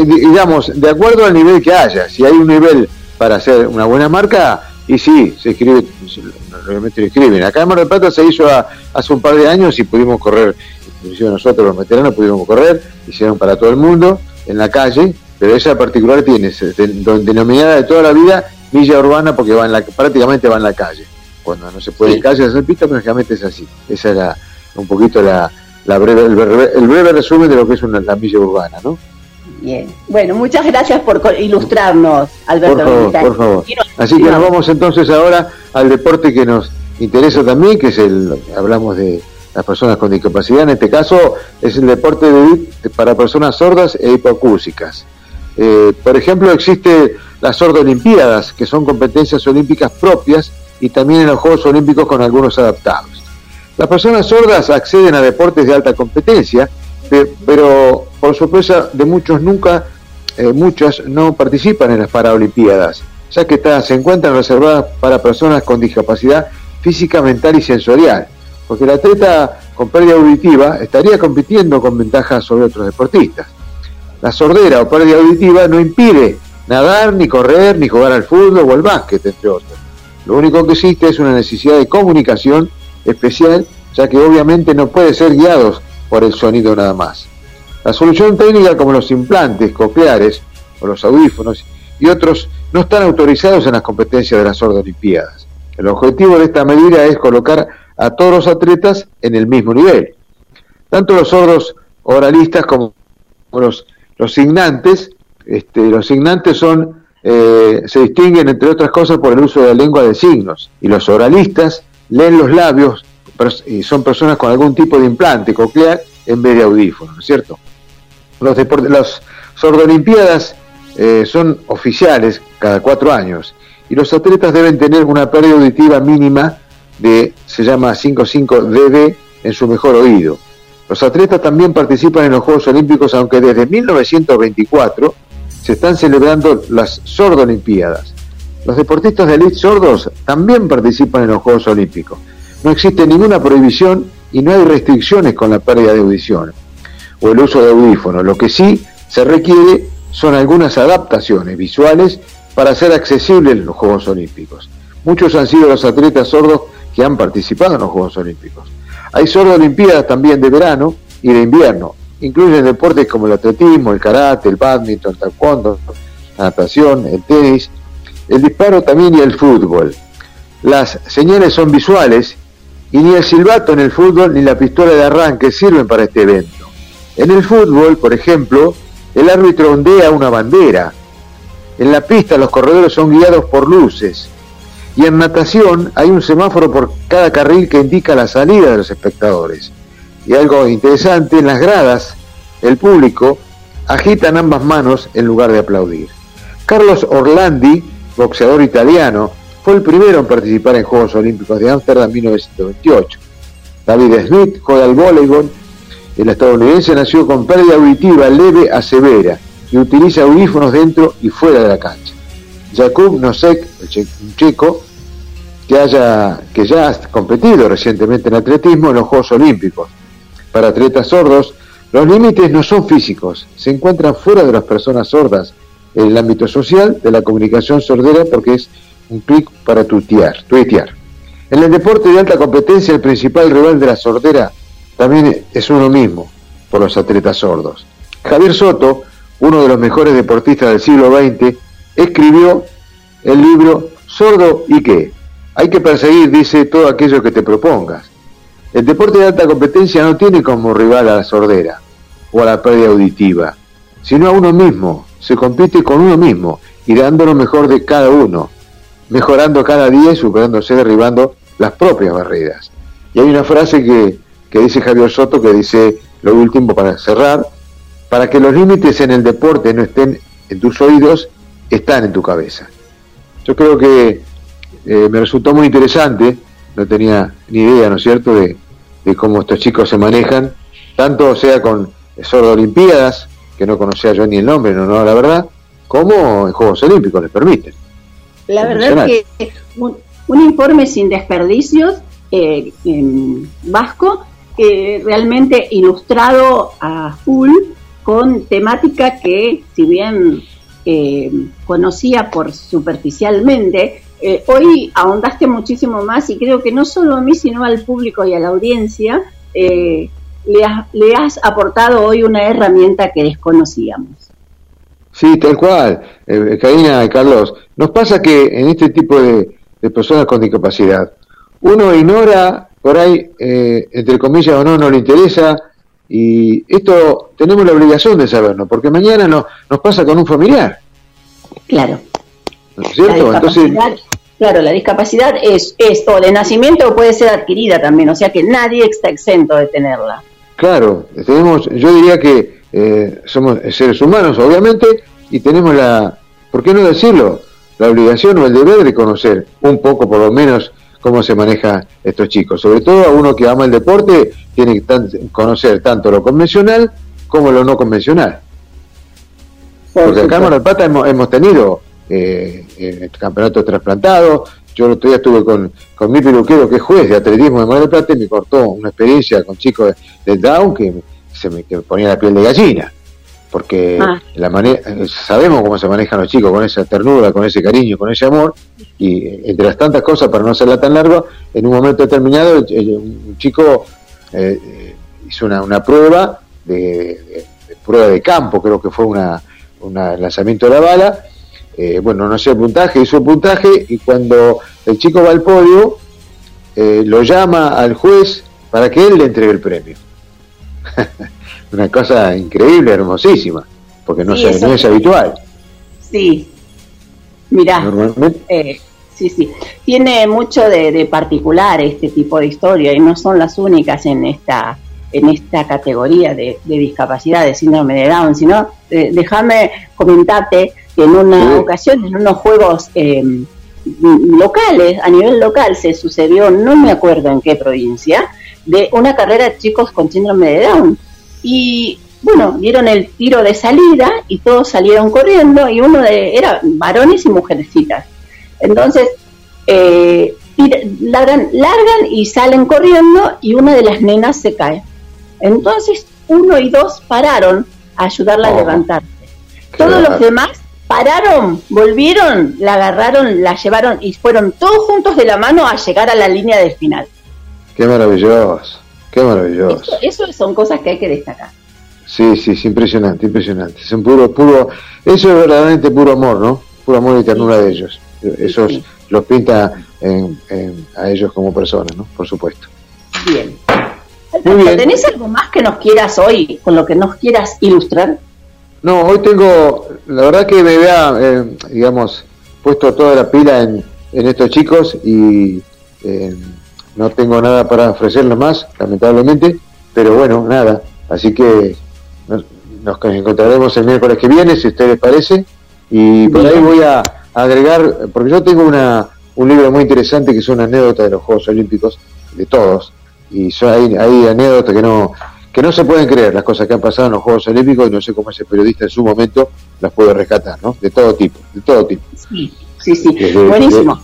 digamos, de acuerdo al nivel que haya, si hay un nivel para hacer una buena marca, y sí, se escribe, realmente lo escriben. Acá en Mar del Plata se hizo hace un par de años y pudimos correr, inclusive nosotros los veteranos pudimos correr, hicieron para todo el mundo en la calle, pero esa particular tiene, denominada de toda la vida Villa Urbana porque va en la, prácticamente va en la calle. Cuando no se puede en calle hacer pista, prácticamente es así. Esa era un poquito la, breve, el, breve, resumen de lo que es una, la milla urbana, ¿no? Bien. Bueno, muchas gracias por ilustrarnos, Alberto. Por favor, por favor. Así que nos vamos entonces ahora al deporte que nos interesa también, que es el, hablamos de las personas con discapacidad, en este caso es el deporte de, para personas sordas e hipoacúsicas. Eh, por ejemplo, existe las sordo-olimpiadas, que son competencias olímpicas propias y también en los Juegos Olímpicos con algunos adaptados. Las personas sordas acceden a deportes de alta competencia, pero por sorpresa de muchos nunca, eh, muchas no participan en las Paralimpiadas, ya que se encuentran reservadas para personas con discapacidad física, mental y sensorial, porque el atleta con pérdida auditiva estaría compitiendo con ventajas sobre otros deportistas. La sordera o pérdida auditiva no impide nadar, ni correr, ni jugar al fútbol o al básquet, entre otros. Lo único que existe es una necesidad de comunicación especial, ya que obviamente no puede ser guiados por el sonido nada más. La solución técnica como los implantes cocleares o los audífonos y otros no están autorizados en las competencias de las Olimpiadas. El objetivo de esta medida es colocar a todos los atletas en el mismo nivel. Tanto los sordos oralistas como los, los signantes, este, los signantes son, eh, se distinguen entre otras cosas por el uso de la lengua de signos y los oralistas leen los labios son personas con algún tipo de implante coclear en vez de audífono, ¿no es cierto? Los, las sordolimpiadas eh, son oficiales cada cuatro años y los atletas deben tener una pérdida auditiva mínima de, se llama 55 dB en su mejor oído. Los atletas también participan en los Juegos Olímpicos, aunque desde 1924 se están celebrando las sordolimpiadas. Los deportistas de elite sordos también participan en los Juegos Olímpicos. No existe ninguna prohibición y no hay restricciones con la pérdida de audición o el uso de audífonos. Lo que sí se requiere son algunas adaptaciones visuales para hacer accesibles los Juegos Olímpicos. Muchos han sido los atletas sordos que han participado en los Juegos Olímpicos. Hay sordo olimpiadas también de verano y de invierno. Incluyen deportes como el atletismo, el karate, el badminton, el taekwondo, la natación, el tenis, el disparo también y el fútbol. Las señales son visuales y ni el silbato en el fútbol ni la pistola de arranque sirven para este evento. En el fútbol, por ejemplo, el árbitro ondea una bandera. En la pista los corredores son guiados por luces. Y en natación hay un semáforo por cada carril que indica la salida de los espectadores. Y algo interesante, en las gradas, el público agitan ambas manos en lugar de aplaudir. Carlos Orlandi, boxeador italiano, fue el primero en participar en Juegos Olímpicos de Ámsterdam 1928. David Smith juega al voleibol. El estadounidense nació con pérdida auditiva leve a severa y utiliza audífonos dentro y fuera de la cancha. Jakub Nosek, un checo, que, haya, que ya ha competido recientemente en atletismo en los Juegos Olímpicos. Para atletas sordos, los límites no son físicos, se encuentran fuera de las personas sordas, en el ámbito social, de la comunicación sordera, porque es un clic para tuitear, tuitear. En el deporte de alta competencia, el principal rival de la sordera también es uno mismo, por los atletas sordos. Javier Soto, uno de los mejores deportistas del siglo XX, escribió el libro Sordo y qué. Hay que perseguir, dice, todo aquello que te propongas. El deporte de alta competencia no tiene como rival a la sordera o a la pérdida auditiva, sino a uno mismo. Se compite con uno mismo y dando lo mejor de cada uno mejorando cada día y superándose, derribando las propias barreras. Y hay una frase que, que dice Javier Soto que dice lo último para cerrar, para que los límites en el deporte no estén en tus oídos, están en tu cabeza. Yo creo que eh, me resultó muy interesante, no tenía ni idea, ¿no es cierto?, de, de cómo estos chicos se manejan, tanto sea con Sordo Olimpiadas, que no conocía yo ni el nombre, no, no, la verdad, como en Juegos Olímpicos les permiten. La verdad es que un, informe sin desperdicios eh, en vasco, eh, realmente ilustrado a full con temática que si bien eh, conocía por superficialmente, hoy ahondaste muchísimo más y creo que no solo a mí, sino al público y a la audiencia, le, le has aportado hoy una herramienta que desconocíamos. Sí, tal cual, eh, Karina y Carlos. Nos pasa que en este tipo de, personas con discapacidad, uno ignora, por ahí, eh, entre comillas o no, no le interesa, Y esto tenemos la obligación de saberlo, porque mañana no, nos pasa con un familiar. Claro. ¿No es cierto? Entonces, claro, la discapacidad es, es o de nacimiento o puede ser adquirida también, o sea que nadie está exento de tenerla. claro, tenemos, yo diría que eh, somos seres humanos, obviamente, y tenemos la, ¿por qué no decirlo? La obligación o el deber de conocer un poco, por lo menos, cómo se maneja estos chicos. Sobre todo a uno que ama el deporte, tiene que tan- conocer tanto lo convencional como lo no convencional. Porque acá en Mar del Plata hemos, hemos tenido eh, eh, campeonatos trasplantados. Yo el otro día estuve con, con mi peluquero, que es juez de atletismo de Mar del Plata, y me cortó una experiencia con chicos de, de Down que, se me, que ponía la piel de gallina. Porque Ah. la mane- eh, sabemos cómo se manejan los chicos con esa ternura, con ese cariño, con ese amor. Y entre las tantas cosas, para no hacerla tan larga, en un momento determinado, un chico eh, eh, hizo una, una prueba de, de- de prueba de campo, creo que fue una, una lanzamiento de la bala. Eh, bueno, no sé el puntaje, hizo el puntaje y cuando el chico va al podio, eh, lo llama al juez para que él le entregue el premio. una cosa increíble, hermosísima, porque no, Sí, se- eso no es habitual. Sí. Mirá, Normalmente, eh, sí, sí. Tiene mucho de, de particular este tipo de historia y no son las únicas en esta en esta categoría de, de discapacidad de síndrome de Down, sino eh, déjame comentarte que en una Sí. ocasión, en unos juegos eh, locales, a nivel local, se sucedió, no me acuerdo en qué provincia, de una carrera de chicos con síndrome de Down. Y bueno, dieron el tiro de salida y todos salieron corriendo y uno de, era varones y mujercitas. Entonces, eh, largan, largan y salen corriendo y una de las nenas se cae. Entonces, uno y dos pararon a ayudarla a Oh. levantarse. Todos los demás pararon, volvieron, la agarraron, la llevaron y fueron todos juntos de la mano a llegar a la línea del final. Qué maravilloso, qué maravilloso. Eso, eso son cosas que hay que destacar. Sí, sí, sí, impresionante, impresionante. Es un puro, puro, eso es verdaderamente puro amor, ¿no? Puro amor y ternura de ellos. Eso sí. los pinta en- en- a ellos como personas, ¿no? Por supuesto. Bien. Muy bien. ¿Tenés algo más que nos quieras hoy, con lo que nos quieras ilustrar? No, hoy tengo, la verdad que me había, eh, digamos, puesto toda la pila en, en estos chicos y eh, no tengo nada para ofrecerles más, lamentablemente, pero bueno, nada. Así que nos, nos encontraremos el miércoles que viene, si a ustedes les parece, y por ahí voy a agregar, porque yo tengo una, un libro muy interesante que son anécdotas de los Juegos Olímpicos, de todos, y son, hay, hay anécdotas que no que no se pueden creer las cosas que han pasado en los Juegos Olímpicos y no sé cómo ese periodista en su momento las puede rescatar, ¿no? De todo tipo, de todo tipo. Sí, sí, sí. Desde- Buenísimo.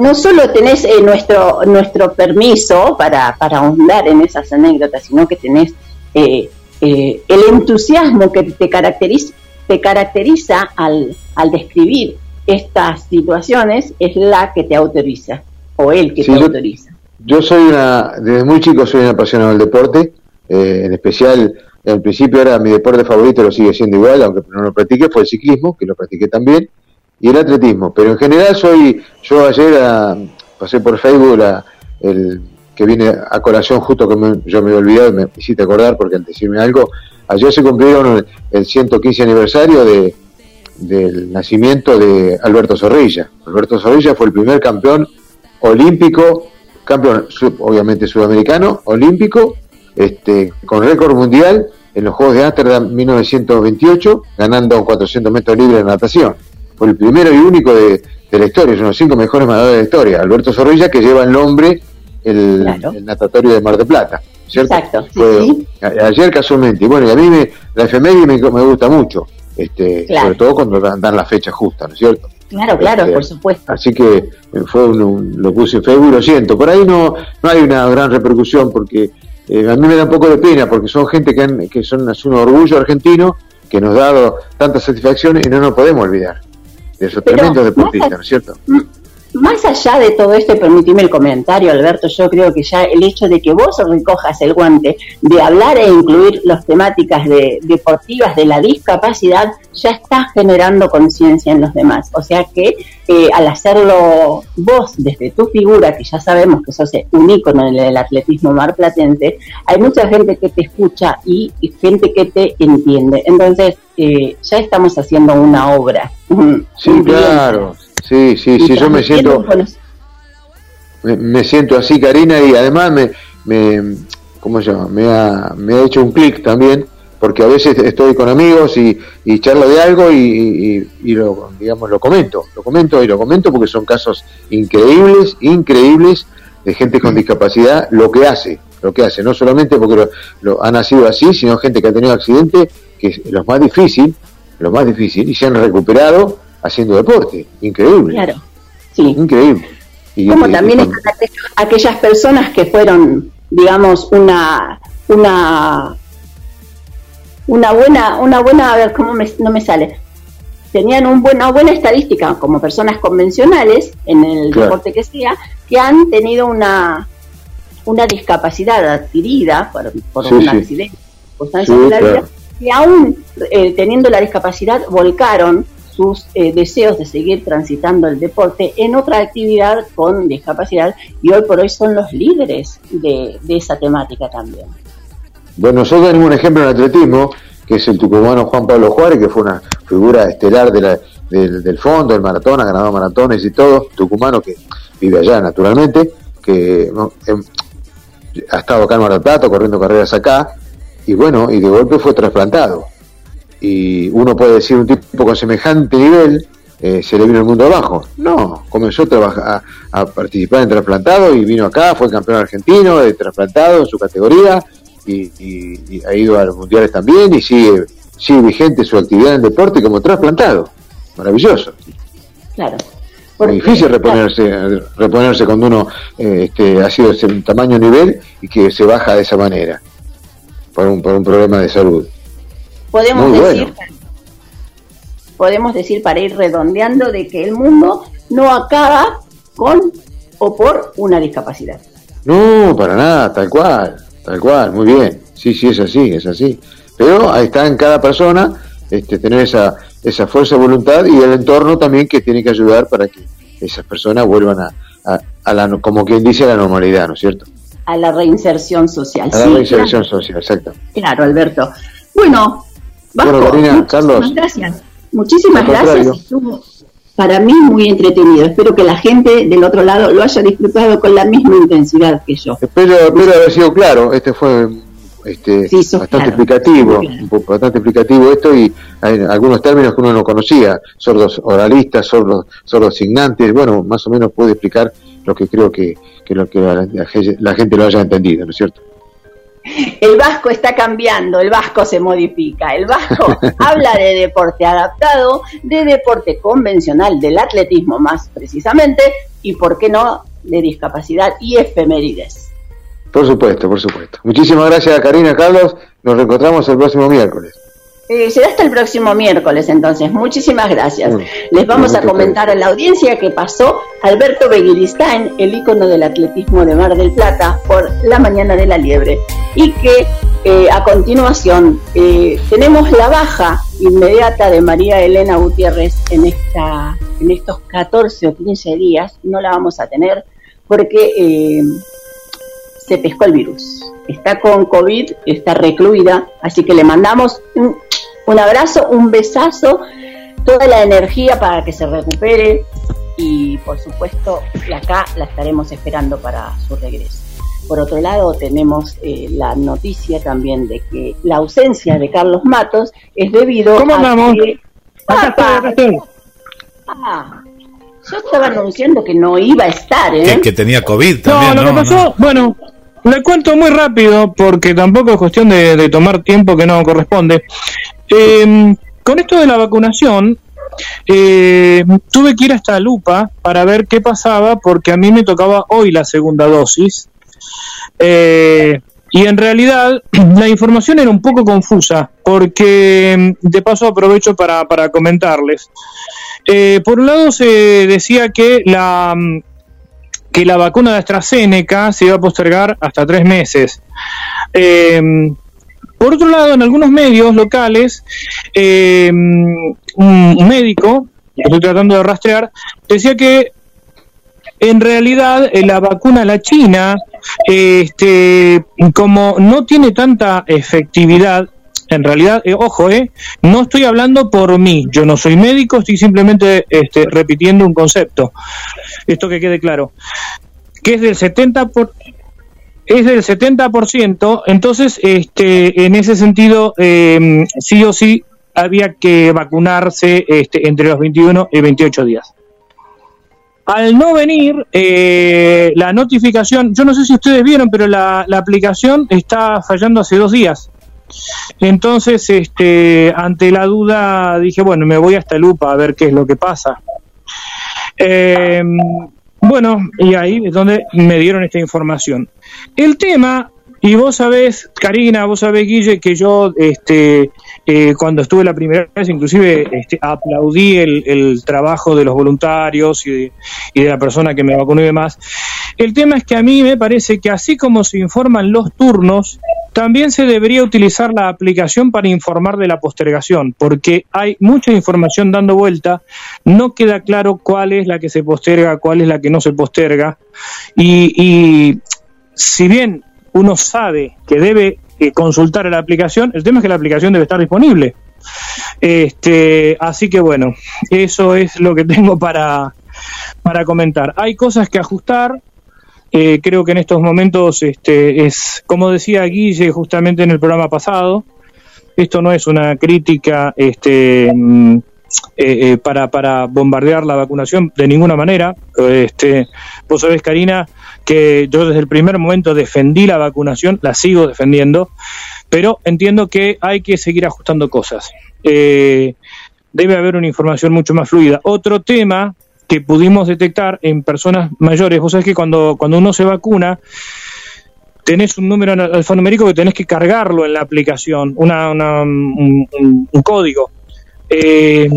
No solo tenés eh, nuestro nuestro permiso para, para ahondar en esas anécdotas, sino que tenés eh, eh, el entusiasmo que te caracteriza, te caracteriza al, al describir estas situaciones, es la que te autoriza, o el que Sí, te yo- autoriza. Yo soy una, desde muy chico soy un apasionado del deporte, eh, en especial al principio era mi deporte favorito, lo sigue siendo igual, aunque no lo practiqué, fue el ciclismo, que lo practiqué también, y el atletismo. Pero en general soy, yo ayer ah, pasé por Facebook la- el que viene a colación justo que me- yo me había olvidado, me hiciste acordar porque al decirme algo, ayer se cumplieron el, el 115 aniversario de, del nacimiento de Alberto Zorrilla. Alberto Zorrilla fue el primer campeón olímpico, campeón sub- obviamente sudamericano, olímpico, este, con récord mundial en los Juegos de Ámsterdam 1928, ganando 400 metros libres de natación. Fue el primero y único de, de la historia, es uno de los cinco mejores nadadores de la historia. Alberto Zorrilla, que lleva el nombre el, el natatorio de Mar de Plata, ¿cierto? Exacto, sí, Fue sí. a- ayer casualmente. Y bueno, y a mí me, la efeméride me, me gusta mucho, este, Claro. sobre todo cuando dan, dan la fecha justa, ¿no es cierto? Claro, claro, Este, por supuesto. Así que eh, fue un, un- lo puse en Facebook, lo siento. Por ahí no, no hay una gran repercusión porque eh, a mí me da un poco de pena porque son gente que, han- que son es un orgullo argentino que nos ha dado tantas satisfacciones y no nos podemos olvidar de esos tremendos deportistas, ¿no es cierto? Más allá de todo esto, permíteme el comentario, Alberto, yo creo que ya el hecho de que vos recojas el guante de hablar e incluir las temáticas de, deportivas de la discapacidad, ya está generando conciencia en los demás. O sea que eh, al hacerlo vos desde tu figura, que ya sabemos que sos un ícono en el atletismo marplatense, hay mucha gente que te escucha y, gente que te entiende. Entonces, eh, ya estamos haciendo una obra. Sí, claro. Sí, sí, sí, yo me siento, me, siento así, Karina, y además me, me ¿cómo se llama? Me ha, me ha hecho un clic también, porque a veces estoy con amigos y, y charlo de algo y, y, lo, digamos, lo comento, lo comento y lo comento porque son casos increíbles, increíbles de gente con discapacidad, lo que hace, lo que hace, no solamente porque lo, lo ha nacido así, sino gente que ha tenido accidente, que es lo más difícil, lo más difícil, y se han recuperado haciendo deporte. Increíble. Claro, sí. Increíble. Como también están aquellas personas que fueron, digamos, una, una, una buena, una buena, a ver cómo no me sale, tenían un una buena estadística como personas convencionales en el deporte que sea, que han tenido una, una discapacidad adquirida por, un accidente, que aún eh, teniendo la discapacidad volcaron sus eh, deseos de seguir transitando el deporte en otra actividad con discapacidad y hoy por hoy son los líderes de, esa temática también. Bueno, nosotros tenemos un ejemplo en atletismo, que es el tucumano Juan Pablo Juárez, que fue una figura estelar del, fondo, del maratón, ha ganado maratones y todo, tucumano que vive allá naturalmente, que em, ha estado acá en Mar del Plata corriendo carreras acá, y bueno, y de golpe fue trasplantado y uno puede decir un tipo con semejante nivel eh, se le vino el mundo abajo. No, comenzó a, trabajar, a, participar en trasplantado y vino acá, fue campeón argentino de trasplantado en su categoría y, ha ido a los mundiales también y sigue, sigue vigente su actividad en deporte como trasplantado. Maravilloso. Claro. es difícil reponerse, reponerse cuando uno eh, este, ha sido de ese tamaño nivel y que se baja de esa manera por un, por un problema de salud podemos decir podemos decir para ir redondeando de que el mundo no acaba con o por una discapacidad. No, para nada, tal cual, tal cual, muy bien. Sí, sí, es así, es así. Pero ahí está en cada persona este, tener esa, esa fuerza de voluntad y el entorno también que tiene que ayudar para que esas personas vuelvan a, a, la, como quien dice, a la normalidad, ¿no es cierto? A la reinserción social. A la reinserción social, exacto. Claro, Alberto. Bueno, bueno, Karina, Carlos. Gracias. Muchísimas gracias. Estuvo para mí muy entretenido. Espero que la gente del otro lado lo haya disfrutado con la misma intensidad que yo. Espero, haber sido claro. Este fue este, bastante explicativo, bastante explicativo esto y hay algunos términos que uno no conocía, sordos oralistas, sordos, sordos signantes, bueno, más o menos puede explicar lo que creo que, que, lo que la gente lo haya entendido, ¿no es cierto? El vasco está cambiando, el vasco se modifica. El vasco habla de deporte adaptado, de deporte convencional, del atletismo más precisamente, y por qué no, de discapacidad y efemérides. Por supuesto, por supuesto. Muchísimas gracias Karina Carlos. Nos reencontramos el próximo miércoles. Eh, será hasta el próximo miércoles, entonces. Muchísimas gracias. Les vamos a comentar a la audiencia que pasó Alberto Beguiristain, el ícono del atletismo de Mar del Plata, por la mañana de la liebre. Y que eh, a continuación eh, tenemos la baja inmediata de María Elena Gutiérrez en, esta, en estos 14 o 15 días. No la vamos a tener porque se pescó el virus. Está con COVID, está recluida, así que le mandamos un un abrazo, un besazo, toda la energía para que se recupere y por supuesto acá la estaremos esperando para su regreso. Por otro lado, tenemos eh, la noticia también de que la ausencia de Carlos Matos es debido ¿Cómo a que... Ah, yo estaba anunciando que no iba a estar, ¿eh? Que, tenía COVID también. No, lo que pasó, bueno, le cuento muy rápido porque tampoco es cuestión de tomar tiempo que no corresponde. Eh, con esto de la vacunación, eh, tuve que ir hasta Lupa para ver qué pasaba porque a mí me tocaba hoy la segunda dosis. Eh, y en realidad la información era un poco confusa, porque mm, de paso aprovecho para, comentarles. Eh, por un lado se decía que la, que la vacuna de AstraZeneca se iba a postergar hasta tres meses. Eh, por otro lado, en algunos medios locales, eh, un médico, que estoy tratando de rastrear, decía que en realidad la vacuna la China, este, como no tiene tanta efectividad, en realidad, eh, ojo, eh, no estoy hablando por mí, yo no soy médico, estoy simplemente este, repitiendo un concepto. Esto que quede claro. Que es del 70 por, es del 70%, entonces este, en ese sentido eh, sí o sí había que vacunarse este, entre los 21 y 28 días. Al no venir eh, la notificación, yo no sé si ustedes vieron, pero la aplicación está fallando hace dos días. Entonces, este, ante la duda, dije, bueno, me voy hasta Lupa a ver qué es lo que pasa. Eh, bueno, y ahí es donde me dieron esta información. El tema, y vos sabés, Karina, vos sabés, Guille, que yo, este, eh, cuando estuve la primera vez, inclusive este, aplaudí el, el, trabajo de los voluntarios y de, y de, la persona que me vacunó y demás. El tema es que a mí me parece que así como se informan los turnos, también se debería utilizar la aplicación para informar de la postergación, porque hay mucha información dando vuelta, no queda claro cuál es la que se posterga, cuál es la que no se posterga, y, si bien uno sabe que debe eh, consultar la aplicación, el tema es que la aplicación debe estar disponible. Este, así que bueno, eso es lo que tengo para, para comentar. Hay cosas que ajustar, eh, creo que en estos momentos este, es, como decía Guille justamente en el programa pasado, esto no es una crítica este, eh, eh, para, para bombardear la vacunación de ninguna manera. Este, vos sabés, Karina, que yo desde el primer momento defendí la vacunación, la sigo defendiendo, pero entiendo que hay que seguir ajustando cosas. Eh, debe haber una información mucho más fluida. Otro tema que pudimos detectar en personas mayores. Vos sabés que cuando, cuando uno se vacuna, tenés un número alfanumérico que tenés que cargarlo en la aplicación, una, una un, código. Eh,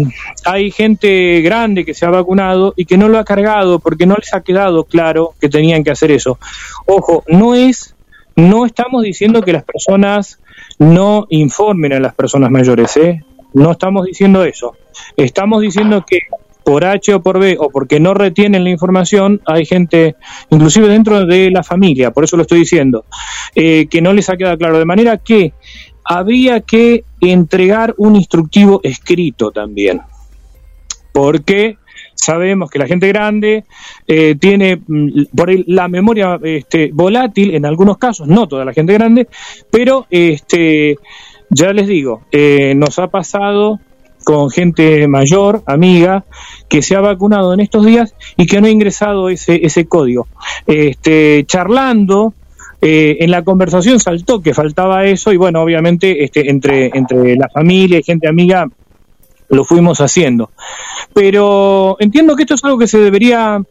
hay gente grande que se ha vacunado y que no lo ha cargado porque no les ha quedado claro que tenían que hacer eso. Ojo, no es, no estamos diciendo que las personas no informen a las personas mayores, ¿eh? No estamos diciendo eso. Estamos diciendo que por H o por B o porque no retienen la información, hay gente, inclusive dentro de la familia, por eso lo estoy diciendo, eh, que no les ha quedado claro. De manera que habría que entregar un instructivo escrito también, porque sabemos que la gente grande eh, tiene mm, por la memoria este, volátil en algunos casos, no toda la gente grande, pero este, ya les digo, eh, nos ha pasado con gente mayor, amiga, que se ha vacunado en estos días y que no ha ingresado ese, ese código. Este, charlando, eh, en la conversación saltó que faltaba eso y bueno, obviamente este, entre, entre la familia y gente amiga lo fuimos haciendo. Pero entiendo que esto es algo que se debería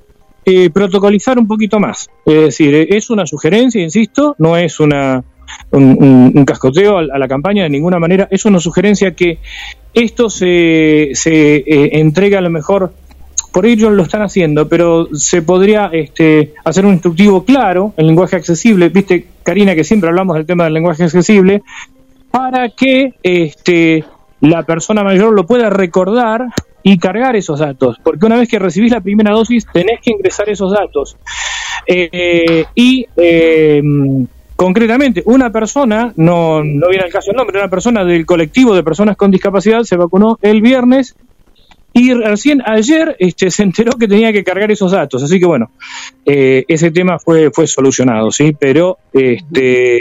eh, protocolizar un poquito más. Es decir, es una sugerencia, insisto, no es una, un, un, cascoteo a, la campaña de ninguna manera, es una sugerencia que esto se, eh, entrega a lo mejor, por ellos lo están haciendo, pero se podría este, hacer un instructivo claro, en lenguaje accesible, viste, Karina, que siempre hablamos del tema del lenguaje accesible, para que este, la persona mayor lo pueda recordar y cargar esos datos, porque una vez que recibís la primera dosis tenés que ingresar esos datos. Eh, y eh, concretamente, una persona, no, no viene al caso el nombre, una persona del colectivo de personas con discapacidad se vacunó el viernes y recién ayer este, se enteró que tenía que cargar esos datos. Así que bueno, eh, ese tema fue, fue solucionado, ¿sí? Pero este,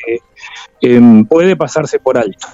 eh, puede pasarse por alto.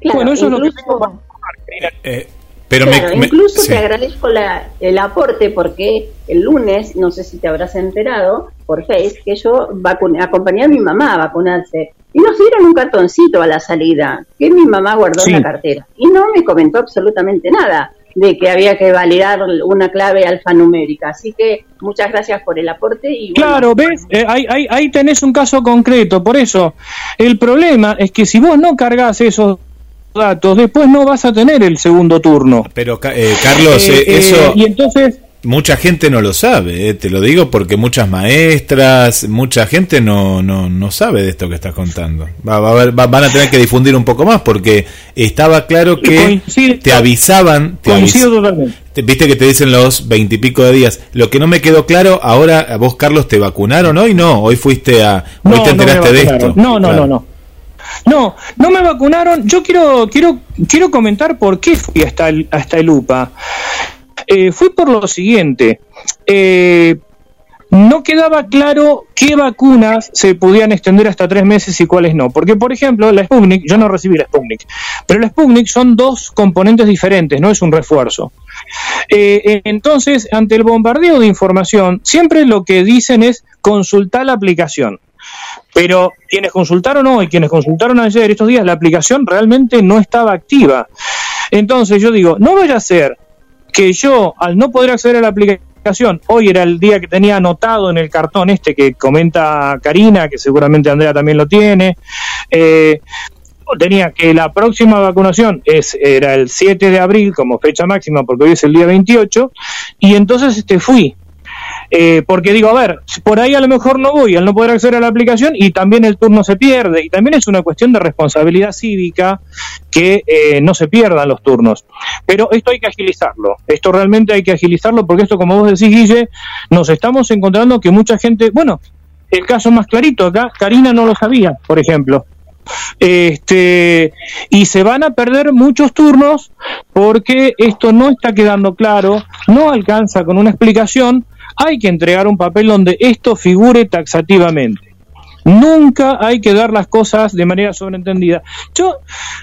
Claro, bueno, eso incluso, es lo que tengo para... eh, pero claro, me, incluso me, te sí. agradezco la, el aporte porque el lunes, no sé si te habrás enterado por Face, que yo vacuné, acompañé a mi mamá a vacunarse y nos dieron un cartoncito a la salida que mi mamá guardó sí. en la cartera y no me comentó absolutamente nada. de que había que validar una clave alfanumérica. Así que muchas gracias por el aporte. Y claro, ves, eh, ahí, ahí, ahí tenés un caso concreto. Por eso, el problema es que si vos no cargas esos datos, después no vas a tener el segundo turno. Pero, eh, Carlos, eh, eso... y entonces Mucha gente no lo sabe, eh, te lo digo porque muchas maestras, mucha gente no, no, no sabe de esto que estás contando. Va, va, va, van a tener que difundir un poco más porque estaba claro que te avisaban. Te totalmente. Viste que te dicen los veintipico de días. Lo que no me quedó claro, ahora vos, Carlos, ¿te vacunaron hoy? No, hoy fuiste a. Hoy te enteraste de esto. No, no, no, no. No, no me vacunaron. Yo quiero, quiero, quiero comentar por qué fui hasta el, hasta el UPA. Eh, fue por lo siguiente. Eh, no quedaba claro qué vacunas se podían extender hasta tres meses y cuáles no. Porque, por ejemplo, la Sputnik, yo no recibí la Sputnik, pero la Sputnik son dos componentes diferentes, no es un refuerzo. Eh, entonces, ante el bombardeo de información, siempre lo que dicen es consultar la aplicación. Pero quienes consultaron hoy, quienes consultaron ayer, estos días, la aplicación realmente no estaba activa. Entonces yo digo, no vaya a ser que yo, al no poder acceder a la aplicación, hoy era el día que tenía anotado en el cartón este que comenta Karina, que seguramente Andrea también lo tiene, eh, tenía que la próxima vacunación es, era el 7 de abril como fecha máxima, porque hoy es el día 28, y entonces este, fui eh, porque digo, a ver, por ahí a lo mejor no voy al no poder acceder a la aplicación y también el turno se pierde y también es una cuestión de responsabilidad cívica que eh, no se pierdan los turnos. Pero esto hay que agilizarlo, esto realmente hay que agilizarlo porque esto, como vos decís, Guille, nos estamos encontrando que mucha gente, bueno, el caso más clarito acá, Karina no lo sabía, por ejemplo. Este, y se van a perder muchos turnos porque esto no está quedando claro, no alcanza con una explicación hay que entregar un papel donde esto figure taxativamente. Nunca hay que dar las cosas de manera sobreentendida. Yo,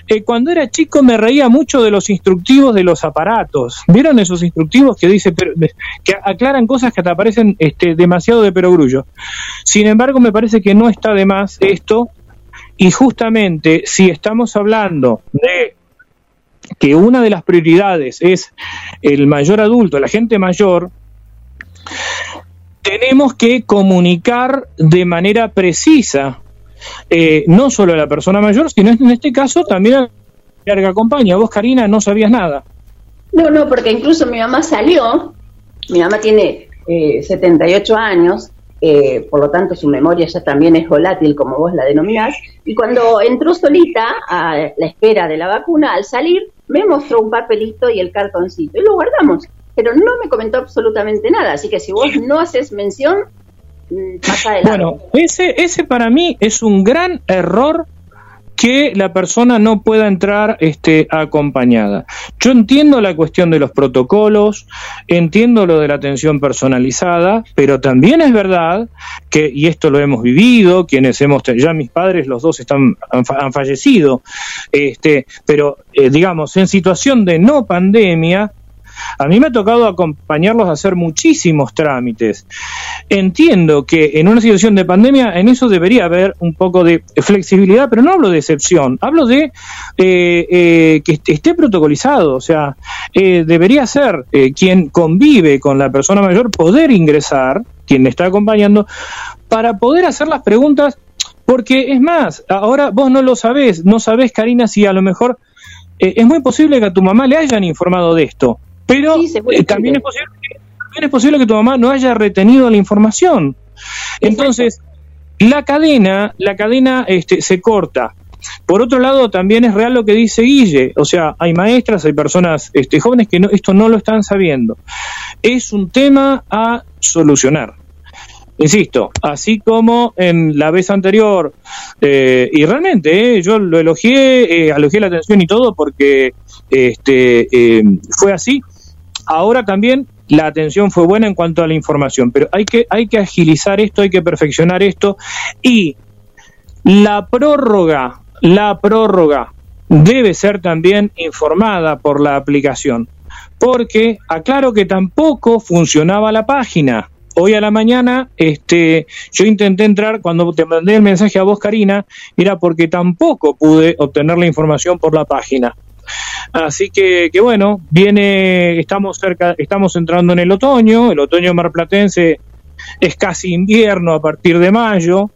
eh, cuando era chico, me reía mucho de los instructivos de los aparatos. ¿Vieron esos instructivos que dice que aclaran cosas que te aparecen este, demasiado de perogrullo? Sin embargo, me parece que no está de más esto. Y justamente, si estamos hablando de que una de las prioridades es el mayor adulto, la gente mayor, tenemos que comunicar de manera precisa, eh, no solo a la persona mayor, sino en este caso también a la que acompaña. Vos, Karina, no sabías nada. No, no, porque incluso mi mamá salió, mi mamá tiene 78 eh, años, eh, por lo tanto su memoria ya también es volátil, como vos la denominás, y cuando entró solita a la espera de la vacuna, al salir, me mostró un papelito y el cartoncito, y lo guardamos pero no me comentó absolutamente nada. Así que si vos no haces mención, mm, pasa adelante. Bueno, ese, ese para mí es un gran error que la persona no pueda entrar este, acompañada. Yo entiendo la cuestión de los protocolos, entiendo lo de la atención personalizada, pero también es verdad que, y esto lo hemos vivido, quienes hemos, ya mis padres, los dos están, han, fallecido, este, pero eh, digamos, en situación de no pandemia, a mí me ha tocado acompañarlos a hacer muchísimos trámites. Entiendo que en una situación de pandemia en eso debería haber un poco de flexibilidad, pero no hablo de excepción, hablo de eh, eh, que esté protocolizado, o sea, eh, debería ser quien convive con la persona mayor poder ingresar, quien le está acompañando, para poder hacer las preguntas porque es más, ahora vos no lo sabés, no sabés, Karina, si a lo mejor es muy posible que a tu mamá le hayan informado de esto. Pero eh, también, es posible que, también es posible que tu mamá no haya retenido la información. Entonces, la cadena, la cadena este, se corta. Por otro lado, también es real lo que dice Guille, o sea, hay maestras, hay personas este, jóvenes que no, esto no lo están sabiendo. Es un tema a solucionar. Insisto, así como en la vez anterior, eh, y realmente eh, yo lo elogié, eh, elogié la atención y todo porque este, fue así, Ahora también la atención fue buena en cuanto a la información, pero hay que, hay que agilizar esto, hay que perfeccionar esto y la prórroga, la prórroga debe ser también informada por la aplicación, porque aclaro que tampoco funcionaba la página. Hoy a la mañana, este, yo intenté entrar cuando te mandé el mensaje a vos, Karina, era porque tampoco pude obtener la información por la página. Así que, que bueno, viene, estamos cerca, estamos entrando en el otoño, el otoño marplatense es casi invierno a partir de mayo.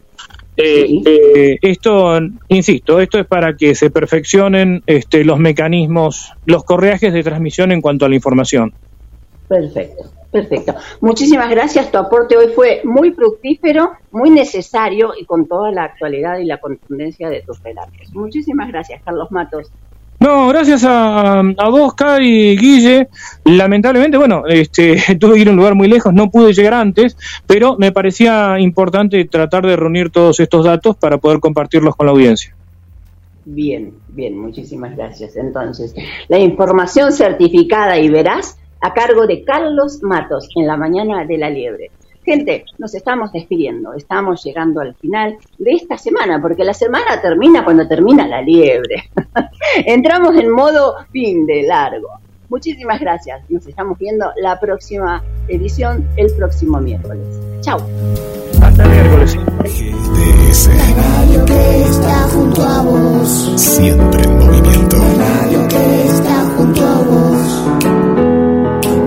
Eh, eh, esto, insisto, esto es para que se perfeccionen este, los mecanismos, los correajes de transmisión en cuanto a la información. Perfecto, perfecto. Muchísimas gracias. Tu aporte hoy fue muy fructífero, muy necesario y con toda la actualidad y la contundencia de tus relatos. Muchísimas gracias, Carlos Matos. No, gracias a, a vos, Cari, Guille. Lamentablemente, bueno, este, tuve que ir a un lugar muy lejos, no pude llegar antes, pero me parecía importante tratar de reunir todos estos datos para poder compartirlos con la audiencia. Bien, bien, muchísimas gracias. Entonces, la información certificada y veraz a cargo de Carlos Matos en la mañana de la liebre. Gente, nos estamos despidiendo, estamos llegando al final de esta semana, porque la semana termina cuando termina la liebre. Entramos en modo fin de largo. Muchísimas gracias. Nos estamos viendo la próxima edición el próximo miércoles. Chao. Hasta miércoles. La radio que está junto a vos. Siempre en movimiento. La radio que está junto a vos.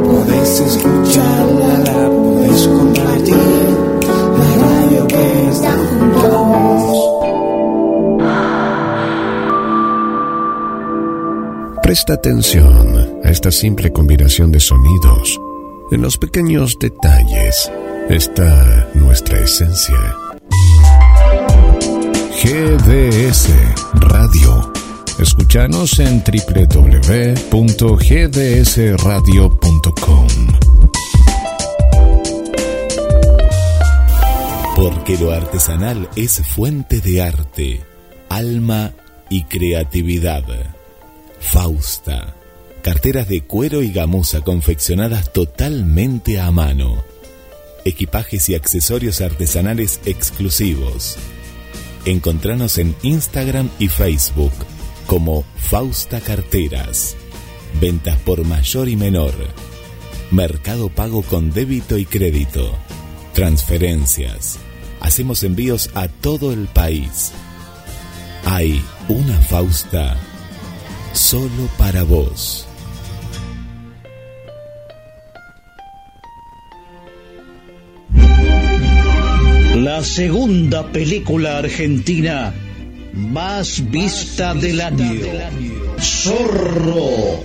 Podés escucharla, la podés Presta atención a esta simple combinación de sonidos. En los pequeños detalles está nuestra esencia. GDS Radio. Escúchanos en www.gdsradio.com. Porque lo artesanal es fuente de arte, alma y creatividad. Fausta. Carteras de cuero y gamuza confeccionadas totalmente a mano. Equipajes y accesorios artesanales exclusivos. Encontranos en Instagram y Facebook como Fausta Carteras. Ventas por mayor y menor. Mercado pago con débito y crédito. Transferencias. Hacemos envíos a todo el país. Hay una Fausta solo para vos. La segunda película argentina más vista del año. Zorro.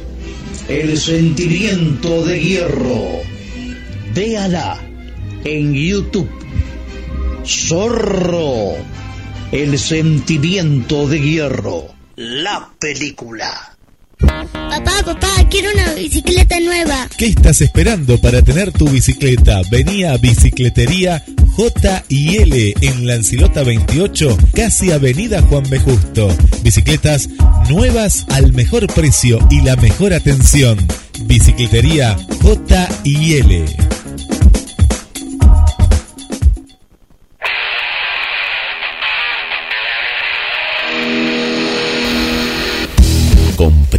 El sentimiento de hierro. Véala en YouTube. Zorro. El sentimiento de hierro. La película. Papá, papá, quiero una bicicleta nueva. ¿Qué estás esperando para tener tu bicicleta? Vení a Bicicletería J y L en Lancilota 28, casi Avenida Juan B. Justo. Bicicletas nuevas al mejor precio y la mejor atención. Bicicletería J y L.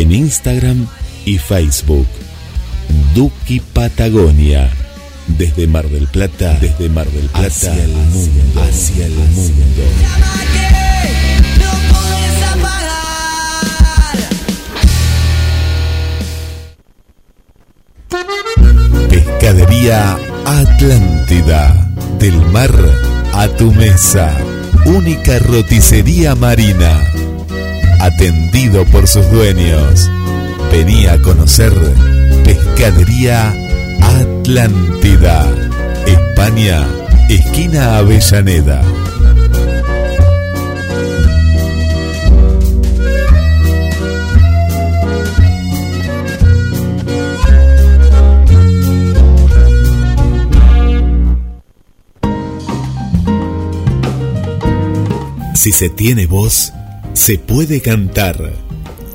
en Instagram y Facebook. Duki Patagonia. Desde Mar del Plata, desde Mar del Plata hacia el mundo, hacia el mundo. Pescadería Atlántida. Del mar a tu mesa. Única roticería marina. Atendido por sus dueños. Venía a conocer Pescadería Atlántida. España, esquina Avellaneda. Si se tiene voz, se puede cantar.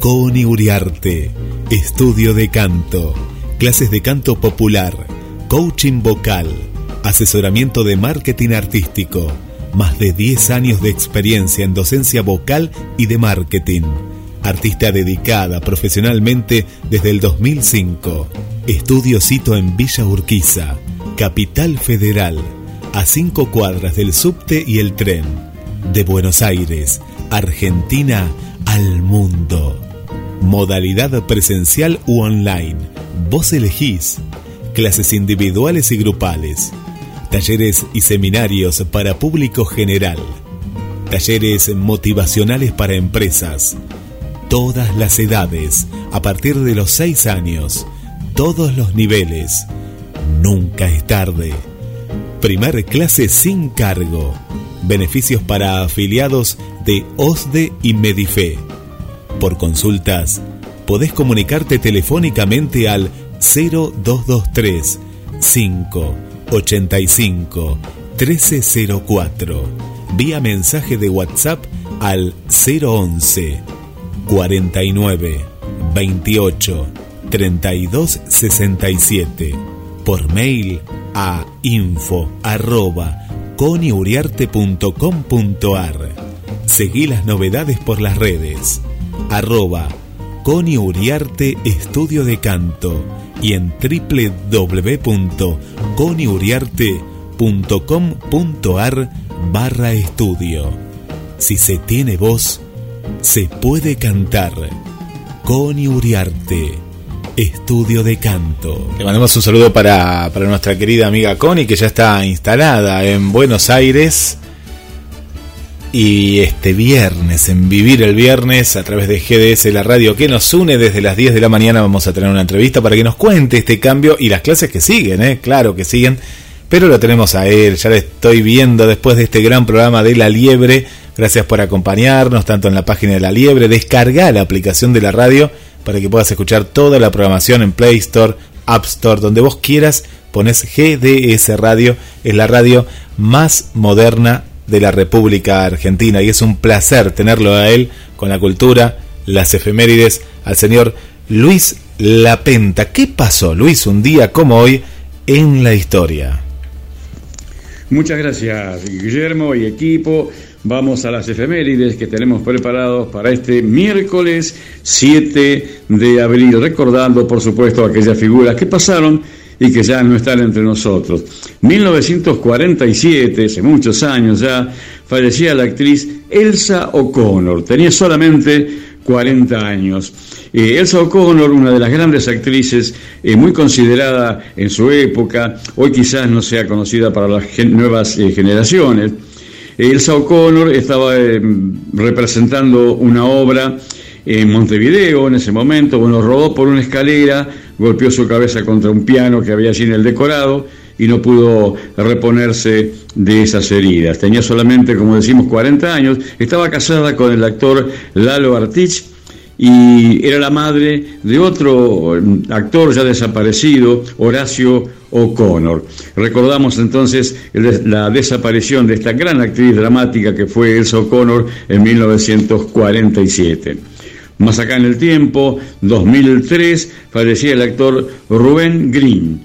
Coni Uriarte, estudio de canto, clases de canto popular, coaching vocal, asesoramiento de marketing artístico, más de 10 años de experiencia en docencia vocal y de marketing. Artista dedicada profesionalmente desde el 2005. Estudio cito en Villa Urquiza, Capital Federal, a cinco cuadras del subte y el tren de Buenos Aires, Argentina al mundo. Modalidad presencial u online. Vos elegís. Clases individuales y grupales. Talleres y seminarios para público general. Talleres motivacionales para empresas. Todas las edades, a partir de los 6 años. Todos los niveles. Nunca es tarde. Primer clase sin cargo beneficios para afiliados de OSDE y Medife. Por consultas, podés comunicarte telefónicamente al 0223 585 1304 vía mensaje de WhatsApp al 011 49 28 32 67 por mail a info arroba coniuriarte.com.ar. Seguí las novedades por las redes. Arroba Coni Uriarte Estudio de Canto y en www.coniuriarte.com.ar barra estudio. Si se tiene voz, se puede cantar. Coni Uriarte Estudio de Canto. Le mandamos un saludo para, para nuestra querida amiga Connie, que ya está instalada en Buenos Aires. Y este viernes, en Vivir el Viernes, a través de GDS, la radio que nos une desde las 10 de la mañana, vamos a tener una entrevista para que nos cuente este cambio y las clases que siguen, ¿eh? claro que siguen. Pero lo tenemos a él, ya lo estoy viendo después de este gran programa de La Liebre. Gracias por acompañarnos, tanto en la página de La Liebre. Descarga la aplicación de la radio para que puedas escuchar toda la programación en Play Store, App Store, donde vos quieras. Pones GDS Radio, es la radio más moderna de la República Argentina y es un placer tenerlo a él con la cultura, las efemérides, al señor Luis Lapenta. ¿Qué pasó, Luis, un día como hoy en la historia? Muchas gracias, Guillermo y equipo. Vamos a las efemérides que tenemos preparados para este miércoles 7 de abril, recordando por supuesto aquellas figuras que pasaron y que ya no están entre nosotros. 1947, hace muchos años ya, fallecía la actriz Elsa O'Connor, tenía solamente 40 años. Eh, Elsa O'Connor, una de las grandes actrices, eh, muy considerada en su época, hoy quizás no sea conocida para las nuevas eh, generaciones, Elsa O'Connor estaba representando una obra en Montevideo en ese momento, bueno, rodó por una escalera, golpeó su cabeza contra un piano que había allí en el decorado y no pudo reponerse de esas heridas. Tenía solamente, como decimos, 40 años, estaba casada con el actor Lalo Artich, y era la madre de otro mm, actor ya desaparecido, Horacio O'Connor. Recordamos entonces la desaparición de esta gran actriz dramática que fue Elsa O'Connor en 1947. Más acá en el tiempo, 2003, fallecía el actor Rubén Green.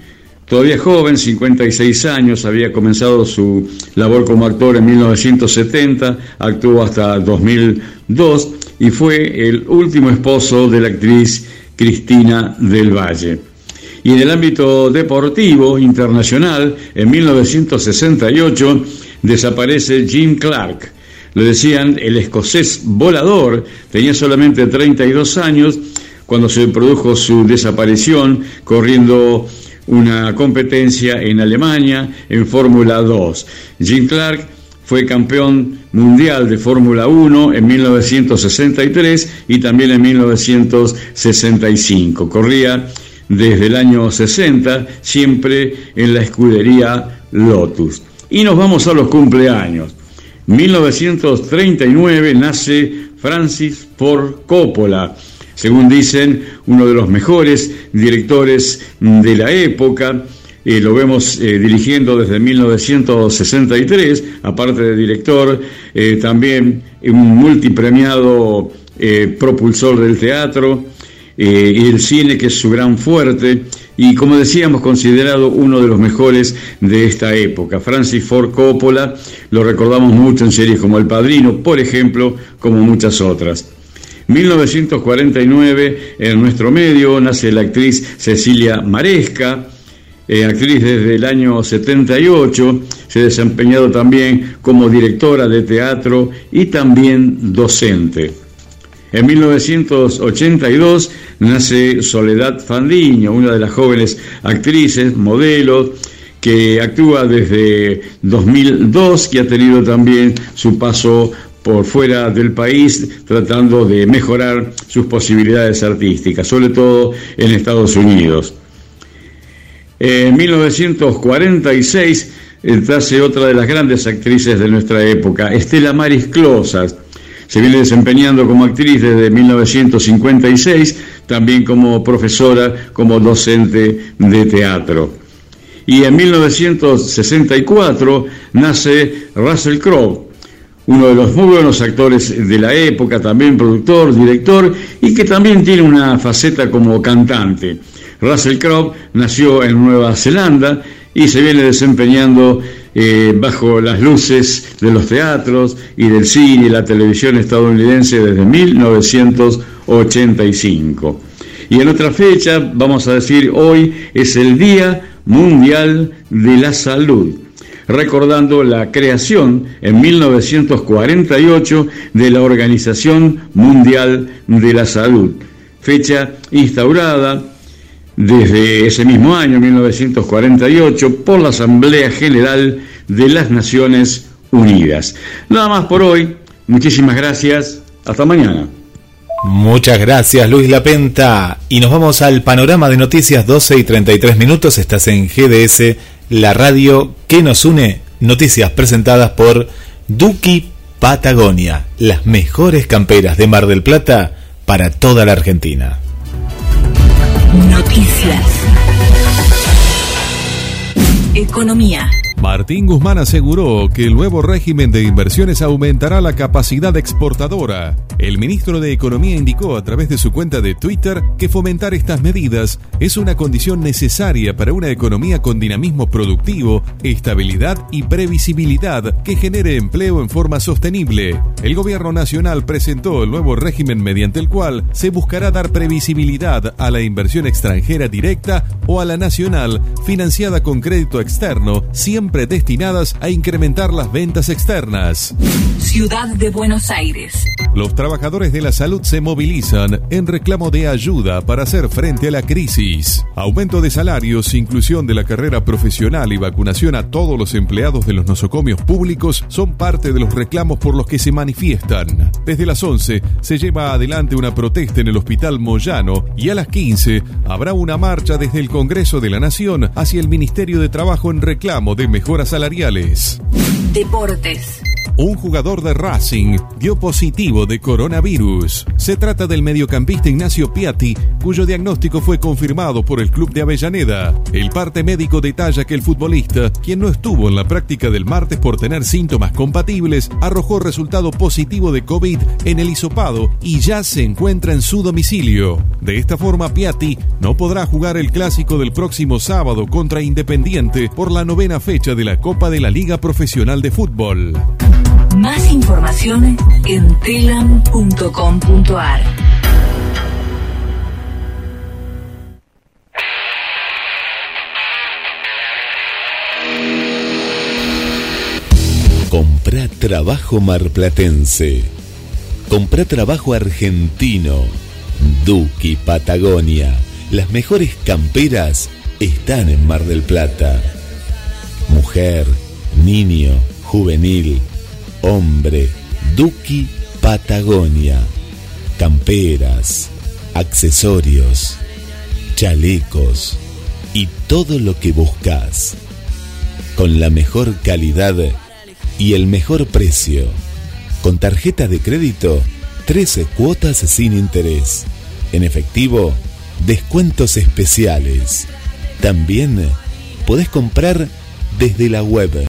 Todavía joven, 56 años, había comenzado su labor como actor en 1970, actuó hasta 2002 y fue el último esposo de la actriz Cristina del Valle. Y en el ámbito deportivo internacional, en 1968 desaparece Jim Clark. Le decían el escocés volador, tenía solamente 32 años cuando se produjo su desaparición corriendo una competencia en Alemania en Fórmula 2. Jim Clark fue campeón mundial de Fórmula 1 en 1963 y también en 1965. Corría desde el año 60, siempre en la escudería Lotus. Y nos vamos a los cumpleaños. 1939 nace Francis Ford Coppola, según dicen, uno de los mejores directores de la época. Eh, lo vemos eh, dirigiendo desde 1963, aparte de director, eh, también un multipremiado propulsor del teatro y el cine, que es su gran fuerte y como decíamos, considerado uno de los mejores de esta época. Francis Ford Coppola lo recordamos mucho en series como El Padrino, por ejemplo, como muchas otras. 1949, en nuestro medio, nace la actriz Cecilia Maresca, eh, actriz desde el año 78, se ha desempeñado también como directora de teatro y también docente. En 1982 nace Soledad Fandiño, una de las jóvenes actrices, modelos, que actúa desde 2002, que ha tenido también su paso por fuera del país tratando de mejorar sus posibilidades artísticas, sobre todo en Estados Unidos. En 1946 nace otra de las grandes actrices de nuestra época, Estela Maris Closas, se viene desempeñando como actriz desde 1956, también como profesora, como docente de teatro. Y en 1964 nace Russell Crowe, uno de los muy buenos actores de la época, también productor, director, y que también tiene una faceta como cantante. Russell Crowe nació en Nueva Zelanda y se viene desempeñando eh, bajo las luces de los teatros y del cine y la televisión estadounidense desde 1985. Y en otra fecha, vamos a decir hoy, es el Día Mundial de la Salud, recordando la creación en 1948 de la Organización Mundial de la Salud, fecha instaurada desde ese mismo año, 1948, por la Asamblea General de las Naciones Unidas. Nada más por hoy, muchísimas gracias, hasta mañana. Muchas gracias Luis Lapenta y nos vamos al panorama de noticias 12 y 33 minutos, estás en GDS, la radio que nos une, noticias presentadas por Duki Patagonia, las mejores camperas de Mar del Plata para toda la Argentina. Noticias. Economía. Martín Guzmán aseguró que el nuevo régimen de inversiones aumentará la capacidad exportadora. El ministro de Economía indicó a través de su cuenta de Twitter que fomentar estas medidas es una condición necesaria para una economía con dinamismo productivo, estabilidad y previsibilidad que genere empleo en forma sostenible. El gobierno nacional presentó el nuevo régimen mediante el cual se buscará dar previsibilidad a la inversión extranjera directa o a la nacional financiada con crédito externo, siempre destinadas a incrementar las ventas externas. Ciudad de Buenos Aires. Los trabajadores de la salud se movilizan en reclamo de ayuda para hacer frente a la crisis. Aumento de salarios, inclusión de la carrera profesional y vacunación a todos los empleados de los nosocomios públicos son parte de los reclamos por los que se manifiestan. Desde las 11 se lleva adelante una protesta en el Hospital Moyano y a las 15 habrá una marcha desde el Congreso de la Nación hacia el Ministerio de Trabajo en reclamo de mejoras salariales. Deportes. Un jugador de Racing dio positivo de coronavirus. Se trata del mediocampista Ignacio Piatti, cuyo diagnóstico fue confirmado por el club de Avellaneda. El parte médico detalla que el futbolista, quien no estuvo en la práctica del martes por tener síntomas compatibles, arrojó resultado positivo de COVID en el hisopado y ya se encuentra en su domicilio. De esta forma, Piatti no podrá jugar el clásico del próximo sábado contra Independiente por la novena fecha de la Copa de la Liga Profesional de Fútbol. Más información en telam.com.ar. Compra trabajo marplatense. Compra trabajo argentino. Duki Patagonia. Las mejores camperas están en Mar del Plata. Mujer, niño, juvenil hombre. Duki Patagonia. Camperas, accesorios, chalecos y todo lo que buscas. Con la mejor calidad y el mejor precio. Con tarjeta de crédito, 13 cuotas sin interés. En efectivo, descuentos especiales. También podés comprar desde la web